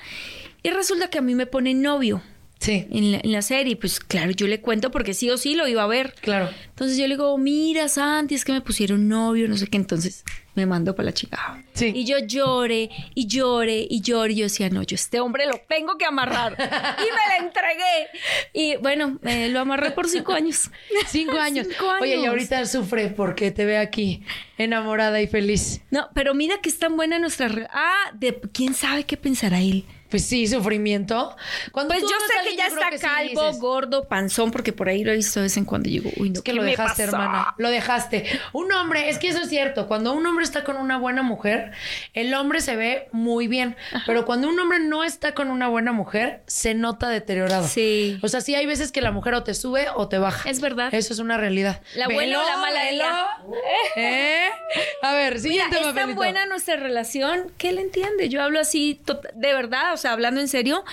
Speaker 5: Y resulta que a mí me pone novio.
Speaker 1: Sí.
Speaker 5: En la, en la serie, pues claro, yo le cuento porque sí o sí lo iba a ver.
Speaker 1: Claro.
Speaker 5: Entonces yo le digo, mira, Santi, es que me pusieron novio, no sé qué. Entonces me mandó para la chica.
Speaker 1: Sí.
Speaker 5: Y yo lloré y lloré y lloré. Y yo decía, no, yo este hombre lo tengo que amarrar. y me la entregué. Y bueno, eh, lo amarré por cinco años.
Speaker 1: Cinco años.
Speaker 5: Cinco
Speaker 1: Oye, y
Speaker 5: años.
Speaker 1: ahorita sufre porque te ve aquí enamorada y feliz.
Speaker 5: No, pero mira que es tan buena nuestra... Ah, de, ¿quién sabe qué pensará él?
Speaker 1: Pues sí, sufrimiento. Cuando
Speaker 5: Pues yo sé que ya está
Speaker 1: que sí
Speaker 5: calvo,
Speaker 1: dices,
Speaker 5: gordo, panzón, porque por ahí lo he visto de vez en cuando digo, uy, no,
Speaker 1: Es que
Speaker 5: ¿qué
Speaker 1: lo dejaste, hermana. Lo dejaste. Un hombre, es que eso es cierto. Cuando un hombre está con una buena mujer, el hombre se ve muy bien. Pero cuando un hombre no está con una buena mujer, se nota deteriorado.
Speaker 5: Sí.
Speaker 1: O sea, sí hay veces que la mujer o te sube o te baja.
Speaker 5: Es verdad.
Speaker 1: Eso es una realidad.
Speaker 5: La buena o la mala
Speaker 1: velo. ¿Eh? A ver,
Speaker 5: Mira,
Speaker 1: siguiente
Speaker 5: es tan buena nuestra relación que él entiende. Yo hablo así, de verdad, o sea, hablando en serio,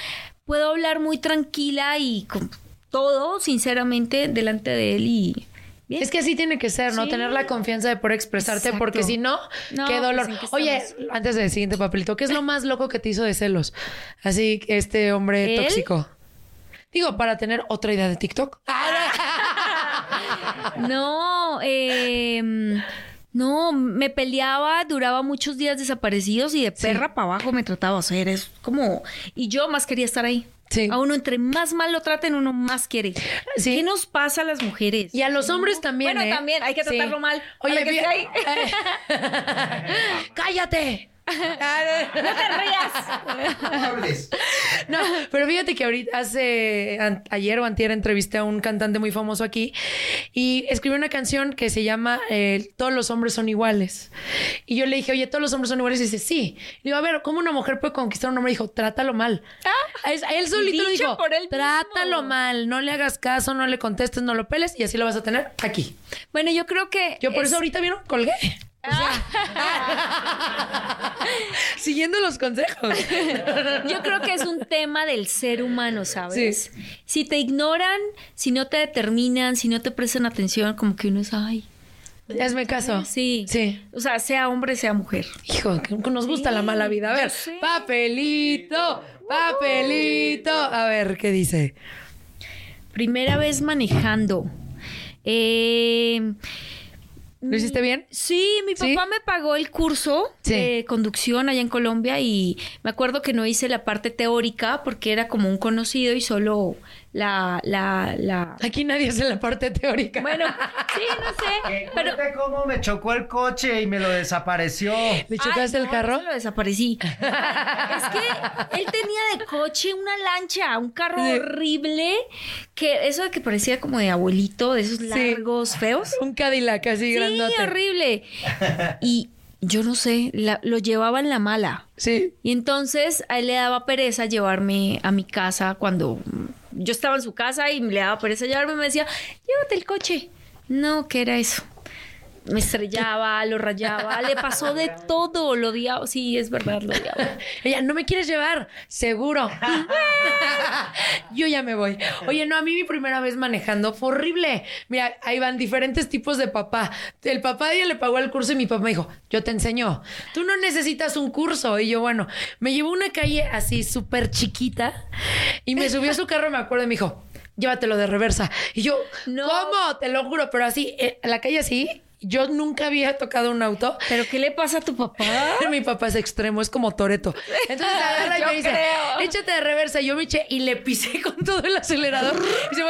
Speaker 5: puedo hablar muy tranquila y con todo, sinceramente, delante de él y... Bien.
Speaker 1: Es que así tiene que ser, ¿no?
Speaker 5: Sí.
Speaker 1: Tener la confianza de poder expresarte,
Speaker 5: Exacto.
Speaker 1: porque si no,
Speaker 5: No,
Speaker 1: qué
Speaker 5: pues,
Speaker 1: dolor.
Speaker 5: ¿en qué
Speaker 1: Oye, antes del siguiente papelito, ¿qué es lo más loco que te hizo de celos? Así, este hombre tóxico. Digo, para tener otra idea de TikTok.
Speaker 5: No, eh, no, me peleaba, duraba muchos días desaparecidos y de perra para abajo me trataba. O sea, eres como... Y yo más quería estar ahí.
Speaker 1: Sí.
Speaker 5: A uno entre más mal lo traten, uno más quiere.
Speaker 1: Sí.
Speaker 5: ¿Qué nos pasa a las mujeres?
Speaker 1: Y a los hombres también.
Speaker 5: Bueno,
Speaker 1: ¿eh?
Speaker 5: también, hay que
Speaker 1: Sí.
Speaker 5: tratarlo mal,
Speaker 1: Oye,
Speaker 5: que esté ahí.
Speaker 1: ¡Cállate!
Speaker 5: No te rías.
Speaker 1: No, pero fíjate que ahorita hace an- ayer o antier entrevisté a un cantante muy famoso aquí y escribió una canción que se llama eh, Todos los hombres son iguales. Y yo le dije, oye, todos los hombres son iguales. Y dice, sí. Le digo, a ver, ¿cómo una mujer puede conquistar a un hombre? Dijo, trátalo mal. A él- solito
Speaker 5: dicho
Speaker 1: dijo,
Speaker 5: por él mismo.
Speaker 1: trátalo mal, no le hagas caso, no le contestes, no lo peles y así lo vas a tener aquí.
Speaker 5: Bueno, yo creo que...
Speaker 1: Yo por
Speaker 5: es-
Speaker 1: eso ahorita vieron, colgué. O sea, siguiendo los consejos.
Speaker 5: Yo creo que es un tema del ser humano, ¿sabes? Si te ignoran, si no te determinan, si no te prestan atención, como que uno es, ay,
Speaker 1: Hazme caso.
Speaker 5: sí.
Speaker 1: Sí.
Speaker 5: O sea, sea hombre, sea mujer.
Speaker 1: Hijo, que nos gusta la mala vida. A ver, papelito, papelito. A ver, ¿qué dice?
Speaker 5: Primera vez manejando. Eh,
Speaker 1: ¿Lo hiciste bien?
Speaker 5: Sí, mi
Speaker 1: ¿Sí?
Speaker 5: papá me pagó el curso
Speaker 1: Sí.
Speaker 5: de conducción allá en Colombia y me acuerdo que no hice la parte teórica porque era como un conocido y solo la, la, la...
Speaker 1: Aquí nadie hace la parte teórica.
Speaker 5: Bueno, sí, no sé, pero...
Speaker 3: Cómo me chocó el coche y me lo desapareció.
Speaker 1: ¿Le chocaste
Speaker 5: Ay,
Speaker 1: el
Speaker 5: no,
Speaker 1: carro?
Speaker 5: lo desaparecí. es que él tenía de coche una lancha, un carro
Speaker 1: Sí.
Speaker 5: horrible, que eso de que parecía como de abuelito, de esos largos, feos.
Speaker 1: Un Cadillac así
Speaker 5: Sí,
Speaker 1: grandote.
Speaker 5: horrible. Y yo no sé, la- lo llevaba en la mala.
Speaker 1: Sí.
Speaker 5: Y entonces a él le daba pereza llevarme a mi casa cuando yo estaba en su casa y le daba pereza llevarme. Me decía, llévate el coche. No, ¿qué era eso? Me estrellaba, lo rayaba, le pasó de todo, lo odiaba. Sí, es verdad, lo odiaba.
Speaker 1: Ella, no me quieres llevar, seguro. Yo ya me voy. Oye, no, a mí mi primera vez manejando fue horrible. Mira, ahí van diferentes tipos de papá. El papá ella le pagó el curso y mi papá me dijo, yo te enseño. Tú no necesitas un curso. Y yo, bueno, me llevó una calle así súper chiquita y me subió a su carro, me acuerdo, y me dijo, llévatelo de reversa. Y yo,
Speaker 5: No.
Speaker 1: ¿cómo? Te lo juro, pero así, eh, la calle así. Yo nunca había tocado un auto.
Speaker 5: ¿Pero qué le pasa a tu papá?
Speaker 1: Mi papá es extremo, es como Toreto. Entonces agarra y
Speaker 5: Yo
Speaker 1: me dice,
Speaker 5: creo.
Speaker 1: échate de reversa. Yo me eché y le pisé con todo el acelerador. Y, se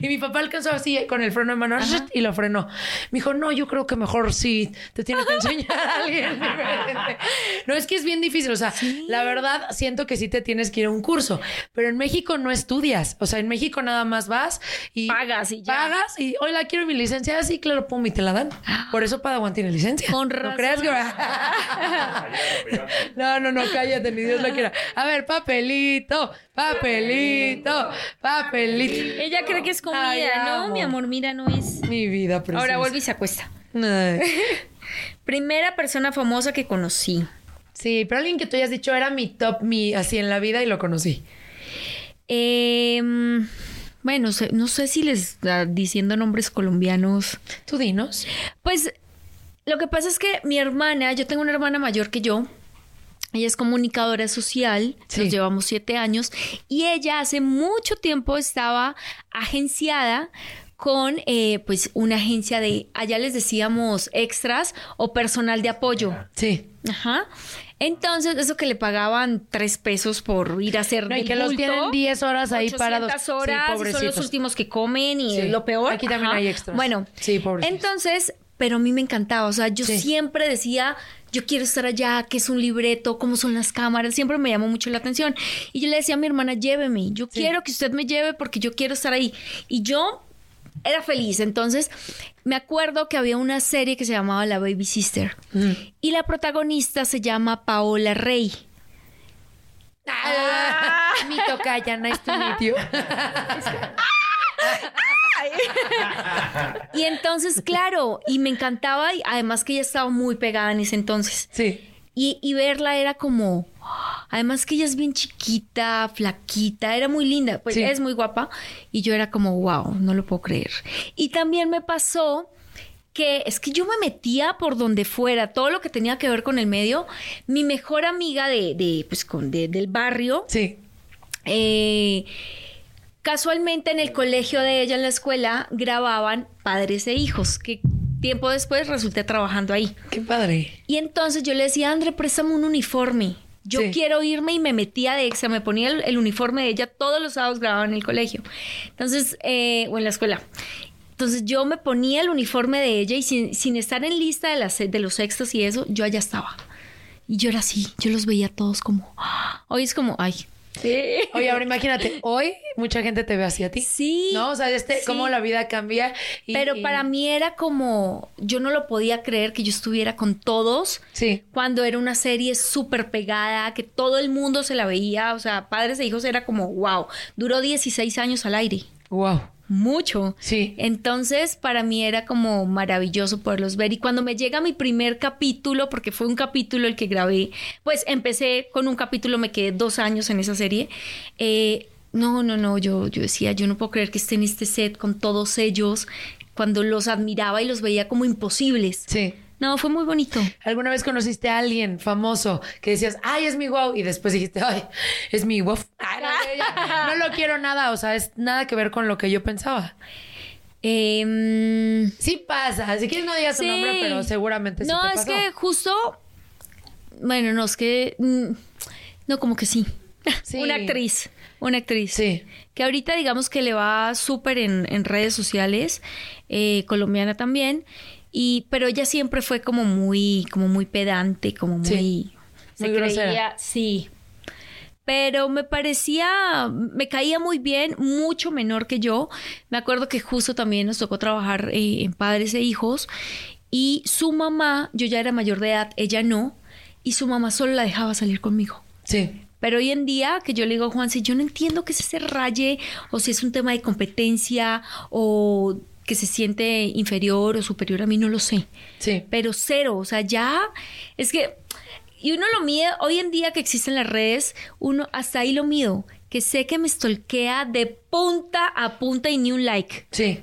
Speaker 1: y mi papá alcanzó así con el freno de mano y lo frenó. Me dijo, no, yo creo que mejor sí te tiene que enseñar a alguien diferente. No, es que es bien difícil. O sea, la verdad, siento que sí te tienes que ir a un curso. Pero en México no estudias. O sea, en México nada más vas y...
Speaker 5: Pagas y ya.
Speaker 1: Pagas y, hola, quiero mi licencia. Sí, claro, pum, y te la dan. Por eso Padawan tiene licencia.
Speaker 5: Con
Speaker 1: ¿No creas que... No, no, no, cállate, ni Dios lo quiera. A ver, papelito, papelito, papelito.
Speaker 5: Ella cree que es comida,
Speaker 1: Ay,
Speaker 5: ¿no?
Speaker 1: amo.
Speaker 5: Mi amor, mira, no es.
Speaker 1: Mi vida preciosa.
Speaker 5: Ahora vuelve y se acuesta. Primera persona famosa que conocí.
Speaker 1: Sí, pero alguien que tú hayas dicho era mi top, mi así en la vida y lo conocí.
Speaker 5: Em, bueno, no sé si les ah, diciendo nombres colombianos.
Speaker 1: Tú dinos.
Speaker 5: Pues lo que pasa es que mi hermana, yo tengo una hermana mayor que yo, Ella es comunicadora social,
Speaker 1: Sí.
Speaker 5: nos llevamos siete años, y ella hace mucho tiempo estaba agenciada con eh, pues una agencia de, allá les decíamos extras o personal de apoyo.
Speaker 1: Sí.
Speaker 5: Ajá. Entonces, eso que le pagaban tres pesos por ir a hacer
Speaker 1: No, y que los tienen 10 horas ahí
Speaker 5: 800
Speaker 1: parados.
Speaker 5: Horas, son los últimos que comen y
Speaker 1: Sí.
Speaker 5: lo peor.
Speaker 1: Aquí también hay extras.
Speaker 5: Bueno,
Speaker 1: Sí, pobrecitos.
Speaker 5: entonces, pero a mí me encantaba. O sea, yo
Speaker 1: Sí.
Speaker 5: siempre decía, yo quiero estar allá, qué es un libreto, cómo son las cámaras. Siempre me llamó mucho la atención. Y yo le decía a mi hermana, lléveme. Yo quiero que usted me lleve porque yo quiero estar ahí. Y yo era feliz. Entonces, me acuerdo que había una serie que se llamaba La Baby Sister. Y la protagonista se llama Paola Rey.
Speaker 1: Ah, mi tocaya, nice to meet you.
Speaker 5: Y entonces, claro, y me encantaba, y además que ella estaba muy pegada en ese entonces.
Speaker 1: Sí.
Speaker 5: Y, y verla era como, además que ella es bien chiquita, flaquita, era muy linda, pues
Speaker 1: Sí.
Speaker 5: es muy guapa. Y yo era como, wow, no lo puedo creer. Y también me pasó que es que yo me metía por donde fuera, todo lo que tenía que ver con el medio. Mi mejor amiga de, de, pues, con, de- del barrio,
Speaker 1: Sí.
Speaker 5: eh, casualmente en el colegio de ella, en la escuela, grababan padres e hijos, que tiempo después resulté trabajando ahí.
Speaker 1: Qué padre.
Speaker 5: Y entonces yo le decía, André, préstame un uniforme. Yo
Speaker 1: Sí.
Speaker 5: quiero irme y me metía de extra, me ponía el, el uniforme de ella, todos los sábados grababa en el colegio. Entonces, eh, o en la escuela. Entonces yo me ponía el uniforme de ella y sin, sin estar en lista de, las, de los extras y eso, yo allá estaba. Y yo era así, yo los veía todos como, ¡ah! hoy es como, ay.
Speaker 1: Oye, ahora imagínate, hoy mucha gente te ve así a ti.
Speaker 5: Sí.
Speaker 1: ¿No? O sea, este,
Speaker 5: Sí.
Speaker 1: cómo la vida cambia. y-
Speaker 5: Pero
Speaker 1: y-
Speaker 5: para mí era como, yo no lo podía creer que yo estuviera con todos
Speaker 1: Sí.
Speaker 5: cuando era una serie súper pegada, que todo el mundo se la veía, o sea, padres e hijos era como, wow, duró 16 años al aire,
Speaker 1: Wow.
Speaker 5: Mucho.
Speaker 1: Sí.
Speaker 5: Entonces, para mí era como maravilloso poderlos ver. Y cuando me llega mi primer capítulo, porque fue un capítulo el que grabé, pues empecé con un capítulo, me quedé dos años en esa serie. eh, no, no, no, yo, yo decía, yo no puedo creer que esté en este set con todos ellos, cuando los admiraba y los veía como imposibles.
Speaker 1: Sí.
Speaker 5: No, fue muy bonito.
Speaker 1: ¿Alguna vez conociste a alguien famoso que decías, ay, es mi wow? Y después dijiste, ay, es mi wow. No, lo quiero nada, o sea, es nada que ver con lo que yo pensaba.
Speaker 5: Em,
Speaker 1: Sí pasa, si quieres no digas su
Speaker 5: Sí.
Speaker 1: nombre, pero seguramente sí
Speaker 5: no, es que justo. Bueno, no, es que. mm, No, como que sí.
Speaker 1: Sí.
Speaker 5: Una actriz. Una actriz.
Speaker 1: Sí.
Speaker 5: Que ahorita digamos que le va súper en, en redes sociales. eh, colombiana también. Y, pero ella siempre fue como muy, como muy pedante, como muy.
Speaker 1: Sí.
Speaker 5: se
Speaker 1: Muy grosera.
Speaker 5: creía- sí. Pero me parecía, me caía muy bien, mucho menor que yo. Me acuerdo que justo también nos tocó trabajar eh, en padres e hijos. Y su mamá, yo ya era mayor de edad, ella no. Y su mamá solo la dejaba salir conmigo.
Speaker 1: Sí.
Speaker 5: Pero hoy en día, que yo le digo a Juan, si yo no entiendo qué es ese raye, o si es un tema de competencia, o que se siente inferior o superior a mí, no lo sé.
Speaker 1: Sí.
Speaker 5: Pero cero, o sea, ya es que, y uno lo mide, hoy en día que existen las redes, uno hasta ahí lo mido, que sé que me stalkea de punta a punta y ni un like.
Speaker 1: Sí.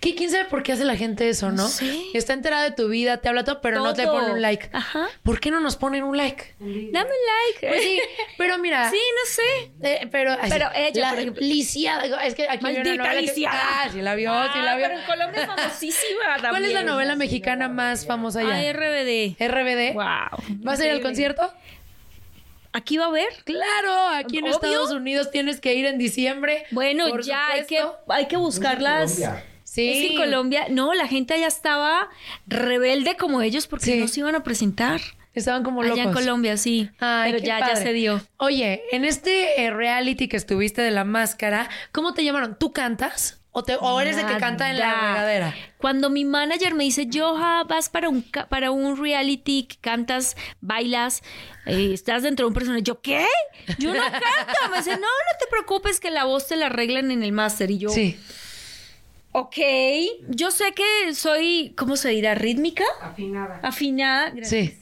Speaker 1: ¿Qui- ¿Quién sabe por qué hace la gente eso, no?
Speaker 5: Sé.
Speaker 1: Está enterada de tu vida, te habla todo, pero no te pone un like.
Speaker 5: Ajá.
Speaker 1: ¿Por qué no nos ponen un like?
Speaker 5: Dame un like.
Speaker 1: Pues sí, pero mira.
Speaker 5: Sí, no sé.
Speaker 1: eh, pero, ay,
Speaker 5: Pero
Speaker 1: sí,
Speaker 5: ella,
Speaker 1: la
Speaker 5: por ejemplo.
Speaker 1: lisiada, es que aquí hay una
Speaker 5: Maldita
Speaker 1: que-
Speaker 5: lisiada.
Speaker 1: Ah, sí la vio, sí la
Speaker 5: Ah,
Speaker 1: vio.
Speaker 5: pero en Colombia es famosísima
Speaker 1: ¿Cuál es la
Speaker 5: también.
Speaker 1: novela mexicana más famosa allá?
Speaker 5: Ay, RBD.
Speaker 1: RBD.
Speaker 5: Wow.
Speaker 1: ¿Vas a ir al concierto?
Speaker 5: ¿Aquí va a haber?
Speaker 1: Claro, aquí en
Speaker 5: Obvio.
Speaker 1: Estados Unidos tienes que ir en diciembre.
Speaker 5: Bueno, ya hay que, hay que buscarlas.
Speaker 1: Sí.
Speaker 5: Es que en Colombia, no, la gente allá estaba rebelde como ellos porque
Speaker 1: Sí.
Speaker 5: no se iban a presentar.
Speaker 1: Estaban como locos.
Speaker 5: Allá en Colombia, sí.
Speaker 1: Ay,
Speaker 5: Pero ya, ya se dio.
Speaker 1: Oye, en este eh, reality que estuviste de la máscara, ¿cómo te llamaron? ¿Tú cantas? ¿O, te- o eres de que canta en la regadera?
Speaker 5: Cuando mi manager me dice, Joja, vas para un, para un reality, que cantas, bailas, eh, estás dentro de un personaje. Yo, ¿qué? Yo no canto. Me dice, no, no te preocupes que la voz te la arreglan en el máster. Y yo,
Speaker 1: Sí.
Speaker 5: Ok. Yo sé que soy, ¿cómo se dirá? ¿Rítmica? Afinada. Afinada. Gracias.
Speaker 1: Sí.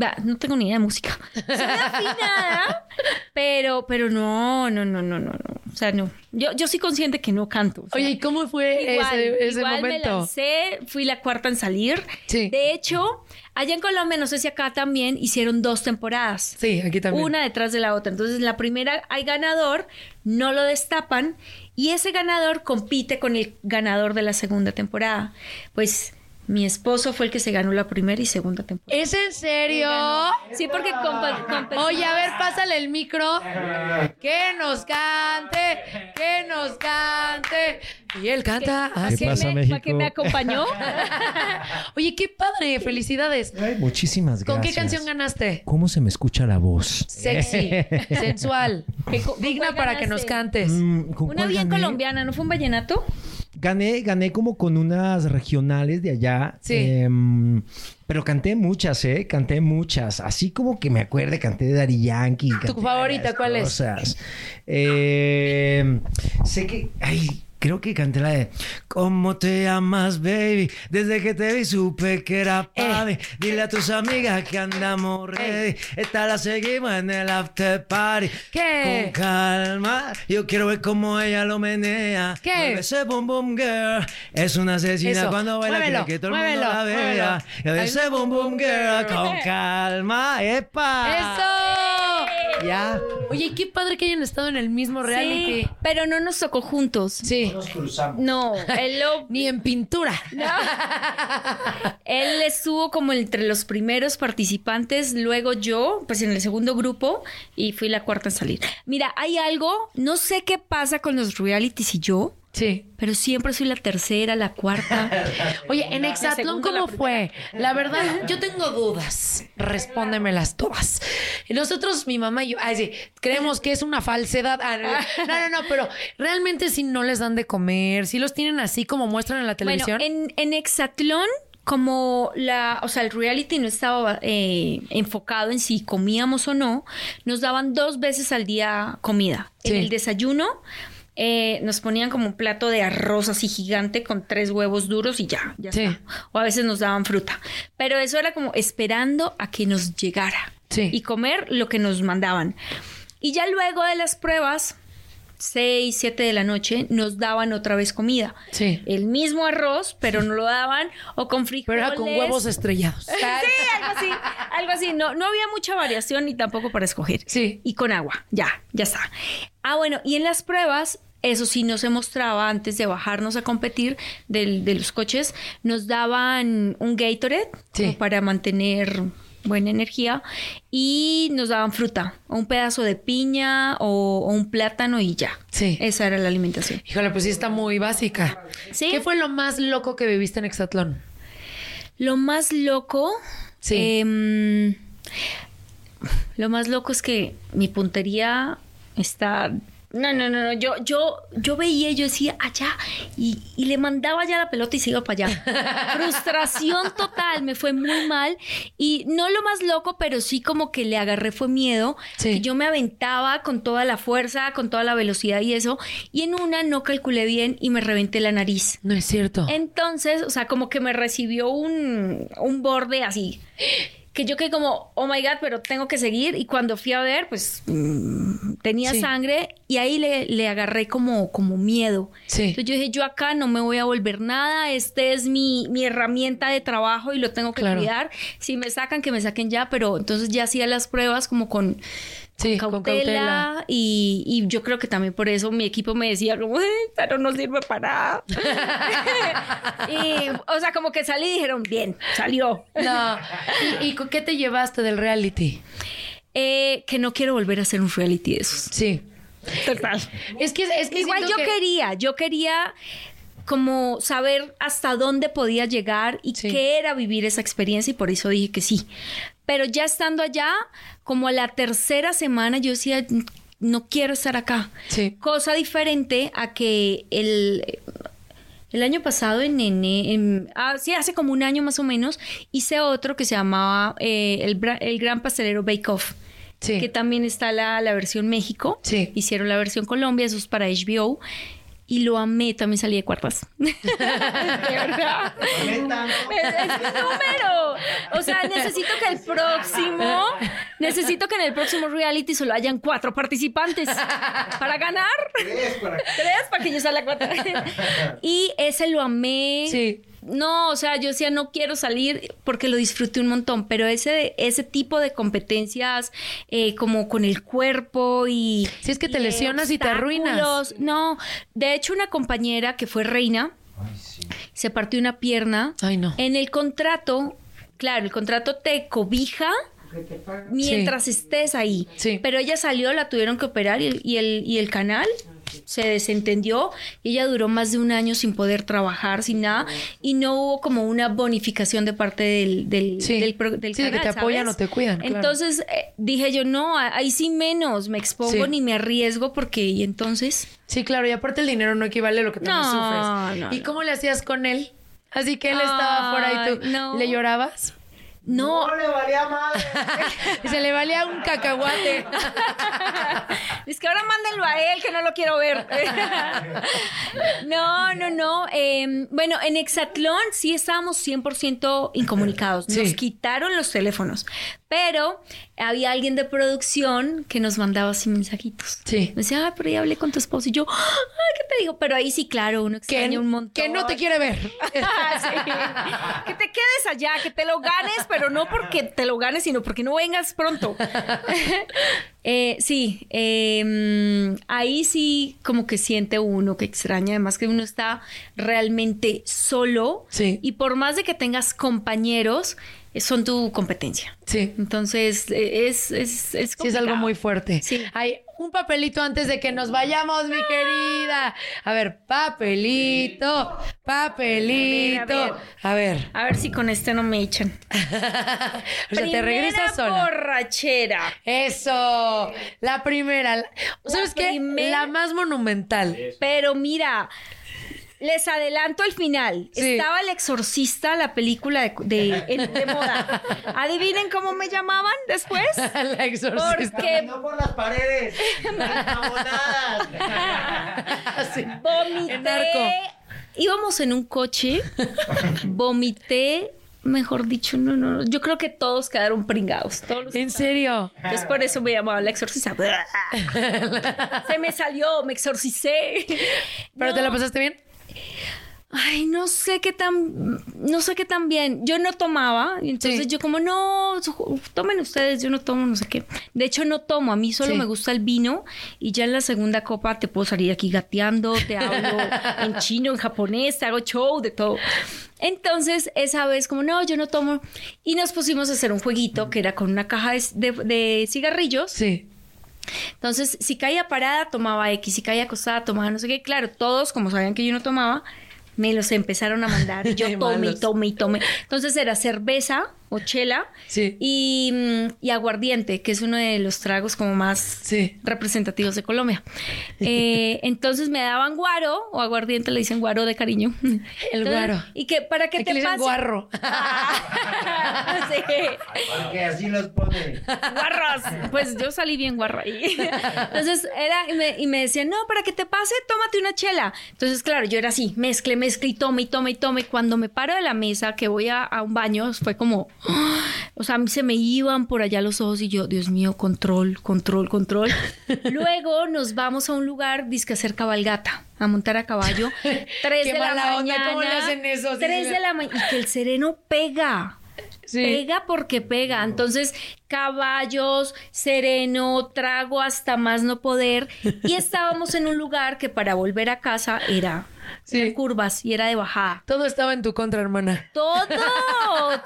Speaker 5: Va, no tengo ni idea de música. Soy afinada, pero, pero no, no, no, no, no, no. O sea, no. Yo, yo soy consciente que no canto. o sea,
Speaker 1: Oye, ¿y cómo fue
Speaker 5: igual,
Speaker 1: ese, ese
Speaker 5: igual me
Speaker 1: momento?
Speaker 5: lancé, fui la cuarta en salir.
Speaker 1: Sí.
Speaker 5: De hecho, allá en Colombia, no sé si acá también, hicieron dos temporadas.
Speaker 1: Sí, aquí también.
Speaker 5: Una detrás de la otra. Entonces, en la primera hay ganador, no lo destapan y ese ganador compite con el ganador de la segunda temporada. Pues mi esposo fue el que se ganó la primera y segunda temporada.
Speaker 1: ¿Es en serio?
Speaker 5: Sí, porque.
Speaker 1: Oye, a ver, pásale el micro. Que nos cante, que nos cante. Y él canta así.
Speaker 5: ¿Qué
Speaker 6: pasa,
Speaker 5: me-
Speaker 6: México?
Speaker 5: ¿Para qué me acompañó?
Speaker 1: Oye, qué padre, felicidades.
Speaker 6: Ay, muchísimas gracias.
Speaker 1: ¿Con qué canción ganaste?
Speaker 6: ¿Cómo se me escucha la voz?
Speaker 1: Sexy, sensual,
Speaker 5: ¿Qué-
Speaker 1: digna para que nos cantes.
Speaker 6: Mm, ¿con
Speaker 5: Una bien
Speaker 6: gané?
Speaker 5: colombiana, ¿no fue un vallenato?
Speaker 6: Gané, gané como con unas regionales de allá.
Speaker 1: Sí.
Speaker 6: Em, pero canté muchas, ¿eh? Canté muchas. Así como que me acuerde, canté de Dari Yankee. canté
Speaker 1: favorita cuál es?
Speaker 6: Em, sé que... Ay, creo que canté la de... ¿Cómo te llamas, baby? Desde que te vi supe que era
Speaker 1: Eh.
Speaker 6: para mí. Dile a tus amigas que andamos ready. Esta la seguimos en el after party.
Speaker 1: ¿Qué?
Speaker 6: Con calma. Yo quiero ver cómo ella lo menea.
Speaker 1: ¿Qué?
Speaker 6: Mueve ese boom boom girl. Es una asesina
Speaker 1: Eso.
Speaker 6: cuando baila
Speaker 1: Muévelo,
Speaker 6: que todo el
Speaker 1: muévelo,
Speaker 6: mundo la vea.
Speaker 1: muévelo.
Speaker 6: Mueve ese boom boom girl con calma. ¡Epa!
Speaker 1: ¡Eso!
Speaker 6: Ya.
Speaker 1: Oye, qué padre que hayan estado en el mismo reality.
Speaker 5: Sí, pero no nos tocó juntos.
Speaker 1: Sí.
Speaker 6: Nos cruzamos.
Speaker 5: No, él lo-
Speaker 1: Ni en pintura.
Speaker 5: Él estuvo como entre los primeros participantes, luego yo, pues en el segundo grupo, y fui la cuarta en salir. Mira, hay algo, no sé qué pasa con los realities y yo,
Speaker 1: Sí.
Speaker 5: pero siempre soy la tercera, la cuarta.
Speaker 1: Oye, en Exatlón, ¿cómo
Speaker 5: la
Speaker 1: fue? La verdad, yo tengo dudas. Respóndemelas todas. Nosotros, mi mamá y yo, ay, sí, creemos que es una falsedad. Ah, no, no, no, no, pero realmente si no les dan de comer, si los tienen así como muestran en la televisión.
Speaker 5: Bueno, en, en Exatlón, como la, o sea, el reality no estaba eh, enfocado en si comíamos o no, nos daban dos veces al día comida.
Speaker 1: Sí.
Speaker 5: En el desayuno eh, nos ponían como un plato de arroz así gigante con tres huevos duros y ya, ya
Speaker 1: Sí.
Speaker 5: está. O a veces nos daban fruta. Pero eso era como esperando a que nos llegara
Speaker 1: Sí.
Speaker 5: y comer lo que nos mandaban. Y ya luego de las pruebas, 6, 7 de la noche, nos daban otra vez comida.
Speaker 1: Sí.
Speaker 5: El mismo arroz, pero no lo daban o con
Speaker 1: pero
Speaker 5: frijoles.
Speaker 1: era con huevos estrellados.
Speaker 5: Sí, algo así, algo así. No, no había mucha variación ni tampoco para escoger.
Speaker 1: Sí.
Speaker 5: Y con agua, ya, ya está. Ah, bueno, y en las pruebas, eso sí no se mostraba antes de bajarnos a competir del- de los coches, nos daban un Gatorade
Speaker 1: Sí.
Speaker 5: como para mantener buena energía y nos daban fruta, o un pedazo de piña o, o un plátano y ya.
Speaker 1: Sí.
Speaker 5: Esa era la alimentación.
Speaker 1: Híjole, pues sí está muy básica.
Speaker 5: Sí.
Speaker 1: ¿Qué fue lo más loco que viviste en Exatlón?
Speaker 5: Lo más loco.
Speaker 1: Sí.
Speaker 5: em, lo más loco es que mi puntería está. No, no, no, no. Yo, yo, yo veía, yo decía allá y, y le mandaba ya la pelota y se iba para allá. Frustración total, me fue muy mal. Y no lo más loco, pero sí como que le agarré fue miedo.
Speaker 1: Sí.
Speaker 5: Que yo me aventaba con toda la fuerza, con toda la velocidad y eso. Y en una no calculé bien y me reventé la nariz.
Speaker 1: No es cierto.
Speaker 5: Entonces, o sea, como que me recibió un, un borde así. Que yo quedé como, oh my God, pero tengo que seguir. Y cuando fui a ver, pues mm, tenía
Speaker 1: Sí.
Speaker 5: sangre y ahí le, le agarré como, como miedo.
Speaker 1: Sí.
Speaker 5: Entonces yo dije, yo acá no me voy a volver nada. Este es mi, mi herramienta de trabajo y lo tengo que
Speaker 1: Claro.
Speaker 5: cuidar. Si me sacan, que me saquen ya. Pero entonces ya hacía las pruebas como con,
Speaker 1: Sí,
Speaker 5: con
Speaker 1: con
Speaker 5: cautela. Y, y yo creo que también por eso mi equipo me decía como, "Eh, pero no sirve para nada. y, o sea, como que salí y dijeron, bien, salió.
Speaker 1: No. ¿Y, y qué te llevaste del reality?
Speaker 5: Eh, que no quiero volver a hacer un reality de esos.
Speaker 1: Sí.
Speaker 5: Total.
Speaker 1: Es que, es que
Speaker 5: Igual yo
Speaker 1: que-
Speaker 5: quería, yo quería como saber hasta dónde podía llegar y
Speaker 1: Sí.
Speaker 5: qué era vivir esa experiencia y por eso dije que sí. Pero ya estando allá, como a la tercera semana, yo decía, no quiero estar acá.
Speaker 1: Sí.
Speaker 5: Cosa diferente a que el, el año pasado, en, en, en- ah, sí, hace como un año más o menos, hice otro que se llamaba eh, el, el Gran Pastelero Bake Off.
Speaker 1: Sí.
Speaker 5: Que también está la, la versión México.
Speaker 1: Sí.
Speaker 5: Hicieron la versión Colombia, eso es para HBO. Y lo amé. También salí de verdad. Es, es un número. O sea, necesito que el próximo, necesito que en el próximo reality solo hayan cuatro participantes para ganar. Tres para, Tres para que yo salga cuatro. y ese lo amé.
Speaker 1: Sí.
Speaker 5: No, o sea, yo decía, no quiero salir porque lo disfruté un montón, pero ese, ese tipo de competencias eh, como con el cuerpo y...
Speaker 1: Si es que te lesionas y te arruinas.
Speaker 5: No, de hecho una compañera que fue reina se partió una pierna.
Speaker 1: Ay, no.
Speaker 5: En el contrato, claro, el contrato te cobija mientras estés ahí.
Speaker 1: Sí.
Speaker 5: Pero ella salió, la tuvieron que operar y, y el, y el canal se desentendió y ella duró más de un año sin poder trabajar, sin nada, y no hubo como una bonificación de parte del, del,
Speaker 1: Sí.
Speaker 5: del, pro- del
Speaker 1: Sí, de que
Speaker 5: canal,
Speaker 1: te apoyan o te cuidan, claro.
Speaker 5: Entonces eh, dije yo, no, ahí sí menos, me expongo
Speaker 1: Sí.
Speaker 5: ni me arriesgo porque, y entonces...
Speaker 1: Sí, claro, y aparte el dinero no equivale a lo que tú
Speaker 5: No,
Speaker 1: sufres.
Speaker 5: no,
Speaker 1: ¿Y
Speaker 5: no.
Speaker 1: cómo le hacías con él? Así que él estaba fuera y tú le llorabas.
Speaker 5: No,
Speaker 3: No le valía madre.
Speaker 1: Y se le valía un cacahuate.
Speaker 5: Es que ahora mándenlo a él, que no lo quiero ver. no, no, no. Eh, bueno, en Exatlón sí estábamos 100% incomunicados. Nos
Speaker 1: Sí.
Speaker 5: quitaron los teléfonos. Pero había alguien de producción que nos mandaba así mensajitos.
Speaker 1: Sí.
Speaker 5: Me decía, ah, pero ya hablé con tu esposo. Y yo, ay, ¿qué te digo? Pero ahí sí, claro, uno
Speaker 1: Que,
Speaker 5: extraña un montón.
Speaker 1: que no te quiere ver.
Speaker 5: Sí. Que te quedes allá, que te lo ganes, pero no porque te lo ganes, sino porque no vengas pronto. Eh, sí, eh, mm, ahí sí como que siente uno que extraña, además que uno está realmente solo
Speaker 1: Sí.
Speaker 5: y por más de que tengas compañeros, son tu competencia.
Speaker 1: Sí.
Speaker 5: Entonces, eh, es, es, es
Speaker 1: Sí, es algo muy fuerte.
Speaker 5: Sí.
Speaker 1: Hay un papelito antes de que nos vayamos, mi querida. A ver, papelito, papelito.
Speaker 5: A ver,
Speaker 1: A ver.
Speaker 5: A ver si con este no me echan.
Speaker 1: O sea, te regresas sola.
Speaker 5: borrachera.
Speaker 1: Eso. La primera. La- ¿Sabes qué?
Speaker 5: primera-
Speaker 1: La más monumental.
Speaker 5: Pero mira, les adelanto el final.
Speaker 1: Sí.
Speaker 5: Estaba El Exorcista, la película de, de, en- de moda. Adivinen cómo me llamaban después.
Speaker 1: La exorcista.
Speaker 5: Porque
Speaker 3: No por las paredes.
Speaker 1: Así.
Speaker 5: vomité. Íbamos en un coche, vomité. Mejor dicho, no, no, no. Yo creo que todos quedaron pringados. Todos los-
Speaker 1: ¿En serio?
Speaker 5: Entonces por eso me llamaba la exorcista. Se me salió, me exorcicé.
Speaker 1: ¿Pero te la pasaste bien?
Speaker 5: Ay, no sé qué tan, no sé qué tan bien. Yo no tomaba, entonces
Speaker 1: Sí.
Speaker 5: yo como, no, tomen ustedes, yo no tomo, no sé qué. De hecho, no tomo, a mí solo
Speaker 1: Sí.
Speaker 5: me gusta el vino y ya en la segunda copa te puedo salir aquí gateando, te hablo en chino, en japonés, te hago show, de todo. Entonces, esa vez como, no, yo no tomo. Y nos pusimos a hacer un jueguito que era con una caja de, de- de cigarrillos.
Speaker 1: Sí.
Speaker 5: Entonces, si caía parada, tomaba X, si caía acostada, tomaba no sé qué. Claro, todos, como sabían que yo no tomaba, me los empezaron a mandar. Y yo tome y tome. Entonces era cerveza o chela
Speaker 1: Sí.
Speaker 5: y, mm, y aguardiente, que es uno de los tragos como más
Speaker 1: Sí.
Speaker 5: representativos de Colombia. Eh, entonces me daban guaro o aguardiente, le dicen guaro de cariño.
Speaker 1: El
Speaker 5: Entonces,
Speaker 1: guaro.
Speaker 5: Y que para que
Speaker 1: Aquí
Speaker 5: te
Speaker 1: le dicen
Speaker 5: pase...
Speaker 1: guarro.
Speaker 5: sí.
Speaker 3: Porque así los pone.
Speaker 5: guarros. Pues yo salí bien guarra ahí. Entonces era, y me, y me decían, no, para que te pase, tómate una chela. Entonces, claro, yo era así, mezcle, mezcle y tome y tome y tome. Cuando me paro de la mesa, que voy a, a un baño, fue como, o sea, a mí se me iban por allá los ojos y yo, Dios mío, control, control, control. Luego nos vamos a un lugar, disque hacer cabalgata, a montar a caballo. Tres
Speaker 1: Qué
Speaker 5: de la
Speaker 1: onda,
Speaker 5: mañana.
Speaker 1: ¿cómo le hacen eso? Sí,
Speaker 5: Tres
Speaker 1: sí,
Speaker 5: de la mañana. Y que el sereno pega.
Speaker 1: Sí.
Speaker 5: Pega porque pega. Entonces, caballos, sereno, trago hasta más no poder. Y estábamos en un lugar que para volver a casa era
Speaker 1: Sí.
Speaker 5: eran curvas y era de bajada.
Speaker 1: Todo estaba en tu contra, hermana.
Speaker 5: Todo,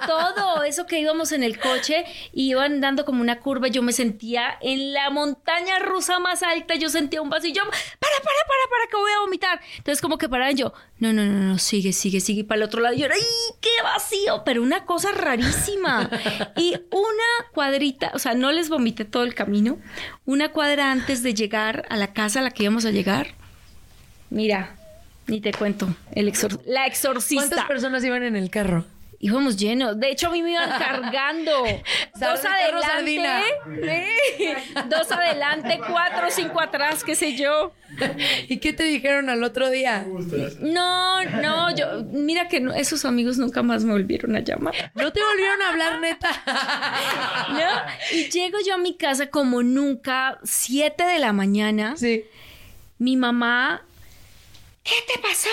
Speaker 5: todo. Eso que íbamos en el coche, iban dando como una curva. Yo me sentía en la montaña rusa más alta. Yo sentía un vacío. y Yo, para, para, para, para, que voy a vomitar. Entonces, como que paraban yo, no, no, no, no, sigue, sigue, sigue. Y para el otro lado, yo era, ¡ay, qué vacío! Pero una cosa rarísima. Y una cuadrita, o sea, no les vomité todo el camino. Una cuadra antes de llegar a la casa a la que íbamos a llegar. Mira, ni te cuento. El exor- la exorcista.
Speaker 1: ¿Cuántas personas iban en el carro?
Speaker 5: Íbamos llenos. De hecho, a mí me iban cargando. Dos adelante. Sí. Dos adelante, cuatro, cinco atrás, qué sé yo.
Speaker 1: ¿Y qué te dijeron al otro día?
Speaker 5: No, no, yo, mira que no- esos amigos nunca más me volvieron a llamar.
Speaker 1: ¿No te volvieron a hablar neta?
Speaker 5: ¿no? Y llego yo a mi casa como nunca, siete de la mañana.
Speaker 1: Sí.
Speaker 5: Mi mamá, ¿qué te pasó?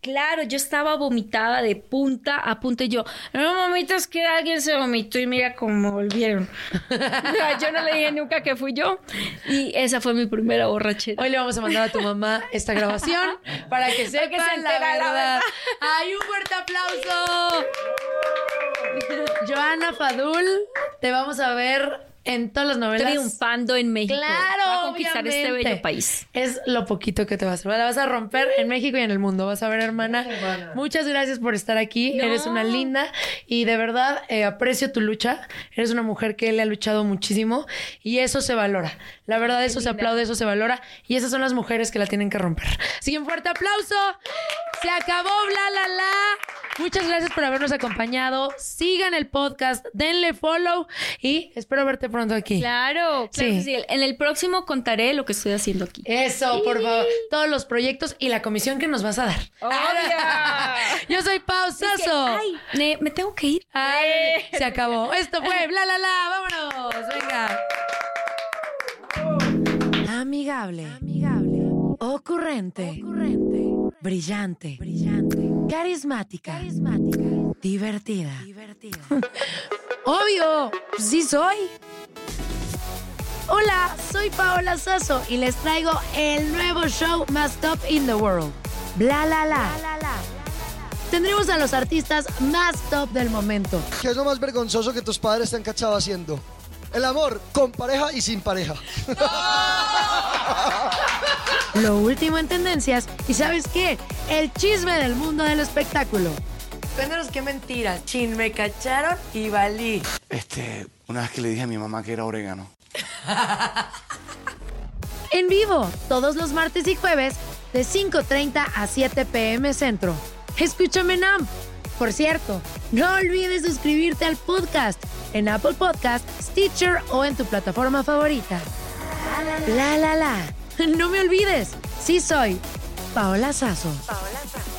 Speaker 5: Claro, yo estaba vomitada de punta a punta y yo, no mamita, es que alguien se vomitó y mira cómo volvieron. yo no le dije nunca que fui yo. Y esa fue mi primera borrachera.
Speaker 1: Hoy le vamos a mandar a tu mamá esta grabación para que sepa
Speaker 5: que se
Speaker 1: la
Speaker 5: entere la
Speaker 1: verdad.
Speaker 5: verdad.
Speaker 1: ¡Ay, un fuerte aplauso! Joana Fadul, te vamos a ver en todas las novelas.
Speaker 5: Triunfando en México.
Speaker 1: Claro,
Speaker 5: Voy a conquistar este bello país.
Speaker 1: Es lo poquito que te vas a hacer. La vas a romper en México y en el mundo. Vas a ver, hermana. Muchas gracias por estar aquí.
Speaker 5: No.
Speaker 1: Eres una linda y de verdad eh, aprecio tu lucha. Eres una mujer que le ha luchado muchísimo y eso se valora. La verdad, eso se aplaude, eso se valora y esas son las mujeres que la tienen que romper. Así que un fuerte aplauso. Se acabó, bla, la, la. Muchas gracias por habernos acompañado. Sigan el podcast, denle follow y espero verte pronto aquí.
Speaker 5: Claro, claro
Speaker 1: Sí.
Speaker 5: sí. En el próximo contaré lo que estoy haciendo aquí.
Speaker 1: Eso, por favor. Todos los proyectos y la comisión que nos vas a dar.
Speaker 5: ¡Obvia!
Speaker 1: Yo soy Pau
Speaker 5: Es que,
Speaker 1: Sasso.
Speaker 5: ay, me, tengo que ir.
Speaker 1: Ay, se acabó. Esto fue Bla La La. Vámonos. Venga. Amigable. Amigable. Ocurrente. Brillante. Brillante. Carismática. Carismática. Divertida. Divertida. Obvio. Sí soy. Hola, soy Paola Sasso y les traigo el nuevo show más top in the world. Bla la la. Tendremos a los artistas más top del momento.
Speaker 7: ¿Qué es lo más vergonzoso que tus padres te han cachado haciendo? El amor con pareja y sin pareja.
Speaker 1: Lo último en tendencias y ¿sabes qué? El chisme del mundo del espectáculo. Cuéntanos qué mentiras. Chin, me cacharon y valí.
Speaker 8: Este, una vez que le dije a mi mamá que era orégano.
Speaker 1: En vivo, todos los martes y jueves, de 5.30 a 7 pm centro. Escúchame en AMP. Por cierto, no olvides suscribirte al podcast en Apple Podcast, Stitcher o en tu plataforma favorita. La la la. No me olvides, sí soy Paola Sazo. Paola Sazo.